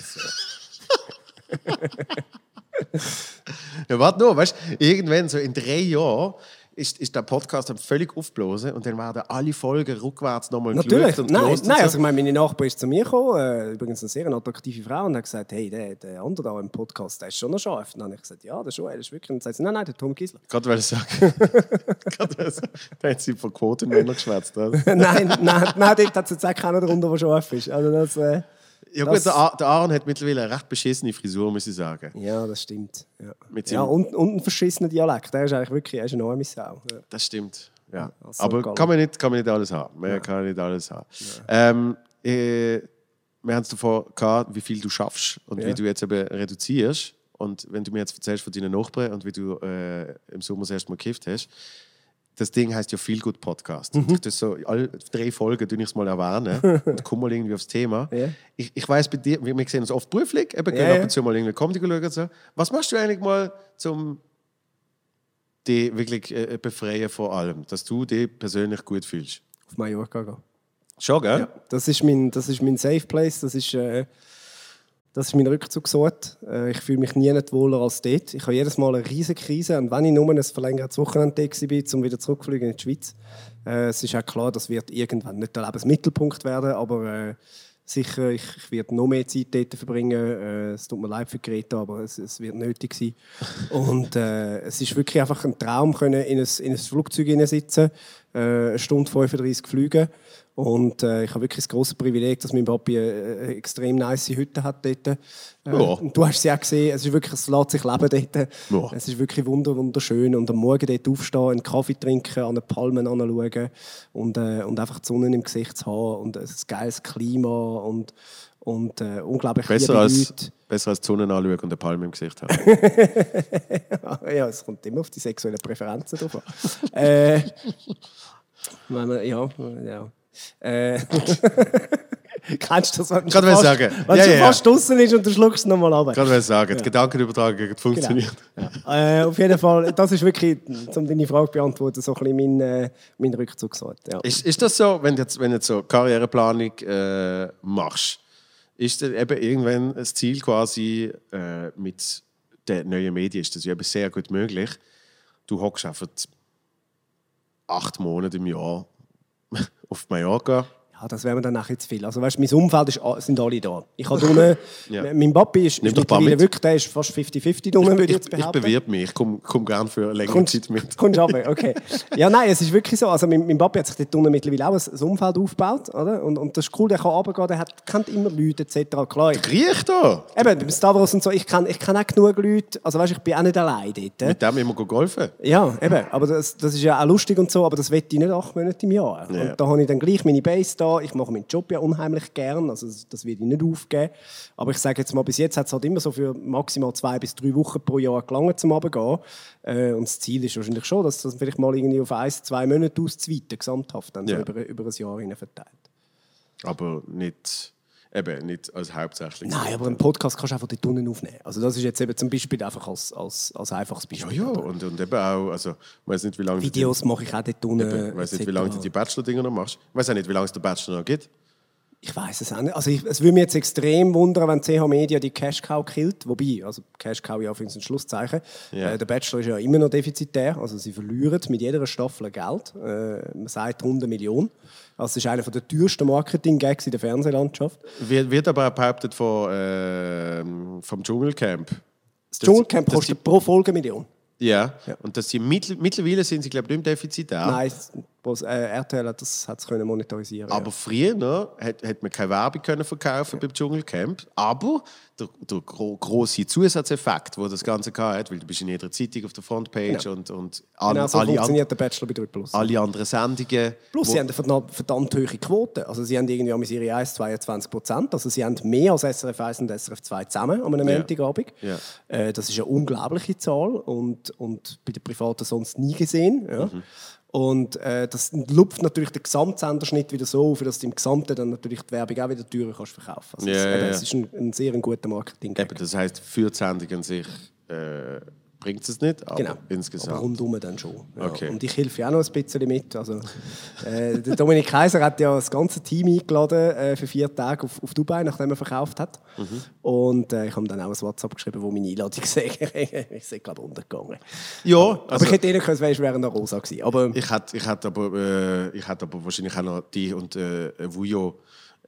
Ja, warte nur, weißt du, irgendwann, so in drei Jahren, ist, ist der Podcast dann völlig aufgeblasen und dann werden alle Folgen rückwärts nochmal Natürlich. und Nein, und nein so. also ich meine, meine Nachbarin ist zu mir gekommen, äh, übrigens eine sehr attraktive Frau, und hat gesagt, hey, der, der andere da im Podcast, der ist schon noch scharf. Und dann habe ich gesagt, ja, der ist schon, der ist wirklich. Und dann sagt sie, nein, nein, der Tom Gisler. Gerade weil ich sagen. Da hat sie von Quotenmännern geschwätzt. Nein, nein, nein, dort hat es jetzt auch keiner darunter, der scharf ist. Also das, äh, Ja, gut, der, Ar- der Aaron hat mittlerweile eine recht beschissene Frisur, muss ich sagen. ja, das stimmt. Ja, ja und, und ein verschissener Dialekt. Der ist eigentlich wirklich er ist eine enorme Sau. Ja. Das stimmt. Ja. also Aber kann man, nicht, kann man nicht alles haben. Man kann nicht alles haben. Ähm, äh, wir haben es davor gehabt, wie viel du schaffst und Ja. wie du jetzt eben reduzierst. Und wenn du mir jetzt erzählst von deinen Nachbarn und wie du äh, im Sommer das erste Mal gekifft hast, das Ding heißt ja Feel Good Podcast. Mhm. Das so, alle drei Folgen tue ich es mal erwähnen und komme mal irgendwie aufs Thema. Ja. Ich, ich weiß bei dir, wir sehen uns oft beruflich, eben Ja, gehen ab ja. und zu mal irgendwie Comedy schauen und so. Was machst du eigentlich mal zum dich wirklich äh, befreien von allem, dass du dich persönlich gut fühlst? Auf Mallorca gehen. Schon, gell? Ja, das ist mein, das ist mein Safe Place, das ist, äh, das ist mein Rückzugsort. Äh, ich fühle mich nie nicht wohler als dort. Ich habe jedes Mal eine riesige Krise und wenn ich nur ein verlängertes Wochenende bin, um wieder zurückzufliegen in die Schweiz, äh, es ist auch klar, das wird irgendwann nicht der Lebensmittelpunkt werden, aber äh, sicher, ich, werde noch mehr Zeit dort verbringen. Äh, es tut mir leid für Greta, aber es, wird nötig sein. Und es ist wirklich einfach ein Traum, in ein, in ein Flugzeug sitzen, eine Stunde 35 fliegen. Und äh, ich habe wirklich das große Privileg, dass mein Papi eine, extrem nice Hütte hat dort. Äh, Ja. du hast sie auch gesehen, es ist wirklich, es lässt sich leben dort. Ja. Es ist wirklich wunder, wunderschön. Und am Morgen dort aufstehen, einen Kaffee trinken, an den Palmen anschauen und, äh, und einfach die Sonne im Gesicht zu haben und ein geiles Klima und, und äh, unglaublich Besser, als, Leute. besser als die Sonne anschauen und eine Palme im Gesicht haben. ja, es kommt immer auf die sexuellen Präferenzen drauf an. äh, man, ja, ja. Äh, kennst du das, wenn man fast, sagen. wenn Ja, schon ja, ja. fast draußen ist und du schluckst es nochmal ab? Gerade will sagen, die Gedankenübertragung hat funktioniert. Äh, auf jeden Fall, das ist wirklich, um deine Frage zu beantworten, so ein bisschen mein, äh, mein Rückzugsort. Ja. Ist, ist das so, wenn du jetzt, wenn du jetzt so Karriereplanung äh, machst, ist das eben irgendwann das Ziel quasi äh, mit den neuen Medien, ist das eben sehr gut möglich. Du hockst einfach acht Monate im Jahr auf Mallorca. Ja, das wäre mir dann nachher zu viel. Also weißt, mein Umfeld ist, sind alle da. Ich habe unten, Ja. mein Papi ist, ist mittlerweile mit. wirklich, der ist fast 50-50 unten, würde ich jetzt Ich, ich behaupten. bewirb mich, ich komme komm gerne für längere Kommst- Zeit mit. Kommst du runter, okay. Ja, nein, es ist wirklich so. Also, mein, mein Papi hat sich dort unten mittlerweile auch ein, ein Umfeld aufgebaut. Oder? Und, und das ist cool, der kann runtergehen, der hat, kennt immer Leute etc. Klar, ich, Riech da! eben, Stavros und so, ich kenne ich kenn auch genug Leute. Also weißt, ich bin auch nicht allein dort. Mit dem immer golfen. Ja, eben. Aber das, das ist ja auch lustig und so, aber das wette ich nicht acht Monate im Jahr. Ja. Und da habe ich dann gleich meine Base da gehen. Ich mache meinen Job ja unheimlich gern, also das, werde ich nicht aufgeben. Aber ich sage jetzt mal, bis jetzt hat es halt immer so für maximal zwei bis drei Wochen pro Jahr gelangen zum Abgehen. Äh, und das Ziel ist wahrscheinlich schon, dass das vielleicht mal irgendwie auf ein, zwei Monate auszuweiten, gesamthaft, dann Ja. so über, über ein Jahr hinein verteilt. Aber nicht, eben, nicht als hauptsächlich. Nein, aber einen Podcast kannst du einfach dort unten aufnehmen. Also das ist jetzt eben zum Beispiel einfach als, als, als einfaches Ja, Beispiel. ja, und, und eben auch, also, ich weiß nicht, wie lange Videos mache ich auch dort unten. ich weiß nicht, wie lange du die Bachelor-Dinger noch machst. Ich weiß auch nicht, wie lange es der Bachelor noch gibt. Ich weiß es auch nicht. Also ich, es würde mich jetzt extrem wundern, wenn CH Media die Cash Cow killt. Wobei, also Cash Cow ja für uns ein Schlusszeichen. Ja. Äh, der Bachelor ist ja immer noch defizitär. Also sie verlieren mit jeder Staffel Geld. Äh, man sagt rund eine Million. Also es ist einer der teuersten Marketing-Gags in der Fernsehlandschaft. Wird, wird aber auch behauptet von, ähm, vom Dschungelcamp. Das Dschungelcamp kostet pro Folge eine Million. Ja, und dass sie mittl mittlerweile sind sie, glaube ich, nicht im Defizitär. Nein, was, äh, RTL hat das hat's können monetarisieren. Aber früher ne, hat, hat man keine Werbung können verkaufen beim Dschungelcamp. Aber der, der gro große Zusatzeffekt, wo das Ganze hat, weil du bist in jeder Zeitung auf der Frontpage und, und ja. an, genau so alle, funktioniert der Bachelor bei 3 Plus. alle anderen Sendungen. Plus, sie haben eine verdammt, verdammt hohe Quote. Also, sie haben irgendwie mit ihre 1 22 Prozent. Also, sie haben mehr als SRF 1 und SRF 2 zusammen an einem Ja. Montagabend. Ja. Äh, das ist eine unglaubliche Zahl und, und bei den Privaten sonst nie gesehen. Ja. Mhm. Und äh, das lupft natürlich den Gesamtsenderschnitt wieder so auf, dass du im Gesamten dann natürlich die Werbung auch wieder teurer kannst verkaufen kannst. Also, ja, eben, ja. es ist ein, ein sehr ein guter marketing Eben, das heisst, für die Sendung an sich äh, bringt es nicht, aber Genau. insgesamt. Aber rundum dann schon. Ja. Okay. Und ich helfe ja auch noch ein bisschen mit. Also, äh, der Dominik Kaiser hat ja das ganze Team eingeladen äh, für vier Tage auf, auf Dubai, nachdem er verkauft hat. Mhm. Und äh, ich habe dann auch ein WhatsApp geschrieben, wo meine Einladung sei. ich sei glaube untergegangen. Ja, aber also, ich hätte ihnen können, es wäre noch rosa gewesen. Aber ich hätte ich aber, äh, ich aber wahrscheinlich auch noch die und äh, Vujo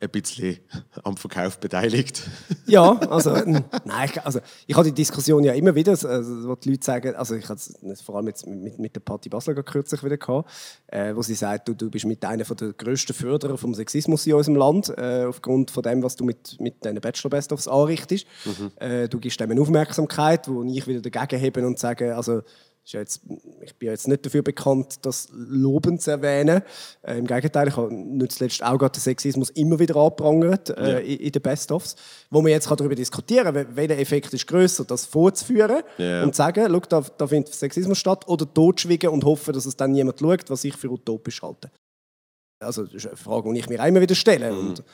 ein bisschen am Verkauf beteiligt. ja, also, nein, ich, also ich habe die Diskussion ja immer wieder, also, wo die Leute sagen, also ich hatte es vor allem jetzt mit, mit der Patti Basler kürzlich wieder gehabt, äh, wo sie sagt, du, du bist mit einer der grössten Förderer vom Sexismus in unserem Land, äh, aufgrund von dem, was du mit, mit deinen Bachelor Best ofs anrichtest. Äh, du gibst dem eine Aufmerksamkeit, wo ich wieder dagegen hebe und sage, also ja jetzt, ich bin jetzt nicht dafür bekannt, das lobend zu erwähnen. Äh, Im Gegenteil, ich habe nicht zuletzt auch gerade den Sexismus immer wieder angeprangert äh, Ja. in, in den Best-ofs. Wo man jetzt kann darüber diskutieren kann, welcher Effekt ist grösser, das vorzuführen Ja. und zu sagen, schau, da, da findet Sexismus statt, oder totschwiegen und hoffen, dass es dann niemand schaut, was ich für utopisch halte. Also, das ist eine Frage, die ich mir immer wieder stelle. Mhm. Und,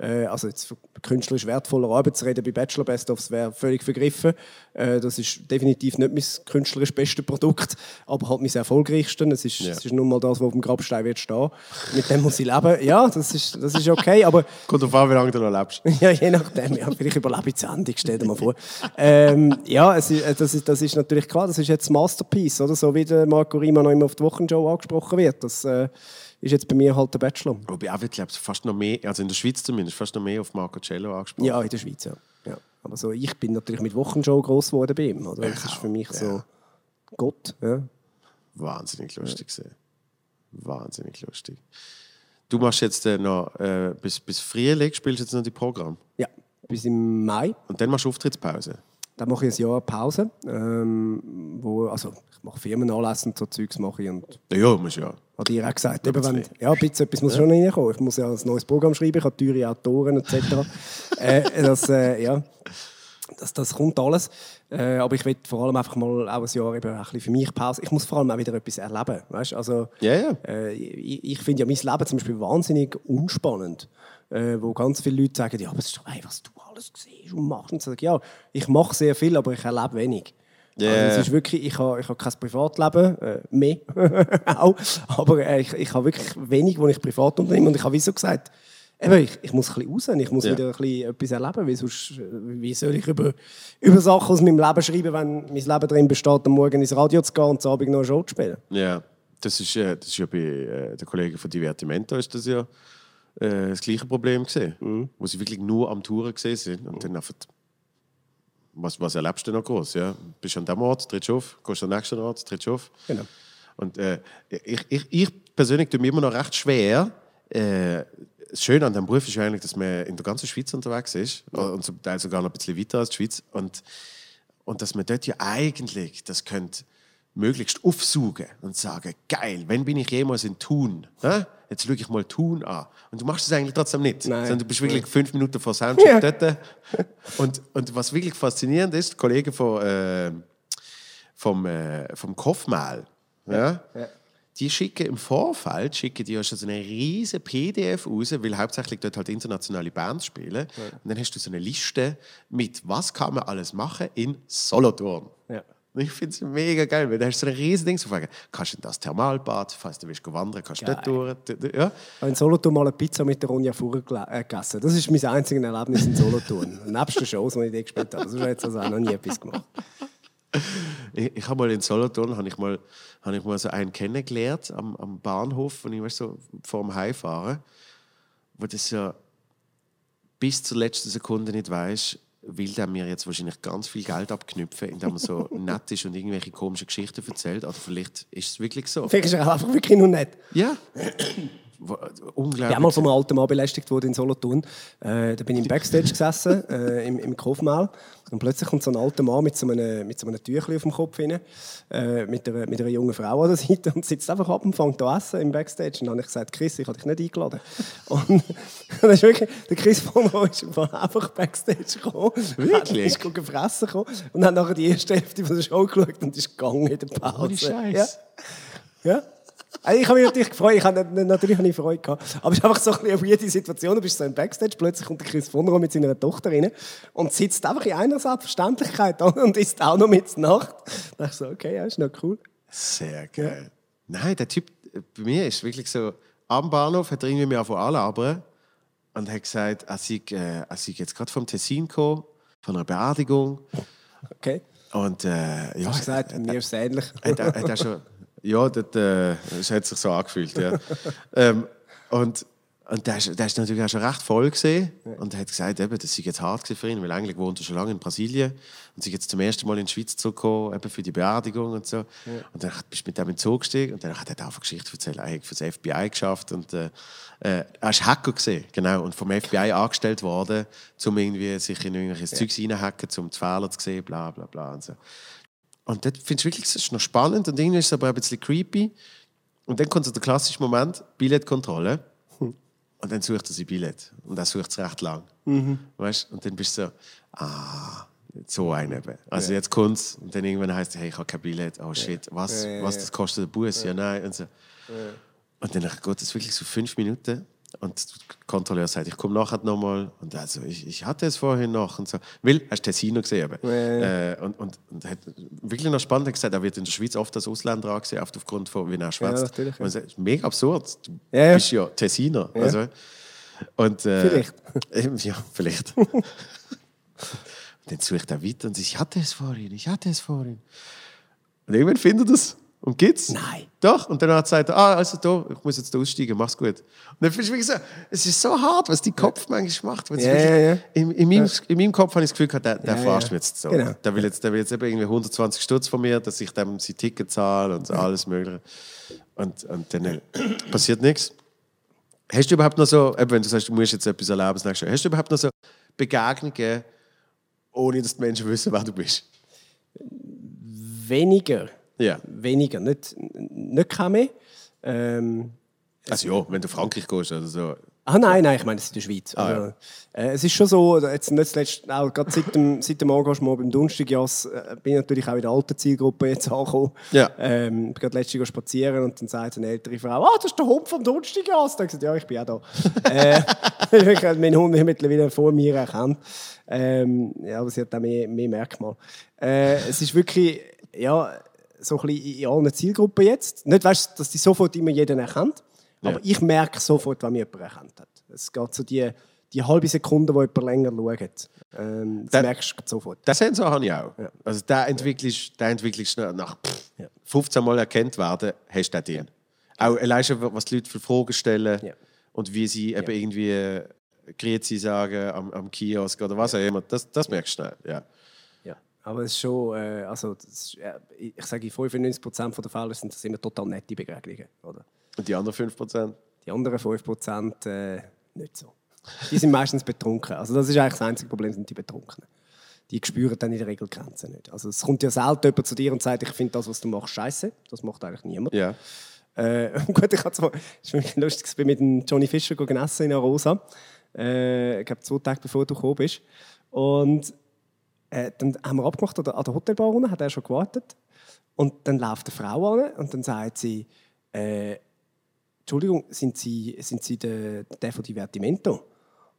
äh, also jetzt für künstlerisch wertvoller Arbeit zu reden bei Bachelor Best ofs wäre völlig vergriffen. Äh, das ist definitiv nicht mein künstlerisch bestes Produkt, aber halt mein erfolgreichste. Es ist, Ja. es ist nun mal das, was auf dem Grabstein wird stehen. Mit dem muss ich leben. Ja, das ist, das ist okay, aber Kommt auf an, wie lange du noch lebst. ja, je nachdem. Ja, vielleicht überlebe ich die Sendung, stell dir mal vor. ähm, ja, es ist, äh, das, ist, das ist natürlich klar, das ist jetzt Masterpiece, oder? So wie der Marco Rima noch immer auf die Wochenshow angesprochen wird. Das äh, ist jetzt bei mir halt der Bachelor. Wobei auch, ich glaube, fast noch mehr, also in der Schweiz zumindest, fast noch mehr auf Marco Cello angesprochen. Ja, in der Schweiz, ja. ja. Aber so, ich bin natürlich mit Wochenshow groß geworden bei ihm. Oder? Das Ich ist für mich so ja. Gott. Ja. Wahnsinnig lustig gesehen. Wahnsinnig lustig. Du machst jetzt äh, noch äh, bis, bis Frühling spielst jetzt noch die Programm. ja, bis im Mai. Und dann machst du Auftrittspause. Dann mache ich ein Jahr Pause. Ähm, wo, also, ich mache Firmenanlässe und so Zeugs mache ich und Ja, ja, musst ja. Hat ihr auch gesagt, eben, wenn, ja, bitte, etwas muss schon reinkommen. Ich muss ja ein neues Programm schreiben, ich habe teure Autoren etc. äh, das, äh, ja, das, das kommt alles. Äh, aber ich will vor allem einfach mal auch ein Jahr eben ein bisschen für mich Pause. Ich muss vor allem auch wieder etwas erleben. Weißt? Also, Ja, ja. Äh, ich ich finde ja mein Leben zum Beispiel wahnsinnig unspannend. Äh, wo ganz viele Leute sagen, ja, aber es ist doch, ey, was du alles siehst und machst. Und ich sage, ja, ich mache sehr viel, aber ich erlebe wenig. Ja. Also, es ist wirklich, ich habe, ich habe kein Privatleben, äh, mehr auch, aber äh, ich, ich habe wirklich wenig, wo ich privat unternehme. Und ich habe wieso gesagt, eben, ich, ich muss ein bisschen raus, ich muss Ja. wieder ein bisschen etwas erleben, weil sonst, äh, wie soll ich über, über Sachen aus meinem Leben schreiben, wenn mein Leben darin besteht, am Morgen ins Radio zu gehen und am Abend noch eine Show zu spielen. Ja, das ist, äh, das ist ja bei äh, den Kollegen von Divertimento ist das ja äh, das gleiche Problem gesehen, wo sie wirklich nur am Touren gesehen sind und dann einfach was, was erlebst du noch groß? Ja? Bist an dem Ort, trittst auf, gehst an den nächsten Ort, trittst auf. Genau. Und äh, ich, ich, ich persönlich tue mir immer noch recht schwer. Äh, das Schöne an diesem Beruf ist eigentlich, dass man in der ganzen Schweiz unterwegs ist und zum Teil sogar noch ein bisschen weiter als die Schweiz und, und dass man dort ja eigentlich, das könnte möglichst aufsaugen und sagen, geil, wenn bin ich jemals in Thun? Hä? Jetzt schaue ich mal Thun an. Und du machst es eigentlich trotzdem nicht. Nein. Sondern du bist wirklich fünf Minuten vor Soundcheck Ja. dort. Und, und was wirklich faszinierend ist, Kollegen von, äh, vom, äh, vom Kopfmal, ja, die schicken im Vorfeld schicken die ja schon so eine riesige PDF raus, weil hauptsächlich dort halt internationale Bands spielen. Und dann hast du so eine Liste mit, was kann man alles machen in Solothurn. Und ich finde es mega geil, weil da hast du so ein riesiges Ding zu fragen. Kannst du in das Thermalbad, falls du willst, wandern, kannst du dort durch. Ja. Ich habe in Solothurn mal eine Pizza mit der Ronja Fuhrer äh, gegessen. Das ist mein einziges Erlebnis in Solothurn. Nebst den Shows, die ich dort gespielt habe. Das ist jetzt also auch noch nie etwas gemacht. Ich, ich habe mal in Solothurn ich mal, ich mal so einen kennengelernt am, am Bahnhof, und ich weißt, so vor dem Heimfahren, wo das ja bis zur letzten Sekunde nicht weiß, will der mir jetzt wahrscheinlich ganz viel Geld abknüpfen, indem er so nett ist und irgendwelche komischen Geschichten erzählt. Oder vielleicht ist es wirklich so. Vielleicht ist er einfach wirklich noch nicht. Ja. Ich Unglaublich. bin mal von einem alten Mann belästigt worden in Solothurn. Äh, da bin ich im Backstage gesessen, äh, im, im Kaufmahl. Und plötzlich kommt so ein alter Mann mit so einem, mit so einem Tüchlein auf dem Kopf rein, äh, mit, einer, mit einer jungen Frau an der Seite und sitzt einfach ab und fängt an essen im Backstage. Und dann habe ich gesagt, Chris, ich habe dich nicht eingeladen. Und dann ist wirklich, der Chris von uns ist einfach Backstage gekommen. Wirklich? Ist gefressen gekommen und hat nachher die erste Hälfte von der Show geschaut und ist gegangen in der Pause. Ohne Scheiß. Ja. Ja. Also ich habe mich natürlich gefreut, ich habe, natürlich ich Freude gehabt. Aber es ist einfach so ein bisschen auf jede Situation, du bist so im Backstage, plötzlich kommt der Chris von Rohr mit seiner Tochter rein und sitzt einfach in einer Selbstverständlichkeit und isst auch noch mit Nacht. Da dachte ich so, okay, ja, ist noch cool. Sehr geil. Nein, der Typ bei mir ist wirklich so, am Bahnhof hat er irgendwie mir anlabern und hat gesagt, er sei, äh, er sei jetzt gerade vom Tessin gekommen, von einer Beerdigung. Okay. Und äh, ja, Hast du gesagt, mir ist es ähnlich. hat, er- hat er schon, ja, das, äh, das hat sich so angefühlt, ja. ähm, und und der, ist natürlich auch schon recht voll gesehen und hat gesagt, eben, das sei jetzt hart für ihn, weil eigentlich wohnt er schon lange in Brasilien und sich jetzt zum ersten Mal in die Schweiz zurückgekommen, eben für die Beerdigung und so. Und dann bist du mit dem in den Zug gestiegen und dann hat er auch eine Geschichte erzählt, er hat für das FBI geschafft und äh, äh, er ist Hacker gesehen, genau, und vom FBI angestellt worden, um irgendwie sich in irgendwelches Zeugs reinhacken, um die Fehler zu sehen, bla bla bla und so. Und das finde ich wirklich das ist noch spannend und irgendwie ist es aber auch ein bisschen creepy. Und dann kommt so der klassische Moment, Billetkontrolle. Und dann sucht er sein Billett. Und er sucht es recht lang. Weißt? Und dann bist du so, ah, so ein eben. Also jetzt kommt es und dann irgendwann heißt es, hey, ich habe kein Billett. Oh shit, was, Ja, ja, was ja. das kostet der Bus? Ja, nein. Und, so. und dann geht es wirklich so fünf Minuten. Und der Kontrolleur sagt, ich komme nachher nochmal. Und also, ich, ich hatte es vorhin noch. Und so. Weil, hast du Tessino gesehen? Eben. Ja, Äh, und, und, und hat wirklich noch spannend gesagt, er wird in der Schweiz oft als Ausländer angesehen, oft aufgrund von, wie er schwätzt. natürlich, ja. Und ist mega absurd. Du Ja, ja. bist ja Tessiner. Also, und, äh, Vielleicht. Ja, vielleicht. und dann sucht er weiter und sagt, ich hatte es vorhin, ich hatte es vorhin. Und irgendwann findet er es und geht's. Nein. Doch. Und dann hat er gesagt, ah, also da, ich muss jetzt da aussteigen, mach's gut. Und dann finde ich wirklich so, es ist so hart, was die Kopf manchmal macht. Ja, ja, ja. In, in, meinem, in meinem Kopf habe ich das Gefühl gehabt, der, der Ja, verarscht ja. mich jetzt so. Genau. Der, will jetzt, der will jetzt eben irgendwie 120 Stutz von mir, dass ich dem sein Ticket zahle und alles Mögliche. Und, und dann äh, passiert nichts. Hast du überhaupt noch so, eben wenn du sagst, du musst jetzt etwas erleben, das nächste Jahr, hast du überhaupt noch so Begegnungen, ohne dass die Menschen wissen, wer du bist? Weniger. Ja. Weniger. Nicht, nicht kein mehr. Ähm, Also ja, wenn du Frankreich gehst oder so. Ah nein, nein, ich meine, es ist in der Schweiz. Ah, also, äh, es ist schon so, jetzt nicht zuletzt, auch gerade seit dem, seit dem Engagement beim Donnerstagjas äh, bin ich natürlich auch in der alten Zielgruppe jetzt angekommen. Ja. Ähm, ich bin gerade letztens spazieren und dann sagt eine ältere Frau, ah, das ist der Hund vom Donnerstagjas. Dann habe ich gesagt, ja, ich bin auch da. äh, ich habe meinen Hund mittlerweile vor mir erkannt. Ähm, ja, aber sie hat auch mehr, mehr Merkmal. Äh, es ist wirklich, ja, so ein bisschen in allen Zielgruppen jetzt. Nicht, weißt, dass die sofort immer jeden erkennt, aber Ja. ich merke sofort, wenn mich jemand erkannt hat. Es geht so die, die halbe Sekunde, wo jemand länger schaut. Ähm, das Da- merkst du sofort. Den Sensor habe ich auch. Ja. Also den entwickelst, den entwickelst du nach pff, Ja. 15 Mal erkannt werden, hast du den. Auch allein schon, was die Leute für Fragen stellen und wie sie eben irgendwie äh, Grüezi sagen am, am Kiosk oder was auch immer. Das, das merkst du schnell. Ja. Aber es ist schon, äh, also ist, ich sage, in 95% der Fälle sind das immer total nette Begegnungen. Oder? Und die anderen 5%? Die anderen 5% äh, nicht so. Die sind meistens betrunken. Also das ist eigentlich das einzige Problem, sind die Betrunkenen. die spüren dann in der Regel Grenzen nicht. Also es kommt ja selten jemand zu dir und sagt, ich finde das, was du machst, scheiße. Das macht eigentlich niemand. Ja. Äh, gut, ich hatte zwar, es ist wirklich lustig, ich bin mit dem Johnny Fischer gegessen essen in Arosa. Äh, ich glaube, zwei Tage bevor du gekommen bist. Und äh, dann haben wir abgemacht an der, der Hotelbar unten, hat er schon gewartet. Und dann läuft eine Frau an und dann sagt sie, äh, Entschuldigung, sind Sie, sind Sie der, der von Divertimento?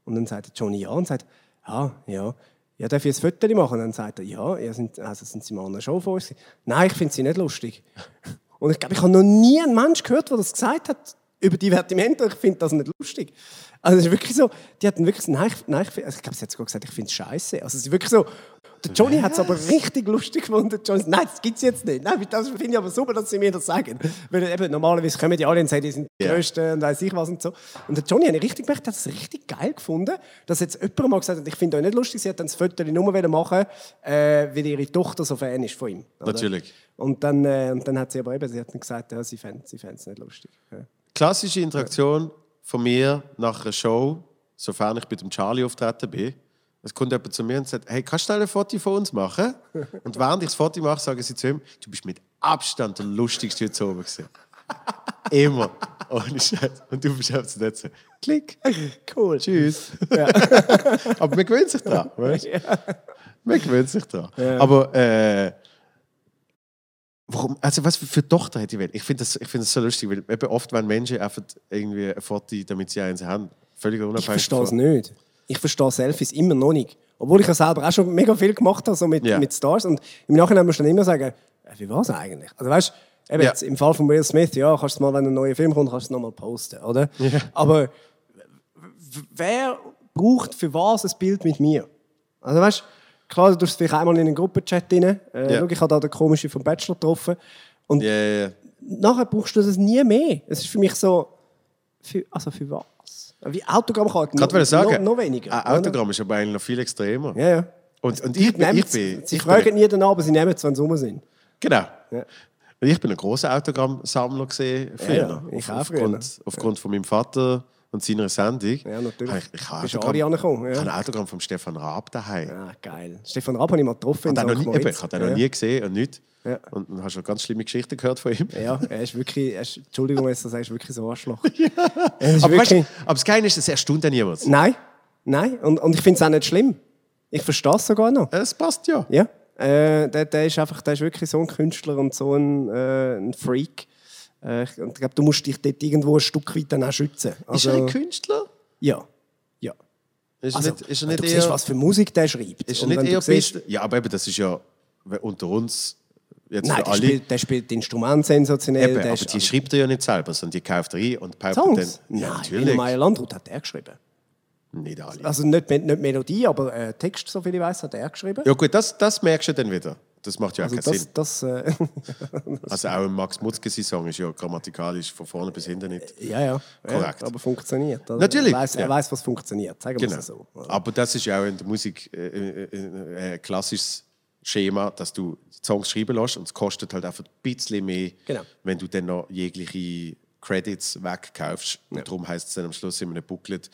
Und dann sagt Johnny ja und sagt, ja, ja, ja, darf ich ein Foto machen? Und dann sagt er, ja, ja sind, also sind Sie mal an einer Show vor uns? Nein, ich finde Sie nicht lustig. Und ich glaube, ich habe noch nie einen Menschen gehört, der das gesagt hat über Divertimento. Ich finde das nicht lustig. Also es ist wirklich so, die hatten wirklich, nein, ich, nein, ich, also ich glaube, sie hat sogar gesagt, ich finde es scheiße. Also es ist wirklich so, der Johnny hat es aber richtig lustig gefunden. Johnny, nein, das gibt es jetzt nicht. Nein, das finde ich aber super, dass sie mir das sagen. Weil eben, normalerweise kommen die alle und sagen, die sind die. Größten und weiß ich was und so. Und der Johnny hat richtig gemerkt, hat es richtig geil gefunden, dass jetzt jemand mal gesagt hat, ich finde euch nicht lustig. Sie hat dann das Foto nur machen, äh, weil ihre Tochter so Fan ist von ihm. oder? Natürlich. Und dann, äh, und dann hat sie aber eben, sie hat gesagt, ja, sie fände sie es nicht lustig. Ja. Klassische Interaktion von mir nach einer Show, sofern ich mit dem Charlie auftreten bin. Es kommt jemand zu mir und sagt, hey, kannst du schnell ein Foto von uns machen? Und während ich das Foto mache, sagen sie zu ihm, du bist mit Abstand der lustigste heute oben gewesen. Immer. Ohne Scheiß. Und du bist einfach so nicht so, klick, Cool. tschüss. Aber man gewöhnt sich dran. Weißt? du? Man gewöhnt sich dran. Aber äh, warum, also was für, Tochter hätte ich wählen? Ich finde das, ich find das so lustig, weil eben oft, wenn Menschen einfach irgendwie ein Foto, damit sie eins haben, völlig Ich unabhängig verstehe es nicht. Ich verstehe Selfies immer noch nicht. Obwohl ich ja selber auch schon mega viel gemacht habe so mit, Ja. mit Stars. Und im Nachhinein musst du dann immer sagen, äh, wie war es eigentlich? Also weißt du, eben jetzt im Fall von Will Smith, ja, kannst du mal, wenn ein neuer Film kommt, kannst du es nochmal posten, oder? Aber w- w- wer braucht für was ein Bild mit mir? Also weißt du, klar, du tust vielleicht einmal in einen Gruppenchat rein. Äh, schau, ich habe da den komischen vom Bachelor getroffen. Und ja. nachher brauchst du das nie mehr. Es ist für mich so, für, also für was? Wie Autogrammkarten, Gerade wollte ich sagen, noch, noch weniger. Ein Autogramm ist aber eigentlich noch viel extremer. Ja, ja. Und, und ich, bin, ich sie bin... sie ich fragen bin, nie danach, aber sie nehmen es, wenn sie rum sind. Genau. Ja. Ich bin ein großer Autogrammsammler gesehen früher. ja, ich Auf- auch früher. aufgrund, aufgrund von meinem Vater und seiner Sendung. Ja, natürlich. Ich, ich habe Autogramm- ja. ich habe ein Autogramm von Stefan Raab daheim. Ja, geil. Stefan Raab habe ich mal getroffen in Ich habe St. den noch nie, eben, ich habe den noch ja. nie gesehen und nicht. Ja. Und dann hast du ganz schlimme Geschichten gehört von ihm. Ja, er ist wirklich, er ist, Entschuldigung, wenn du das sagst, wirklich so ein Arschloch. Ist Aber, weißt, wirklich, du, aber das Geile ist, es erstaunt ja niemand. nein, nein. Und, und ich finde es auch nicht schlimm. Ich verstehe es sogar noch. Es passt ja. Ja, äh, der, der, ist einfach, der ist wirklich so ein Künstler und so ein, äh, ein Freak. Äh, ich glaube, du musst dich dort irgendwo ein Stück weit dann auch schützen. Ist Also, er ein Künstler? Ja, ja. Ist, Also, nicht, ist er nicht du eher... siehst, was für Musik der schreibt. ist er nicht eher siehst- Ja, aber eben, das ist ja unter uns jetzt Nein, für der alle... spielt, der spielt Instrument sensationell. Eben, aber ist die schreibt er ja nicht selber, sondern die kauft er ein und Songs? dann... Ja, Nein, natürlich. Meyer Landrut hat er geschrieben. Nicht alle. Also nicht, nicht Melodie, aber äh, Text, so viel ich weiß, hat er geschrieben. Ja gut, das, das merkst du dann wieder. Das macht ja auch also keinen Sinn. das, äh, Also auch ein Max Mutzke Song ist ja grammatikalisch von vorne bis hinten nicht. ja, ja, Korrekt. ja, aber funktioniert. Also Natürlich, Er weiß, er ja. weiß, was funktioniert, sagen wir Genau. es so. Aber das ist ja auch in der Musik äh, äh, äh, ein klassisches Schema, dass du Songs schreiben lässt und es kostet halt einfach ein bisschen mehr, Genau. wenn du dann noch jegliche Credits wegkaufst. Und darum heißt es dann am Schluss in einem Booklet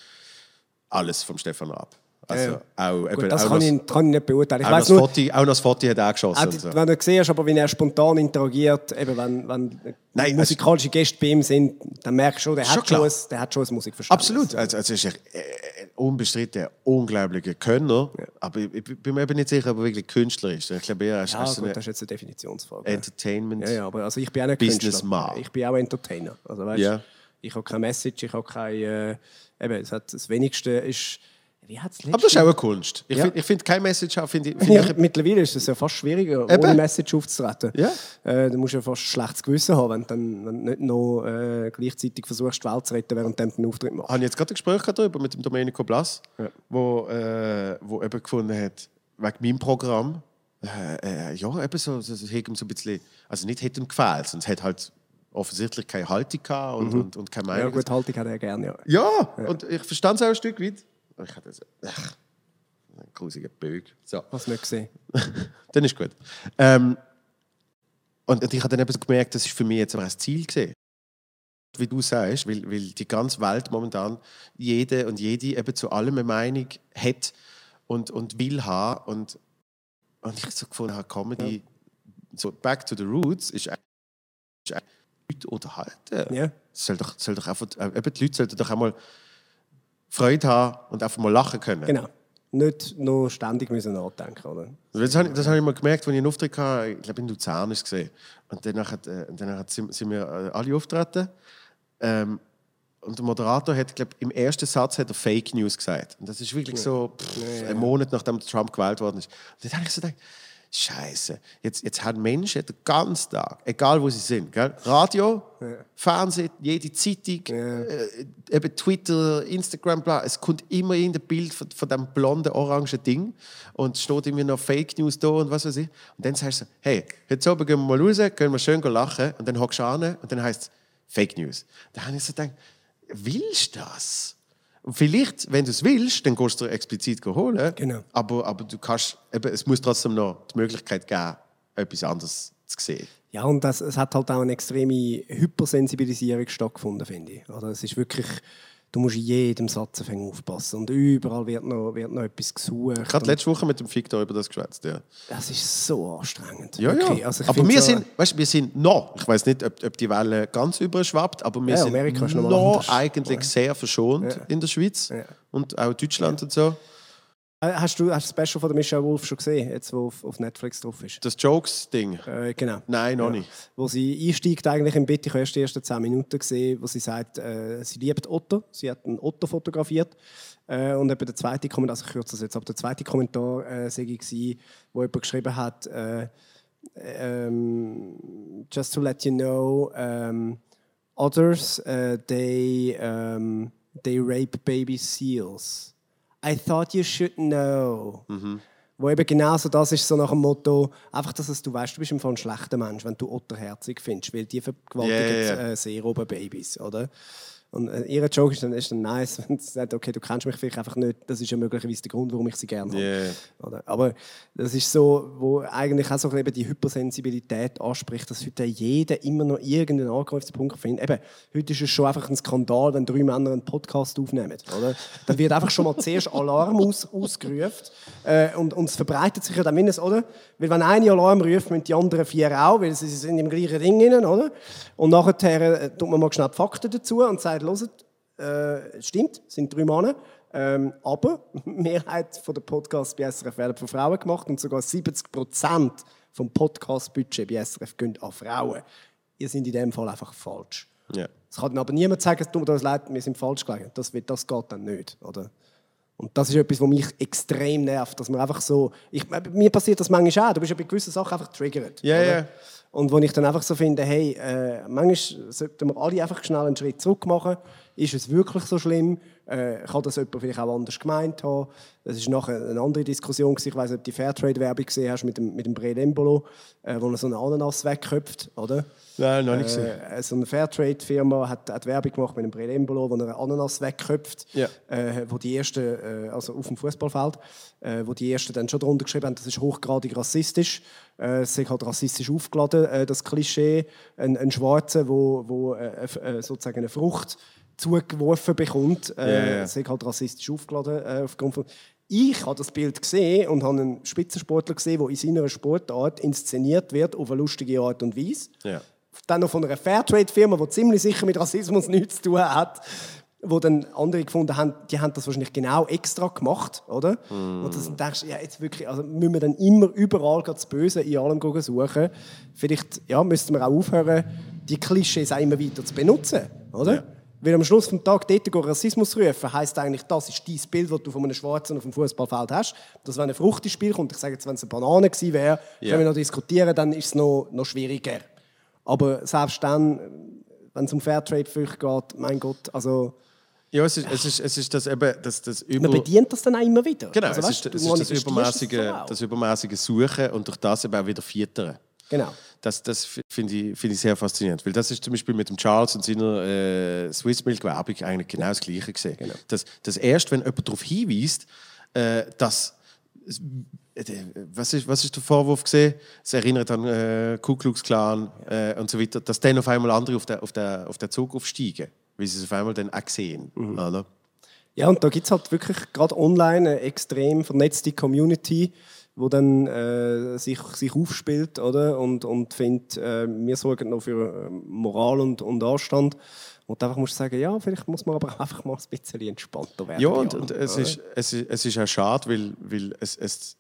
alles vom Stefan Raab. Also Ja. auch, Gut, eben, das auch, kann ich, kann ich nicht beurteilen. Ich auch, das nur, Foto, auch noch das Foto hat er geschossen. auch so. wenn du siehst, aber wie er spontan interagiert, eben wenn, wenn Nein, musikalische Gäste bei ihm sind, dann merkst du schon, der, Schon hat schon, ein, der hat schon ein Musikverständnis. Absolut. Also, also ist er äh, unbestritten ein unglaublicher Könner. Aber ich, ich bin mir eben nicht sicher, ob er wirklich Künstler ist. Ich glaube, er ist Ja, gut, das ist jetzt eine Definitionsfrage. Entertainment. Ja, ja, aber also ich bin auch nicht Businessman. Ich bin auch Entertainer. Also, weißt, Ja. Ich habe keine Message, ich habe keine... Äh, eben, es hat, das Wenigste ist... Hat's Aber das ist auch eine Kunst. Ich Ja. finde find keine Message finde ich, find Ja, ich mittlerweile ist es ja fast schwieriger, Eben. ohne Message aufzutreten. Ja. Äh, du musst ja fast ein schlechtes Gewissen haben, wenn du dann wenn nicht noch äh, gleichzeitig versuchst, die Welt zu retten, während du einen Auftritt machst. habe ich jetzt gerade ein Gespräch gehabt darüber mit dem Domenico Blas, wo, äh, wo eben gefunden hat, wegen meinem Programm, äh, äh, ja, eben so, so, so, hat ihm so ein bisschen, also nicht hat ihm gefehlt, sonst hat halt offensichtlich keine Haltung gehabt und, und, und keine Ja, Meinung. gut, Haltung hat er gerne, ja. Ja, und ich verstand es auch ein Stück weit. Ich hatte so, ach, ein grusiger Bög. So. Hast du nicht gesehen. dann ist gut. Ähm, und, und ich habe dann eben gemerkt, das ist für mich jetzt aber ein Ziel gesehen. Wie du sagst, weil, weil die ganze Welt momentan jede und jede eben zu allem eine Meinung hat und, und will haben. Und Und ich so gefunden habe, Comedy, so back to the roots, ist eigentlich ist eigentlich Leute unterhalten. Ja. Soll doch, soll doch einfach, äh, eben die Leute sollten doch einmal Freude haben und einfach mal lachen können. Genau. Nicht noch ständig müssen nachdenken, oder? Das habe ich, das habe ich mal gemerkt, als ich einen Auftritt hatte, ich glaube in Luzern ist es gesehen. Und danach, hat, äh, danach sind, wir äh, alle auftreten. Ähm, und der Moderator hat, glaube im ersten Satz hat er Fake News gesagt. Und das ist wirklich so pff, ein Monat nachdem Trump gewählt worden ist. Und dann habe ich so gedacht, Scheiße, jetzt, jetzt haben Menschen den ganzen Tag, egal wo sie sind, gell? Radio, Fernsehen, jede Zeitung, äh, eben Twitter, Instagram, bla, es kommt immer in ein Bild von, von dem blonden, orangen Ding und es steht irgendwie noch Fake News da und was weiß ich. Und dann sagst du, hey, heute Abend gehen wir mal raus, können wir schön lachen und dann hockst du an und dann heißt es Fake News. Da habe ich so gedacht, willst du das? Vielleicht, wenn du es willst, dann gehst du dir explizit holen. Genau. Aber, aber du kannst, eben, es muss trotzdem noch die Möglichkeit geben, etwas anderes zu sehen. Ja, und das, es hat halt auch eine extreme Hypersensibilisierung stattgefunden, finde ich. Oder es ist wirklich, du musst in jedem Satz aufpassen und überall wird noch, wird noch etwas gesucht. Ich habe letzte Woche mit dem Victor über das geschwätzt. Ja, das ist so anstrengend. ja. Wirklich. ja. Also aber wir so- sind, weißt, wir sind noch, ich weiß nicht, ob, ob die Welle ganz überschwappt, aber wir Ja, sind noch noch eigentlich sehr verschont in der Schweiz und auch Deutschland und so. Äh, Hast du hast das Special von der Michelle Wolf schon gesehen, jetzt wo auf, auf Netflix drauf ist? Das Jokes-Ding. Äh, genau. Nein, noch Ja. nicht. Wo sie einsteigt eigentlich im Bett, ich habe erst die ersten 10 Minuten gesehen, wo sie sagt, äh, sie liebt Otto, sie hat einen Otto fotografiert. Äh, und eben der zweite Kommentar, also ich kürze das jetzt, aber der zweite Kommentar äh, sei gewesen, wo jemand geschrieben hat, äh, ähm, just to let you know, um, others, uh, they, um, they rape baby seals. I thought you should know. Wo eben genau so das ist, so nach dem Motto, einfach, dass es, du weißt, du bist im Fall ein schlechter Mensch, wenn du Otterherzig findest, weil die vergewaltigen Ja, ja, ja. äh, Seerobenbabys, oder? Und äh, ihr Joke ist dann, ist dann nice, wenn sie sagt, okay, du kennst mich vielleicht einfach nicht, das ist ja möglicherweise der Grund, warum ich sie gerne habe. Yeah. Oder? Aber das ist so, wo eigentlich auch so eben die Hypersensibilität anspricht, dass heute jeder immer noch irgendeinen Angriffspunkt findet. Eben, heute ist es schon einfach ein Skandal, wenn drei Männer einen Podcast aufnehmen. Oder? Dann wird einfach schon mal zuerst Alarm aus, ausgerufen äh, und, und es verbreitet sich ja dann mindestens, oder? Weil wenn eine Alarm ruft, müssen die anderen vier auch, weil sie sind im gleichen Ding drin, oder? Und nachher äh, tut man mal schnell Fakten dazu und sagt, hört, äh, stimmt, es sind drei Männer. Ähm, aber die Mehrheit der Podcasts bei SRF werden von Frauen gemacht und sogar 70 Prozent vom Podcast-Budget bei SRF gehen an Frauen. Ihr seid in dem Fall einfach falsch. Ja. Es kann dann aber niemand sagen, es tut das leid, wir sind falsch gelegen. Das, wird, das geht dann nicht. Oder? Und das ist etwas, was mich extrem nervt, dass man einfach so... Ich, mir passiert das manchmal auch. Du bist ja bei gewissen Sachen einfach triggert. Ja, oder? ja. Und wo ich dann einfach so finde, hey, äh, manchmal sollten wir alle einfach schnell einen Schritt zurück machen. Ist es wirklich so schlimm? Äh, kann das jemand vielleicht auch anders gemeint haben? Das ist nachher eine andere Diskussion. gewesen. Ich weiß nicht, ob du die Fairtrade-Werbung gesehen hast mit dem, mit dem Bredembolo, äh, wo er so einen Ananas wegköpft, oder? Nein, noch nicht gesehen. Äh, so eine Fairtrade-Firma hat, hat Werbung gemacht mit einem Bredembolo, wo er einen Ananas wegköpft, Ja. äh, wo die ersten, äh, also auf dem Fußballfeld, äh, wo die ersten dann schon darunter geschrieben haben, das ist hochgradig rassistisch. Äh, es ist halt rassistisch aufgeladen, äh, das Klischee, ein, ein Schwarzer, wo, wo äh, äh, sozusagen eine Frucht zugeworfen bekommt, äh, es ist halt rassistisch aufgeladen äh, aufgrund von ich habe das Bild gesehen und habe einen Spitzensportler gesehen, der in seiner Sportart inszeniert wird auf eine lustige Art und Weise Ja. dann noch von einer Fairtrade-Firma, die ziemlich sicher mit Rassismus nichts zu tun hat, wo dann andere gefunden haben, die haben das wahrscheinlich genau extra gemacht, oder? Und dann denkst du, ja, jetzt wirklich, also müssen wir dann immer überall das Böse in allem suchen. Vielleicht ja, müssten wir auch aufhören, die Klischees auch immer weiter zu benutzen, oder? Ja. Weil am Schluss des Tages dort Rassismus rufen, heisst eigentlich, das ist dein Bild, das du von einem Schwarzen auf dem Fußballfeld hast. Dass wenn eine Frucht ins Spiel kommt, ich sage jetzt, wenn es eine Banane gewesen wäre, Ja. können wir noch diskutieren, dann ist es noch, noch schwieriger. Aber selbst dann, wenn es um Fairtrade-Früchte geht, mein Gott, also Ja, es ist, es ist, es ist das eben, das, das man über... bedient das dann auch immer wieder. Genau, also, es weißt ist, es ist das, übermäßige, das das übermäßige Suchen und durch das eben auch wieder Fietern. Genau. Das, das finde ich, find ich sehr faszinierend. Weil das ist zum Beispiel mit dem Charles und seiner äh, Swiss Milk Werbung eigentlich genau das Gleiche gesehen. Genau. Das, das erst, wenn jemand darauf hinweist, äh, dass äh, was ist, was ist der Vorwurf gesehen? Es erinnert an äh, Ku Klux Klan äh, und so weiter, dass dann auf einmal andere auf den auf der, auf der Zug aufsteigen, weil sie es auf einmal dann auch sehen. Mhm. Oder? Ja, und da gibt es halt wirklich gerade online eine extrem vernetzte Community, wo dann äh, sich, sich aufspielt oder? und, und findet, äh, wir sorgen noch für äh, Moral und, und Anstand. Und einfach musst du sagen, ja, vielleicht muss man aber einfach mal ein bisschen entspannter werden. Ja, und, und es, ist, es, ist, es ist auch schade, weil, weil es, es,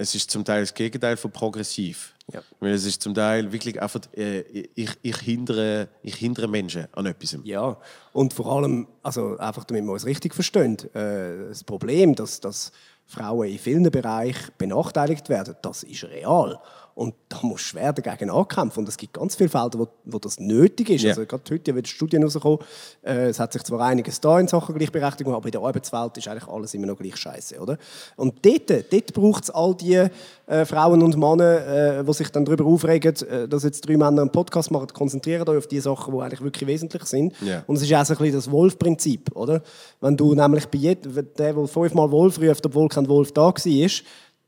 es ist zum Teil das Gegenteil von progressiv. Ja. Weil es ist zum Teil wirklich einfach, äh, ich, ich, hindere, ich hindere Menschen an etwas. Ja, und vor allem, also einfach damit wir es richtig verstehen, äh, das Problem, dass, dass Frauen in vielen Bereichen benachteiligt werden, das ist real. Und da muss schwer dagegen ankämpfen. Und es gibt ganz viele Felder, wo, wo das nötig ist. Ja. Also gerade heute wird Studien rausgekommen. Äh, es hat sich zwar einiges da in Sachen Gleichberechtigung, aber in der Arbeitswelt ist eigentlich alles immer noch gleich scheiße, oder? Und dort, dort braucht es all die äh, Frauen und Männer, äh, die sich dann darüber aufregen, äh, dass jetzt drei Männer einen Podcast machen. Konzentrieren euch auf die Sachen, die eigentlich wirklich wesentlich sind. Ja. Und es ist auch so ein bisschen das Wolf-Prinzip, oder? Wenn du nämlich bei jedem, der, der fünfmal Wolf ruft, obwohl kein Wolf da war,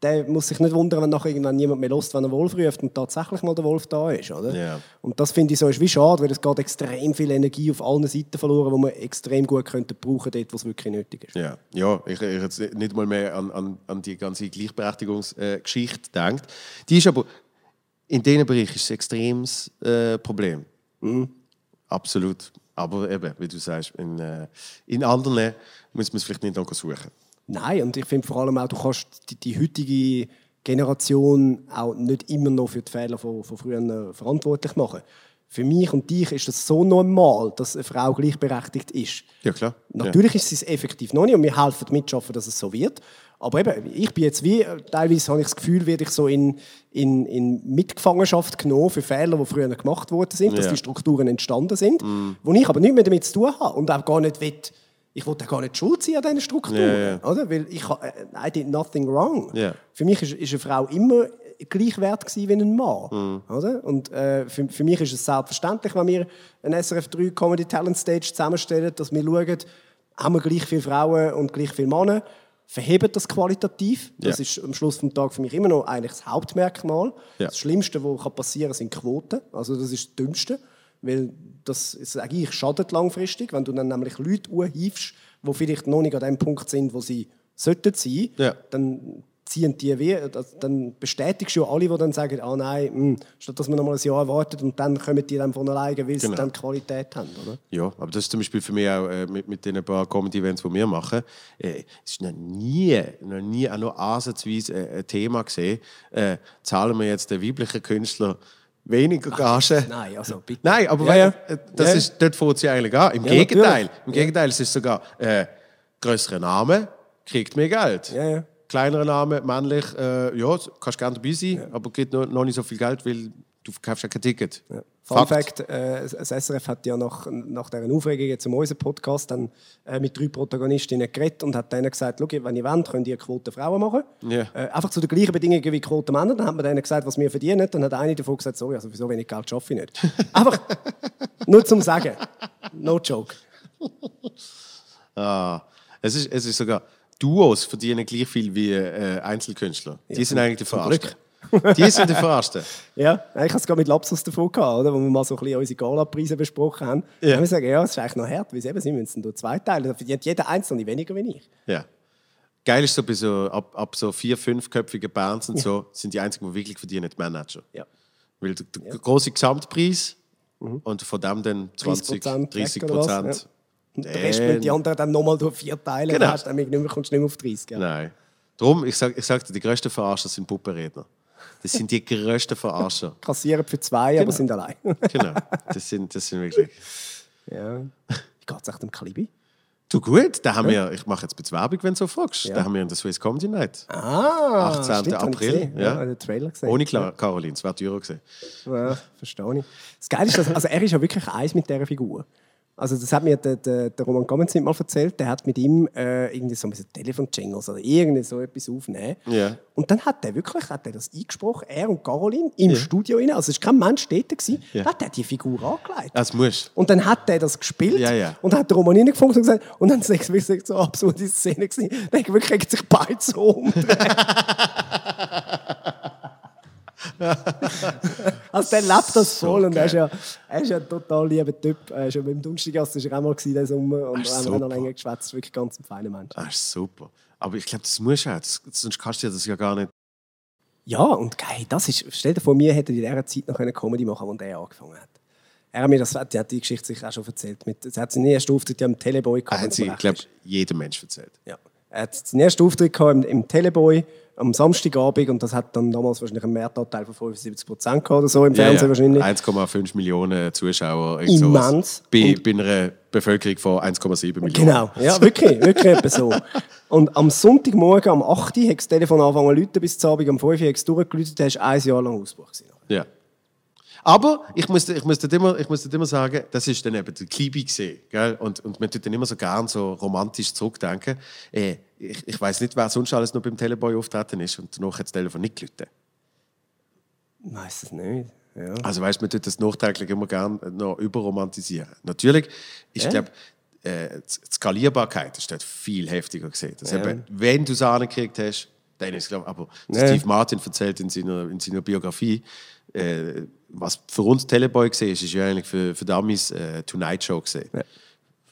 der muss sich nicht wundern, wenn nachher irgendwann niemand mehr lässt, wenn er Wolf ruft und tatsächlich mal der Wolf da ist, oder? Ja. Und das finde ich so ist wie schade, weil es geht extrem viel Energie auf allen Seiten verloren, wo man extrem gut könnte brauchen, dort, wo es wirklich nötig ist. Ja, ja ich, ich jetzt nicht mal mehr an, an, an die ganze Gleichberechtigungsgeschichte äh, denkt. Die ist aber, in diesem Bereich ist es ein extremes äh, Problem. Absolut. Aber eben, wie du sagst, in, äh, in anderen muss man es vielleicht nicht noch suchen. Nein, und ich finde vor allem auch, du kannst die, die heutige Generation auch nicht immer noch für die Fehler von, von früher verantwortlich machen. Für mich und dich ist das so normal, dass eine Frau gleichberechtigt ist. Ja, klar. Natürlich ist es effektiv noch nicht und wir helfen mitschaffen, dass es so wird. Aber eben, ich bin jetzt wie, teilweise habe ich das Gefühl, werde ich so in, in, in Mitgefangenschaft genommen für Fehler, die früher gemacht worden sind, dass Ja. die Strukturen entstanden sind, wo ich aber nichts mehr damit zu tun habe und auch gar nicht will, ich wollte gar nicht schuld sein an diesen Strukturen, Ja, ja. oder? Weil ich äh, I did nothing wrong. Ja. Für mich ist, ist eine Frau immer gleich wert gewesen wie ein Mann, Mhm. oder? Und äh, für, für mich ist es selbstverständlich, wenn wir eine SRF 3 Comedy Talent Stage zusammenstellen, dass wir schauen, haben wir gleich viele Frauen und gleich viele Männer, verheben das qualitativ. Das ist am Schluss des Tages für mich immer noch eigentlich das Hauptmerkmal. Das Schlimmste, was passieren kann, sind Quoten. Also das ist das Dümmste, weil das ist eigentlich schadet langfristig, wenn du dann nämlich Leute anhäufst, die vielleicht noch nicht an dem Punkt sind, wo sie sollten sein, Ja. dann ziehen die wie, das- dann bestätigst du ja alle, die dann sagen, ah nein, mh, statt dass man noch mal ein Jahr wartet und dann kommen die dann von alleine, weil sie Genau. dann Qualität haben, oder? Ja, aber das ist zum Beispiel für mich auch äh, mit, mit den paar Comedy-Events, die wir machen, äh, es ist noch nie, noch nie auch nur ansatzweise äh, ein Thema gesehen, äh, zahlen wir jetzt den weiblichen Künstler weniger Gage? Nein, also bitte. Nein, aber Ja, das Ja. ist, dort fängt sie eigentlich an. Im Gegenteil, natürlich. im Gegenteil, es ist sogar äh, größere Name kriegt mehr Geld. Ja, ja. Kleinerer Name, männlich, äh, ja, kannst gerne dabei sein, aber kriegt noch, noch nicht so viel Geld, weil du verkaufst ja kein Ticket. Fun Fact, äh, das SRF hat ja nach, nach dieser Aufregung jetzt um unseren Podcast dann äh, mit drei Protagonistinnen geredet und hat denen gesagt, «Schau, wenn ihr wollt, könnt ihr Quote Frauen machen. Ja. Äh, einfach zu den gleichen Bedingungen wie Quote Männer. Dann hat man denen gesagt, was wir verdienen. Dann hat eine davon gesagt, sorry, also für so wenig Geld schaffe ich nicht. einfach nur zum Sagen. No joke. Ah, es ist, es ist sogar, Duos verdienen gleich viel wie äh, Einzelkünstler. Die sind eigentlich die Verarschten. Die sind die Verarschten. Ja, ich hatte es gerade mit Lapsus davon gehabt, oder? wo wir mal so ein bisschen unsere Gala-Preise besprochen haben. Ja. Ja. haben wir gesagt, ja, es ist eigentlich noch hart, weil eben, sie müssen durch zwei Teile. Da verdient jeder Einzelne weniger wie ich. Ja. Geil ist so, bei so ab, ab so vier, fünfköpfigen Bands und so, sind die einzigen, die wirklich verdienen, die Manager. Ja. Weil der, der große Gesamtpreis und von dem dann 20, 30%, 30 weg oder was? Prozent. Und der Rest müssen die anderen dann nochmal durch vier Teile. Genau. Dann hast dann kommst du nicht mehr auf 30. Gell? Nein. Darum, ich sage ich sag dir, die grössten Verarscher sind Puppenredner. Das sind die grössten Verarscher. Kassieren für zwei, aber sind allein. Genau. Das sind, das sind wirklich. ja. Wie geht es echt dem Klibi? Du gut, da haben wir, ich mache jetzt ein bisschen Werbung, wenn du so fragst. Ja. Da haben wir in der Swiss Comedy Night. Ah, 18. stimmt, April. Ja, ja den Trailer gesehen. Ohne Klar Caroline, es wäre teurer gewesen. Ja, verstehe ich. Das Geile ist, dass, also er ist ja wirklich eins mit dieser Figur. Also das hat mir der, der, der Roman Gamenzin mal erzählt, der hat mit ihm äh, irgendwie so ein bisschen Telefon-Jingles oder irgendwie so etwas aufnehmen. Ja. Und dann hat er wirklich hat er das eingesprochen, er und Caroline, im Studio rein. Also es war kein Mensch dort, gewesen. Dann hat er die Figur angelegt. Das musst Und dann hat er das gespielt Ja, ja. und hat der Roman reingefunkt und gesagt, und dann ist es wirklich so eine absurde Szene gewesen. Dann wirklich sich beide so umgedreht. also der lebt das So voll und er ist, ja, er ist ja ein total lieber Typ. Er ist ja mit dem Dunstigas ist er auch mal diesen Sommer und wir haben noch länger geschwätzt. Wirklich ganz ein feiner Mensch. Das ist super. Aber ich glaube, das muss ja, das, sonst kannst du dir das ja gar nicht. Ja, und geil, das ist, stell dir vor, mir hätte in dieser Zeit noch eine Comedy machen können, als er angefangen hat. Er hat mir das, die hat die Geschichte sicher auch schon erzählt. Mit, sie hat seinen ersten Auftritt ja im Teleboy gehabt. Hat du sie, ich glaube, jedem Mensch erzählt. Ja. Er hat seinen ersten Auftritt gehabt im, im Teleboy am Samstagabend und das hat dann damals wahrscheinlich einen Mehrtanteil von 75 Prozent oder so im Fernsehen wahrscheinlich. 1,5 Millionen Zuschauer. Immens. Bei, bei einer Bevölkerung von 1,7 Millionen. Genau, ja, wirklich, wirklich etwa so. Und am Sonntagmorgen, am 8. Uhr, hat das Telefon angefangen zu läuten, bis zum Abend, am 5 Uhr hat es durchgeläutet, da war ein Jahr lang Ausbruch. Ja. Aber ich muss, ich muss, immer, ich muss immer sagen, das ist dann eben der Klibi gesehen. Gell? Und, und man tut dann immer so gern so romantisch zurückdenken. Äh, ich ich weiß nicht, wer sonst alles noch beim Teleboy auftreten ist und danach hat das Telefon nicht gelitten. Weiss es nicht. Ja. Also weißt, man tut das nachträglich immer gern noch überromantisieren. Natürlich, ich Ja. glaube, äh, die Skalierbarkeit ist dort viel heftiger gesehen. Das Ja. eben, wenn du es angekriegt hast, dann ist es glaub, aber Ja. Steve Martin erzählt in seiner, in seiner Biografie, äh, was für uns Teleboy gesehen ist, ist ja eigentlich für, für Dummies äh, Tonight Show gesehen.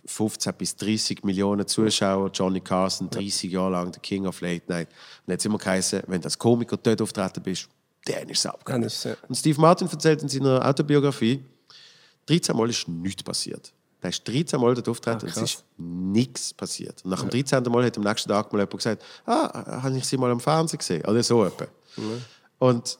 15 bis 30 Millionen Zuschauer, Johnny Carson, 30 Jahre lang der King of Late Night. Und jetzt immer geheißen, wenn du als Komiker dort auftreten bist, dann ist es abgegangen. Ja. Und Steve Martin erzählt in seiner Autobiografie, 13 Mal ist nichts passiert. Da ist 13 Mal dort auftreten Ah, und es ist nichts passiert. Und nach dem 13. Mal hat am nächsten Tag mal jemand gesagt, ah, habe ich sie mal am Fernsehen gesehen? Oder so etwa. Und,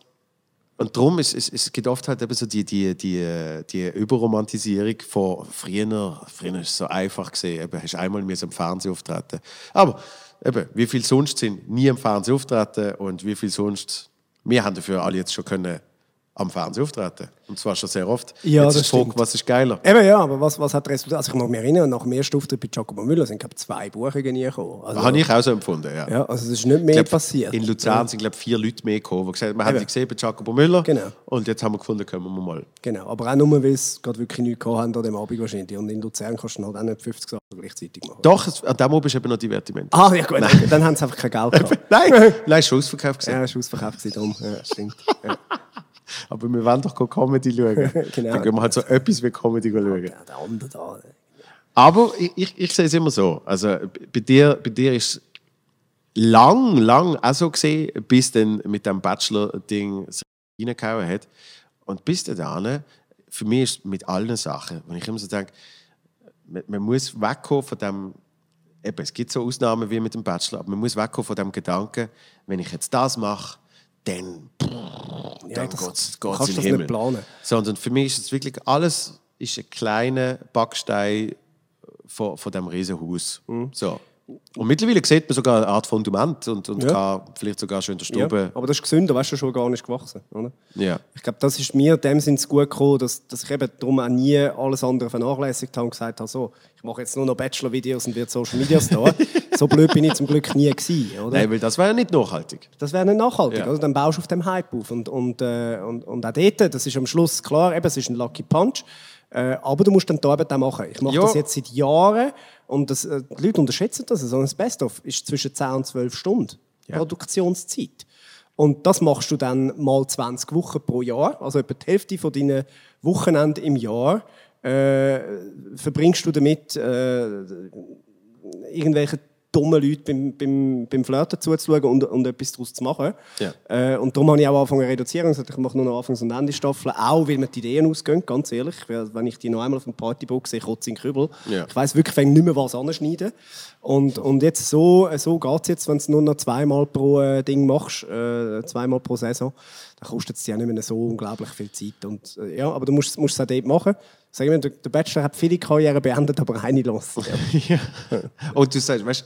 und darum ist es, es gibt oft halt eben so die, die, die, die Überromantisierung von früher. Früher ist es so einfach gesehen, eben, hast einmal müssen am Fernsehen auftreten. Aber eben, wie viel sonst sind nie am Fernsehen auftreten und wie viel sonst, wir haben dafür alle jetzt schon können am Fernsehen auftreten. Und zwar schon sehr oft. Ja, jetzt das ist stimmt. was ist geiler? Eben ja, aber was, was hat resultiert? Also ich kann mich erinnern, nach dem ersten Auftritt bei Jacobo Müller sind glaube zwei Buchungen gekommen. Also, Habe ich auch so empfunden, ja. ja, also es ist nicht mehr glaub, passiert. In Luzern sind glaube vier Leute mehr gekommen, die gesagt haben, wir haben die gesehen bei Jacobo Müller Genau. und jetzt haben wir gefunden, können wir mal. Genau, aber auch nur, weil es gerade wirklich nichts gehabt haben an dem Abend wahrscheinlich. Und in Luzern kannst du dann halt auch nicht 50 Sachen gleichzeitig machen. Doch, es, an dem Abend ist eben noch Divertiment. Ah, ja gut, dann, dann haben sie einfach kein Geld gehabt. Nein, nein, ist schon ausverkauft gewesen. ja, es war ausverkauft, gewesen, darum. Ja, stimmt. Ja. Aber wir wollen doch keine Comedy schauen. Genau. Dann gehen wir halt so etwas wie Comedy schauen. Ja, der andere da. Aber ich, ich, ich sehe es immer so. Also bei dir, bei dir ist es lang, lang auch so gesehen, bis dann mit dem Bachelor-Ding reingehauen hat. Und bis dahin, für mich ist es mit allen Sachen, wenn ich immer so denke, man, man muss wegkommen von dem, eben, es gibt so Ausnahmen wie mit dem Bachelor, aber man muss wegkommen von dem Gedanken, wenn ich jetzt das mache, dann, Ja, dann das- geht es du in den Himmel. nicht planen. Sondern für mich ist es wirklich alles ist ein kleiner Backstein von, von diesem Riesenhaus. Mhm. So. Und mittlerweile sieht man sogar eine Art Fundament und, und Ja. kann vielleicht sogar schon in der Ja, Stube. aber das ist gesünder, weißt du, schon gar nicht gewachsen. Oder? Ja. Ich glaube, das ist mir in dem Sinn gut gekommen, dass, dass ich eben darum auch nie alles andere vernachlässigt habe und gesagt habe, so, ich mache jetzt nur noch Bachelor-Videos und werde Social Media Star. so blöd bin ich zum Glück nie gewesen, oder? Nein, weil das wäre ja nicht nachhaltig. Das wäre nicht nachhaltig, Ja. oder? Dann baust du auf dem Hype auf. Und, und, äh, und, und auch dort, das ist am Schluss klar, eben, es ist ein Lucky Punch. Äh, aber du musst dann die Arbeit auch machen. Ich mache Ja. das jetzt seit Jahren und das, äh, die Leute unterschätzen das. So ein Best-of ist zwischen 10 und 12 Stunden Ja. Produktionszeit. Und das machst du dann mal 20 Wochen pro Jahr, also etwa die Hälfte von deinen Wochenenden im Jahr. Äh, verbringst du damit, äh, irgendwelche dummen Leute beim, beim, beim Flirten zuzuschauen und, und etwas daraus zu machen. Ja. Äh, und darum habe ich auch angefangen zu reduzieren ich mache nur noch Anfangs- und Ende-Staffeln, auch weil mir die Ideen ausgehen, ganz ehrlich. Wenn ich die noch einmal auf dem Partybook sehe, kotze ich in Kübel. Ja. Ich weiss wirklich nicht mehr, was anschneiden. Und, und jetzt so, so geht es jetzt, wenn du nur noch zweimal pro äh, Ding machst, äh, zweimal pro Saison, dann kostet es dir ja nicht mehr so unglaublich viel Zeit. Und, äh, ja, aber du musst, musst es auch dort machen. Sag ich mir, der Bachelor hat viele Karrieren beendet, aber eine lassen. Ja. Und du sagst, weißt,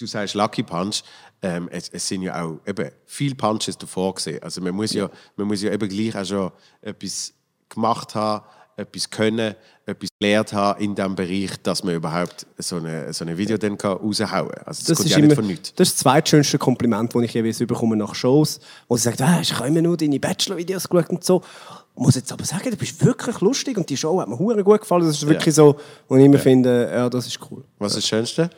du sagst Lucky Punch, ähm, es, es sind ja auch eben viele Punches davor gesehen. Also man muss ja, man muss ja eben gleich auch schon etwas gemacht haben, etwas können, etwas gelernt haben in diesem Bereich, dass man überhaupt so eine, so ein Video dann kann raushauen kann. Also das, Das kommt ist, ja nicht immer, von nichts. das ist das zweitschönste Kompliment, das ich jeweils bekomme nach Shows, wo sie sagt, ah, ich habe immer nur deine Bachelor-Videos geschaut und so. Ich muss jetzt aber sagen, du bist wirklich lustig und die Show hat mir hure gut gefallen. Das ist wirklich so, wo ich immer finde, ja, das ist cool. Was ist das Schönste?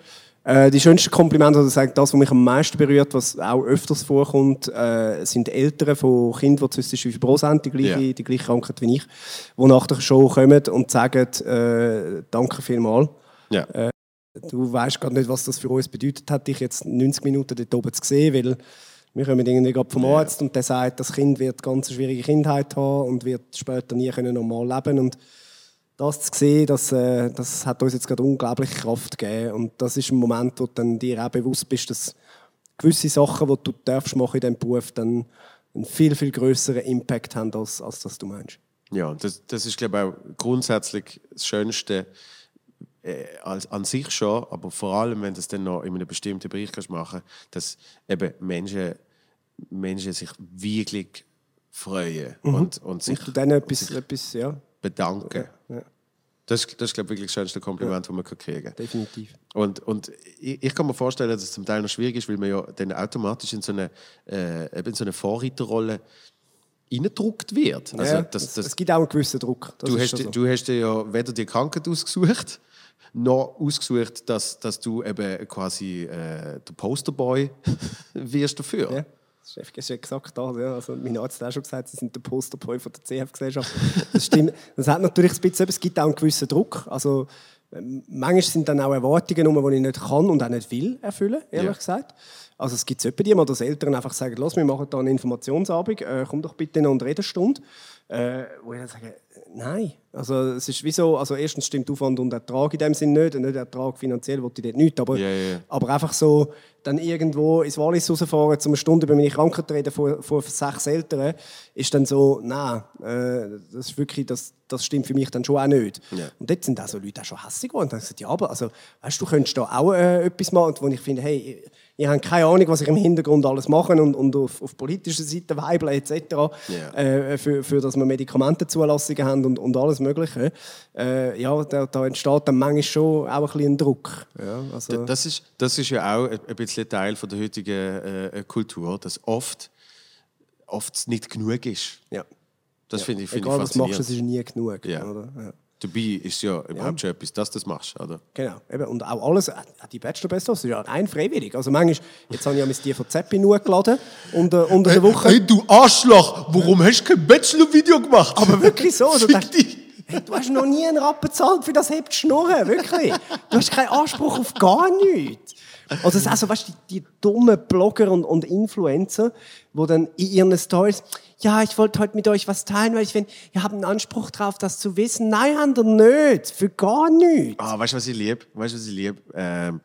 Äh, die schönsten Komplimente, oder sagen, das, was mich am meisten berührt, was auch öfters vorkommt, äh, sind Eltern von Kindern, die zwischen 5 Prozent die gleiche, Ja. die gleiche Krankheit wie ich, die nach der Show kommen und sagen, äh, danke vielmals. Ja. Du weißt gar nicht, was das für uns bedeutet hat, dich jetzt 90 Minuten dort oben zu sehen, weil wir kommen irgendwie gerade vom Arzt und der sagt, das Kind wird ganz eine schwierige Kindheit haben und wird später nie können normal leben und das zu sehen, das, äh, das hat uns jetzt gerade unglaubliche Kraft gegeben und das ist ein Moment, wo dann dir auch bewusst bist, dass gewisse Sachen, die du darfst machen in diesem Beruf, dann einen viel, viel größeren Impact haben, als, als das du meinst. Ja, das, das ist, glaube ich, auch grundsätzlich das Schönste äh, als, an sich schon, aber vor allem, wenn du es dann noch in einem bestimmten Bereich kannst machen dass eben Menschen, Menschen sich wirklich freuen und, und sich Und dann etwas, etwas ja, bedanken. ja, Das, das ist, glaube ich, wirklich das schönste Kompliment, das man kann kriegen kann. definitiv. Und, und ich, ich kann mir vorstellen, dass es zum Teil noch schwierig ist, weil man ja dann automatisch in so eine, äh, in so eine Vorreiterrolle reingedruckt wird. Also, ja, das, es, das, es gibt auch einen gewissen Druck. Du, hast, so. du hast dir ja weder die Krankheit ausgesucht, noch ausgesucht, dass, dass du eben quasi äh, der Posterboy wirst dafür. Ja, das ist ist ja exakt das. Ja. Also, mein Arzt hat auch schon gesagt, sie sind der Posterboy von der CF-Gesellschaft. Das stimmt. Das hat natürlich ein bisschen, es gibt auch einen gewissen Druck. Also, ähm, manchmal sind dann auch Erwartungen, rum, die ich nicht kann und auch nicht will erfüllen, ehrlich Ja. gesagt. Also es gibt etwa die mal, dass Eltern einfach sagen, los, wir machen da einen Informationsabend, äh, komm doch bitte noch eine Redestunde. Äh, wo ich dann sage, nein. Also es ist wie so, also erstens stimmt Aufwand und Ertrag in dem Sinn nicht, nicht Ertrag finanziell, wollte ich dort nicht, aber, ja, ja. aber einfach so dann irgendwo ins Wallis rausfahren, zum eine Stunde über meine Krankheit reden vor, vor sechs Eltern, ist dann so, nein, äh, das ist wirklich, das, das stimmt für mich dann schon auch nicht. Ja. Und dort sind auch so Leute auch schon hässlich geworden. Und dann gesagt, ja, aber also, weißt, du könntest da auch äh, etwas machen, wo ich finde, hey, ihr habt keine Ahnung, was ich im Hintergrund alles mache und, und auf, auf politischer Seite weibeln etc., Ja. äh, für, für dass wir Medikamentenzulassungen haben und, und alles Mögliche. Äh, ja, da, da entsteht dann manchmal schon auch ein bisschen Druck. Ja, also, Das ist, das ist ja auch ein bisschen Teil von der heutigen äh, Kultur, dass oft, oft nicht genug ist. ja. Das finde ich, finde ich Egal, was du machst, es ist nie genug. Ja. Oder? Ja. Dabei ist ja überhaupt schon etwas, dass du das machst, oder? Genau. Eben. Und auch alles, die Bachelor-Bestos, das ist ja rein freiwillig. Also manchmal, jetzt habe ich ja mein die von Zeppi nur geladen, unter, unter der Woche. du Arschloch, warum hast du kein Bachelor-Video gemacht? Aber wirklich so. Also, hey, du hast noch nie einen Rappen gezahlt, für das hebt Schnurren, wirklich. Du hast keinen Anspruch auf gar nichts. Oder das also, weißt du, die, die dummen Blogger und, und Influencer, die dann in ihren Stories, ja, ich wollte heute mit euch was teilen, weil ich finde, ihr habt einen Anspruch drauf, das zu wissen. Nein, habt ihr nicht. Für gar nichts. Ah, weißt du, was ich liebe? Weißt du, was ich liebe? Ähm,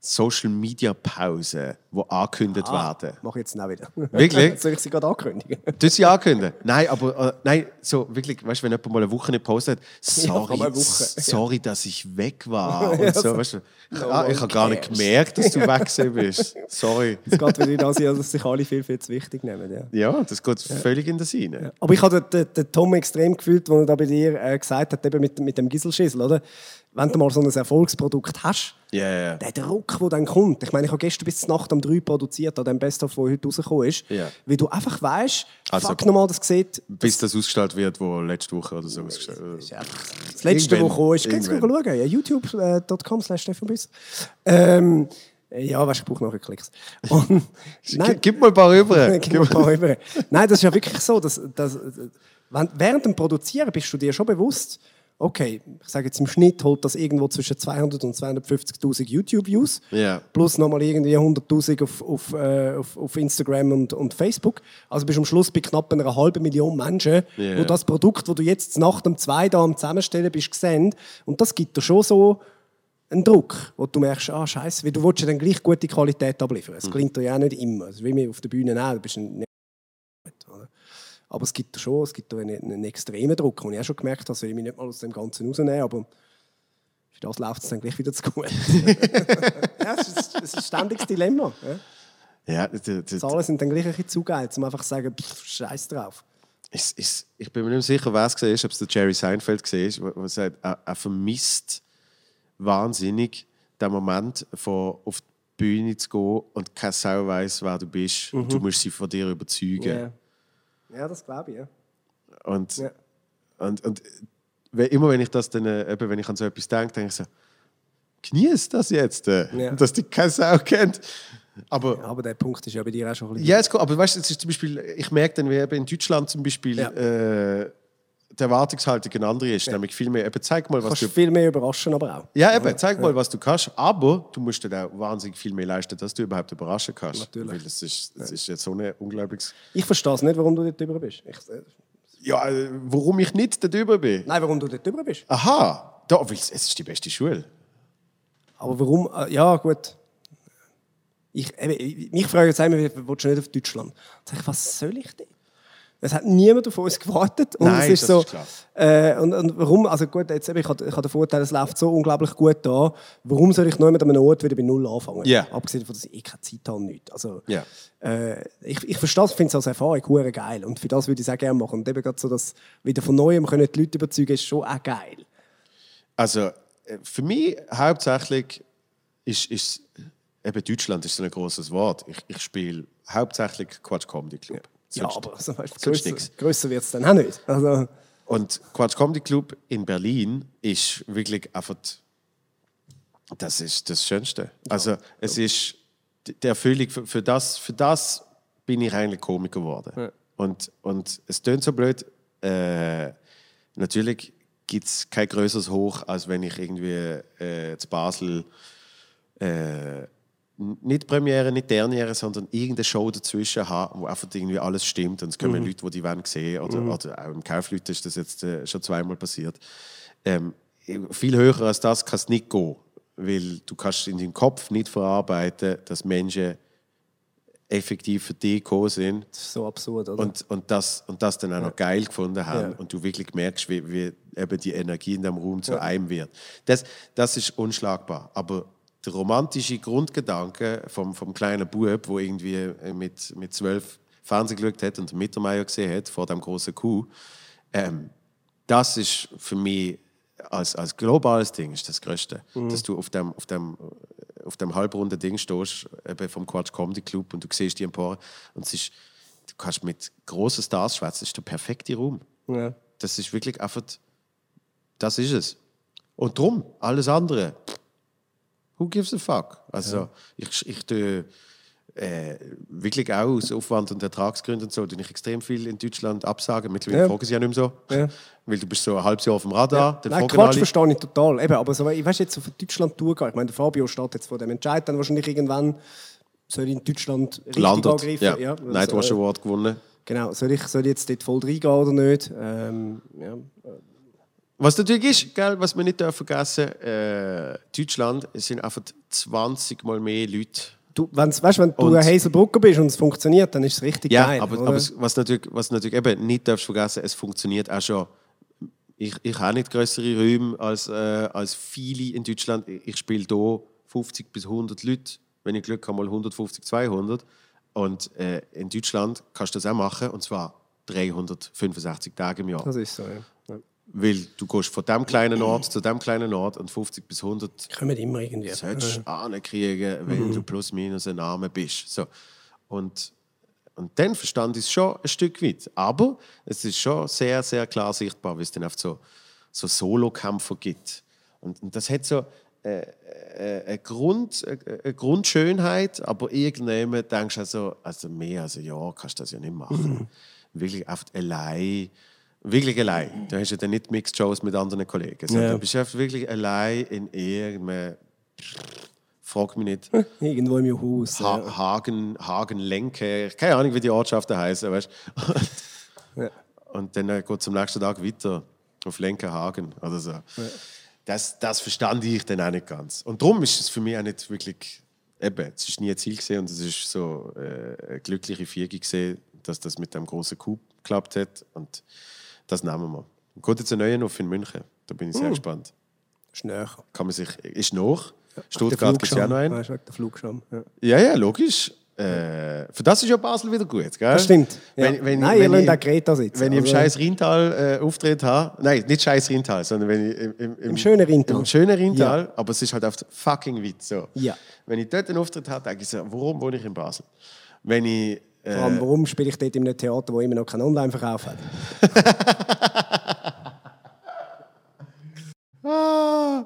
Social Media Pause, wo angekündigt werden. Mach ich jetzt auch wieder. Wirklich? Soll ich sie gerade ankündigen? Du sie ankündigen? Nein, aber äh, nein, so wirklich, weißt du, wenn jemand mal eine Woche nicht postet, sorry, s- sorry, dass ich weg war. Ja, Und so, weißt du, No ah, ich habe gar nicht gemerkt, dass du weg bist. Sorry. Es geht wieder das, dass sich alle viel, viel zu wichtig nehmen. Ja. Ja, das geht völlig in den Sinn. Aber ich habe den, den, den Tom extrem gefühlt, als er da bei dir äh, gesagt hat, eben mit, mit dem Gisselschissel, oder? Wenn du mal so ein Erfolgsprodukt hast, Ja, ja, ja. der Druck, der dann kommt. Ich meine, ich habe gestern bis zur Nacht um 3 produziert, an dem Best-of, der heute rausgekommen ist. Ja. Weil du einfach weißt, Also- fuck nochmal, das sieht. Bis das ausgestellt wird, wo letzte Woche oder so ausgestellt wird. Das letzte, gekommen ist, kannst du Irgendwann. schauen. Ja, youtube.com slash Stefan Büss. Ähm, ja, weißt, ich brauche nachher Klicks. Und, Gib, gib mal ein paar rüber. Gib mir ein paar rüber. Nein, das ist ja wirklich so, dass, dass während dem Produzieren bist du dir schon bewusst, okay, ich sage jetzt im Schnitt holt das irgendwo zwischen 200 und 250.000 YouTube-Views, Ja. plus nochmal irgendwie 100.000 auf, auf, äh, auf, auf Instagram und, und Facebook. Also bist du am Schluss bei knapp einer halben Million Menschen, Ja. wo das Produkt, das du jetzt nach dem zwei da am Zusammenstellen bist, gesehen. Und das gibt dir schon so einen Druck, wo du merkst, ah, scheiße, weil du willst ja dann gleich gute Qualität abliefern. Mhm. Es gelingt dir ja auch nicht immer. Also wie mir auf der Bühne auch, du bist ein? Aber es gibt schon, es gibt einen, einen extremen Druck, den ich auch schon gemerkt habe, soll ich mich nicht mal aus dem Ganzen rausnehmen, aber für das läuft es dann gleich wieder zu gut. ja, es ist, es ist ein ständiges Dilemma. Ja? Ja, d- d- Zahlen sind dann gleich ein bisschen zu geil, um einfach zu sagen, scheiß drauf. es, es, ich bin mir nicht sicher, wer es gesehen ist, ob es der Jerry Seinfeld gesehen ist, wo- wo er sagt, er, er vermisst wahnsinnig den Moment, von auf die Bühne zu gehen und keine Sau weiß, wer du bist. Und du musst sie von dir überzeugen. Ja, ja das glaube ich. Ja. Und, Ja. und, und immer wenn ich das dann, äh, eben, wenn ich an so etwas denke, denke ich so, genieß das jetzt, äh, Ja. dass die keine Sau kennt. Aber Aber der Punkt ist ja bei dir auch schon ein bisschen... ja, es aber weißt du, es ist zum Beispiel, ich merke dann, wie eben in Deutschland zum Beispiel Ja. äh, die Erwartungshaltung eine andere ist. Nämlich viel mehr, eben, zeig mal, was kannst du. viel mehr überraschen, aber auch. Ja, eben, zeig mal, was du kannst, aber du musst dann auch wahnsinnig viel mehr leisten, dass du überhaupt überraschen kannst. Natürlich. Weil das ist, das ist jetzt so ein unglaubliches. Ich verstehe es nicht, warum du dort drüber bist. Ich, äh, Ja, äh, warum ich nicht da drüber bin? nein, warum du dort drüber bist. Aha, da, weil es es ist die beste Schule. Aber warum? äh, Ja, gut. Ich, eben, ich- mich fragen jetzt einmal, willst du nicht auf Deutschland? Sage ich, was soll ich denn? Es hat niemand auf uns gewartet. Und Nein, es ist das so, ist klar. Äh, und, und warum? Also gut, jetzt ich habe den Vorteil, es läuft so unglaublich gut da. Warum soll ich neu mit einem Ort wieder bei Null anfangen? Ja. Abgesehen davon, dass ich eh keine Zeit habe, nicht. Also, Ja. äh, ich, ich verstehe es, finde es als Erfahrung hure geil. Und für das würde ich es auch gerne machen. Und eben gerade so, dass wieder von Neuem können die Leute überzeugen, ist schon auch geil. Also äh, für mich hauptsächlich ist, ist eben Deutschland ist so ein großes Wort. Ich, ich spiele hauptsächlich Quatsch Comedy Club. Ja, Sonst- aber grösser wird es dann auch nicht. Also, Und Quatsch Comedy Club in Berlin ist wirklich einfach das ist das Schönste. Also es ist die die Erfüllung für, für das für das bin ich eigentlich Komiker geworden. Und, und es tönt so blöd. Äh, natürlich gibt es kein größeres Hoch, als wenn ich irgendwie äh, zu Basel äh, nicht Premiere, nicht Derniere, sondern irgendeine Show dazwischen habe, wo einfach irgendwie alles stimmt und es kommen Leute, die die wollen sehen oder, oder auch im Kaufleute ist das jetzt äh, schon zweimal passiert. Ähm, viel höher als das kann es nicht gehen, weil du kannst in deinem Kopf nicht verarbeiten, dass Menschen effektiv für dich gekommen sind das ist so absurd, oder? und, und, das, und das dann auch noch geil gefunden haben Ja. und du wirklich merkst, wie, wie eben die Energie in dem Raum zu einem wird. Das, das ist unschlagbar. Aber der romantische Grundgedanke vom, vom kleinen Bub, wo irgendwie äh, mit, mit zwölf Fernsehen geschaut hat und Mittermeier gesehen hat vor dem großen Kuh, ähm, das ist für mich als, als globales Ding ist das Größte. Dass du auf dem, auf dem, auf dem halbrunden Ding stehst, eben vom Quatsch Comedy Club und du siehst die Empore und es ist, du kannst mit großen Stars schwätzen, das ist der perfekte Raum. ja. Das ist wirklich einfach, das ist es. Und drum, alles andere, who gives a fuck? Also, ich, ich tue äh, wirklich auch aus Aufwand- und Ertragsgründen und so, tue ich extrem viel in Deutschland absagen. Mittlerweile Ja. fragen sie ja nicht mehr so. Ja. Weil du bist so ein halbes Jahr auf dem Radar. Dann Nein, Quatsch alle- verstehe ich total. Eben, aber so, ich weiß jetzt, auf Deutschland durchgehen. Ich meine, der Fabio steht jetzt vor dem Entscheid, dann wahrscheinlich irgendwann soll ich in Deutschland richtig Landet. angreifen. Ja. das, Nightwatch äh, Award gewonnen. Genau, soll ich, soll ich jetzt dort voll reingehen oder nicht? Ähm, ja. Was natürlich ist, gell, was wir nicht dürfen vergessen äh, Deutschland es sind einfach 20 Mal mehr Leute. Du, wenn's, weißt, wenn du Und- ein Hazelbrugger bist und es funktioniert, dann ist es richtig Ja, geil. aber, oder? aber es- was natürlich, was natürlich eben nicht darfst vergessen, es funktioniert auch schon. Ich, ich habe nicht größere Räume als, äh, als viele in Deutschland. Ich, ich spiele hier 50 bis 100 Leute, wenn ich Glück habe, mal 150, 200. Und äh, in Deutschland kannst du das auch machen, und zwar 365 Tage im Jahr. das ist so, ja. Ja. Weil du gehst von dem kleinen Ort zu dem kleinen Ort und 50 bis 100 Kommen immer irgendwie. solltest du ankriegen, wenn du plus minus ein Name bist. So. Und, und dann verstand ich es schon ein Stück weit. Aber es ist schon sehr, sehr klar sichtbar, wie es dann oft so, so Solo-Kämpfer gibt. Und, und das hat so äh, äh, eine, Grund, äh, eine Grundschönheit, aber irgendwann denkst du also, also mehr als ein Jahr kannst du das ja nicht machen. Wirklich oft allein. Wirklich allein. Du hast ja dann nicht Mixed Shows mit anderen Kollegen. sondern Ja. Du bist einfach wirklich allein in irgendeinem, frag mich nicht, Irgendwo im Haus. ja. ha Hagen, Hagen Lenke, keine Ahnung, wie die Ortschaften heißen, weißt Ja. Und dann äh, geht es am nächsten Tag weiter auf Lenkenhagen oder so. Das, das verstand ich dann auch nicht ganz. Und darum ist es für mich auch nicht wirklich, eben, es ist nie ein Ziel gesehen und es ist so äh, eine glückliche Fiege gesehen, dass das mit dem großen Coup geklappt hat und das nehmen wir. Kommt jetzt ein neuer auf in München, da bin ich sehr gespannt. Ist näher. Kann man sich, ist noch, Der Stuttgart gibt es ja noch einen. Wegen der Flugscham. Ja. Ja, ja, logisch. Äh, für das ist ja Basel wieder gut, gell? Das stimmt. Ja. Wenn, wenn, Nein, wenn ihr auch Greta sitzen. Wenn ich im Also- scheiß Rheintal äh, Auftritt habe, nein, nicht scheiß Rheintal, sondern wenn ich im, im, Im schönen Rheintal. Im schönen Rheintal, aber es ist halt auf fucking weit so. Ja. Wenn ich dort einen Auftritt habe, denke ich so, warum wohne ich in Basel? Wenn ich... Äh, Vor allem, warum spiele ich dort in einem Theater, wo immer noch keinen Online-Verkauf hat? ah,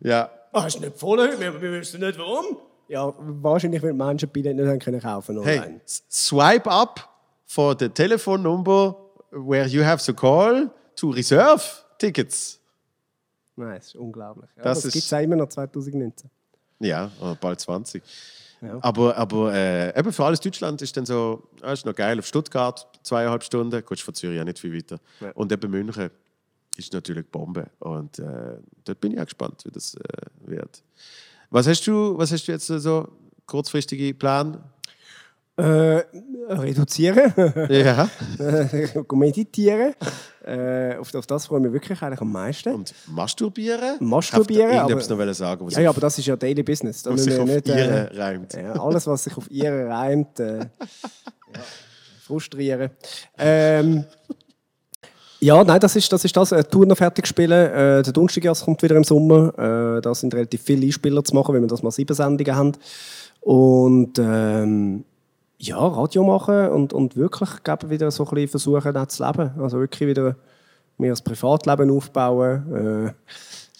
ja, Ah, ist nicht voll heute, wir, wir wissen nicht warum. Ja, wahrscheinlich, weil Menschen Billett nicht haben können kaufen Hey, online. swipe up for the telephone number where you have to call to reserve tickets. Nein, das ist unglaublich. Ja, Das das ist- gibt es auch immer noch 2019. Ja, bald 20. Ja. Aber, aber äh, eben für alles Deutschland ist dann so, ah, ist noch geil auf Stuttgart, zweieinhalb Stunden, gut, von Zürich ja nicht viel weiter. Ja. Und eben München ist natürlich Bombe. Und äh, dort bin ich auch gespannt, wie das äh, wird. Was hast du, was hast du jetzt so kurzfristige Plan? Äh, reduzieren, ja. meditieren. Äh, auf, auf das freue ich mich wirklich eigentlich am meisten. Und masturbieren? Masturbieren, Ich habe noch wollen sagen, ja, ja, aber das ist ja Daily Business. Da was müssen sich auf nicht, ihre äh, reimt. ja, alles, was sich auf ihre reimt, äh, ja, frustrieren. Ähm, ja, nein, das ist das. Ist das. Eine Tour noch fertig spielen. Äh, der Donnerstag kommt wieder im Sommer. Äh, da sind relativ viele Einspieler zu machen, weil wir das mal sieben Sendungen haben. Und ähm, ja, Radio machen und, und wirklich wieder so ein bisschen versuchen, zu leben. Also wirklich wieder mehr das Privatleben aufbauen. Äh,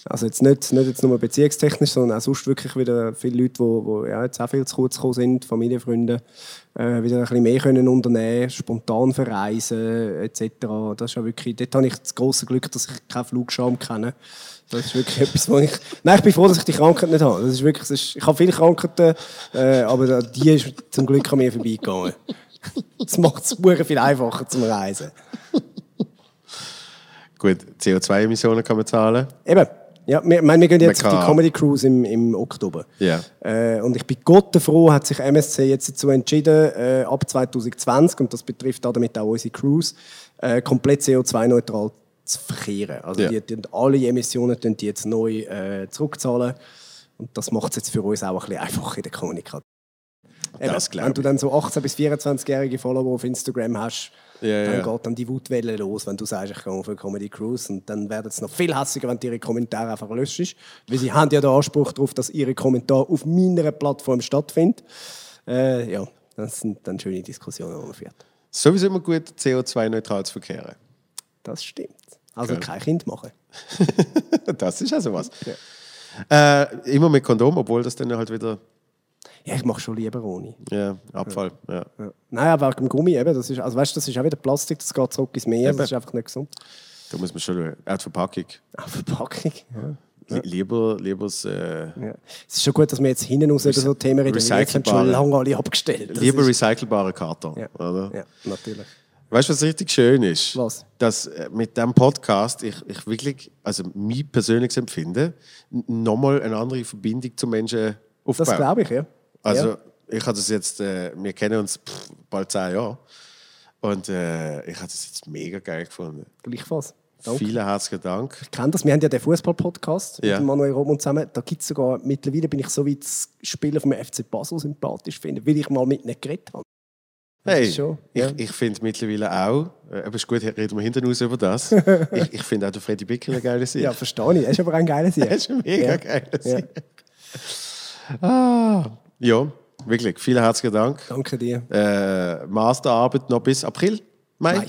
also jetzt nicht, nicht jetzt nur beziehungstechnisch, sondern auch sonst wirklich wieder viele Leute, die, die ja, jetzt auch viel zu kurz gekommen sind, Familie, Freunde, äh, wieder ein bisschen mehr können unternehmen, spontan verreisen etc. Das ist ja wirklich, dort habe ich das große Glück, dass ich keinen Flugscham kenne. Das ist wirklich etwas, wo ich... Nein, ich bin froh, dass ich die Krankheit nicht habe. Das ist wirklich, das ist, ich habe viele Krankheiten, äh, aber die ist zum Glück an mir vorbeigegangen. Das macht es viel einfacher zum Reisen. Gut, CO2-Emissionen kann man zahlen. Eben. Ja, wir, meine, wir gehen jetzt auf die Comedy Cruise im, im Oktober. Ja. Äh, und ich bin Gott froh, hat sich MSC jetzt dazu entschieden, äh, ab 2020, und das betrifft auch damit auch unsere Cruise, äh, komplett CO2-neutral zu verkehren. Also Ja. die, die, alle Emissionen die jetzt neu äh, zurückzahlen. Und das macht es jetzt für uns auch ein bisschen einfacher in der Kommunikation. Eben, wenn du dann so 18- bis 24-jährige Follower auf Instagram hast, Ja, dann ja. geht dann die Wutwelle los, wenn du sagst, ich gehe auf eine Comedy Cruise. Und dann werden es noch viel hässiger, wenn du ihre Kommentare einfach löschst. Weil sie haben ja den Anspruch darauf, dass ihre Kommentare auf meiner Plattform stattfinden. Äh, ja, das sind dann schöne Diskussionen, die man führt. Sowieso immer gut, CO2-neutral zu verkehren. Das stimmt. Also Ja. kein Kind machen. Das ist also was. Äh, immer mit Kondom, obwohl das dann halt wieder Ja, ich mache schon lieber ohne. ja, Abfall. Ja. Ja. Nein, aber wegen dem Gummi eben, das ist, also weißt, das ist auch wieder Plastik, das geht zurück ins Meer, Eben. das ist einfach nicht gesund. Da muss man schon schauen. Auch die Verpackung. Auch Verpackung. Ja. Li- Lieber, lieber, das, äh, Ja. Es ist schon gut, dass wir jetzt hinten raus über so Themen reden, jetzt haben schon lange alle abgestellt. Das lieber recycelbare Karton. ja. Oder? ja, natürlich. Weißt du, was richtig schön ist? Was? Dass äh, mit diesem Podcast ich, ich wirklich, also mein persönliches Empfinden, nochmal eine andere Verbindung zu Menschen aufbaue. Das glaube ich, ja. Also, ja. ich habe das jetzt, äh, wir kennen uns pff, bald zehn Jahre. Und äh, ich habe das jetzt mega geil gefunden. Gleichfalls. Danke. Vielen herzlichen Dank. Ich kenne das. Wir haben ja den Fußball-Podcast Ja. mit Manuel Roman zusammen. Da gibt es sogar, mittlerweile bin ich so weit, das Spielen vom FC Basel sympathisch finde, weil ich mal mit ihnen geredet habe. Hey, schon, ja. ich, ich finde mittlerweile auch, äh, aber ist gut, reden wir hinten raus über das. ich ich finde auch der Freddy Bicker eine geile Sicht. Ja, verstehe ich. Er ist aber ein geiler Sieg. Das ist ein mega Ja. geiler Ja. Sieg. Ah, ja, wirklich. Vielen herzlichen Dank. Danke dir. Äh, Masterarbeit noch bis April, Mai. Mai.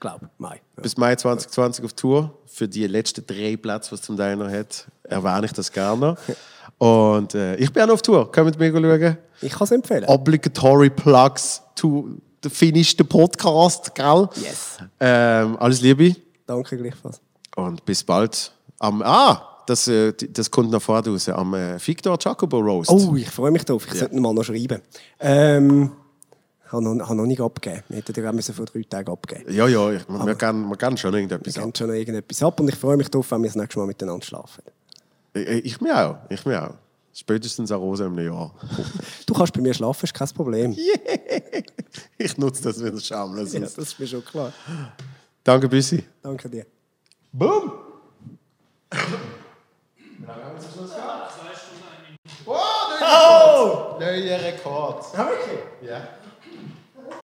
Glaube, Mai. Ja. Bis Mai 2020 auf Tour. Für die letzten drei Plätze, was zum Teil noch hat, erwähne ich das gerne. Und äh, ich bin auch noch auf Tour. Kommt mir schauen. Ich kann es empfehlen. Obligatory Plugs to the Finish the Podcast, gell? Yes. Ähm, alles Liebe Danke gleichfalls. und bis bald. Am, ah, das, äh, das kommt noch vorher raus. Am äh, Victor Jacobo Roast. Oh, ich freue mich drauf. Ich sollte ihn mal noch schreiben. Ähm, habe noch, habe noch nicht abgegeben. Wir hätten müssen vor drei Tagen abgeben. Ja, ja, ich, man, man, kann, man kann schon irgendetwas Wir ab. geben schon irgendetwas ab und ich freue mich darauf, wenn wir das nächste Mal miteinander schlafen. Ich, ich mir auch, ich mir auch. Spätestens an Rosa im Jahr. Du kannst bei mir schlafen, ist kein Problem. Ich nutze das wieder schamlos. Ja, das ist mir schon klar. Danke, Büssi. Danke dir. Boom! Oh, neuer Rekord. Ja, wirklich? Ja.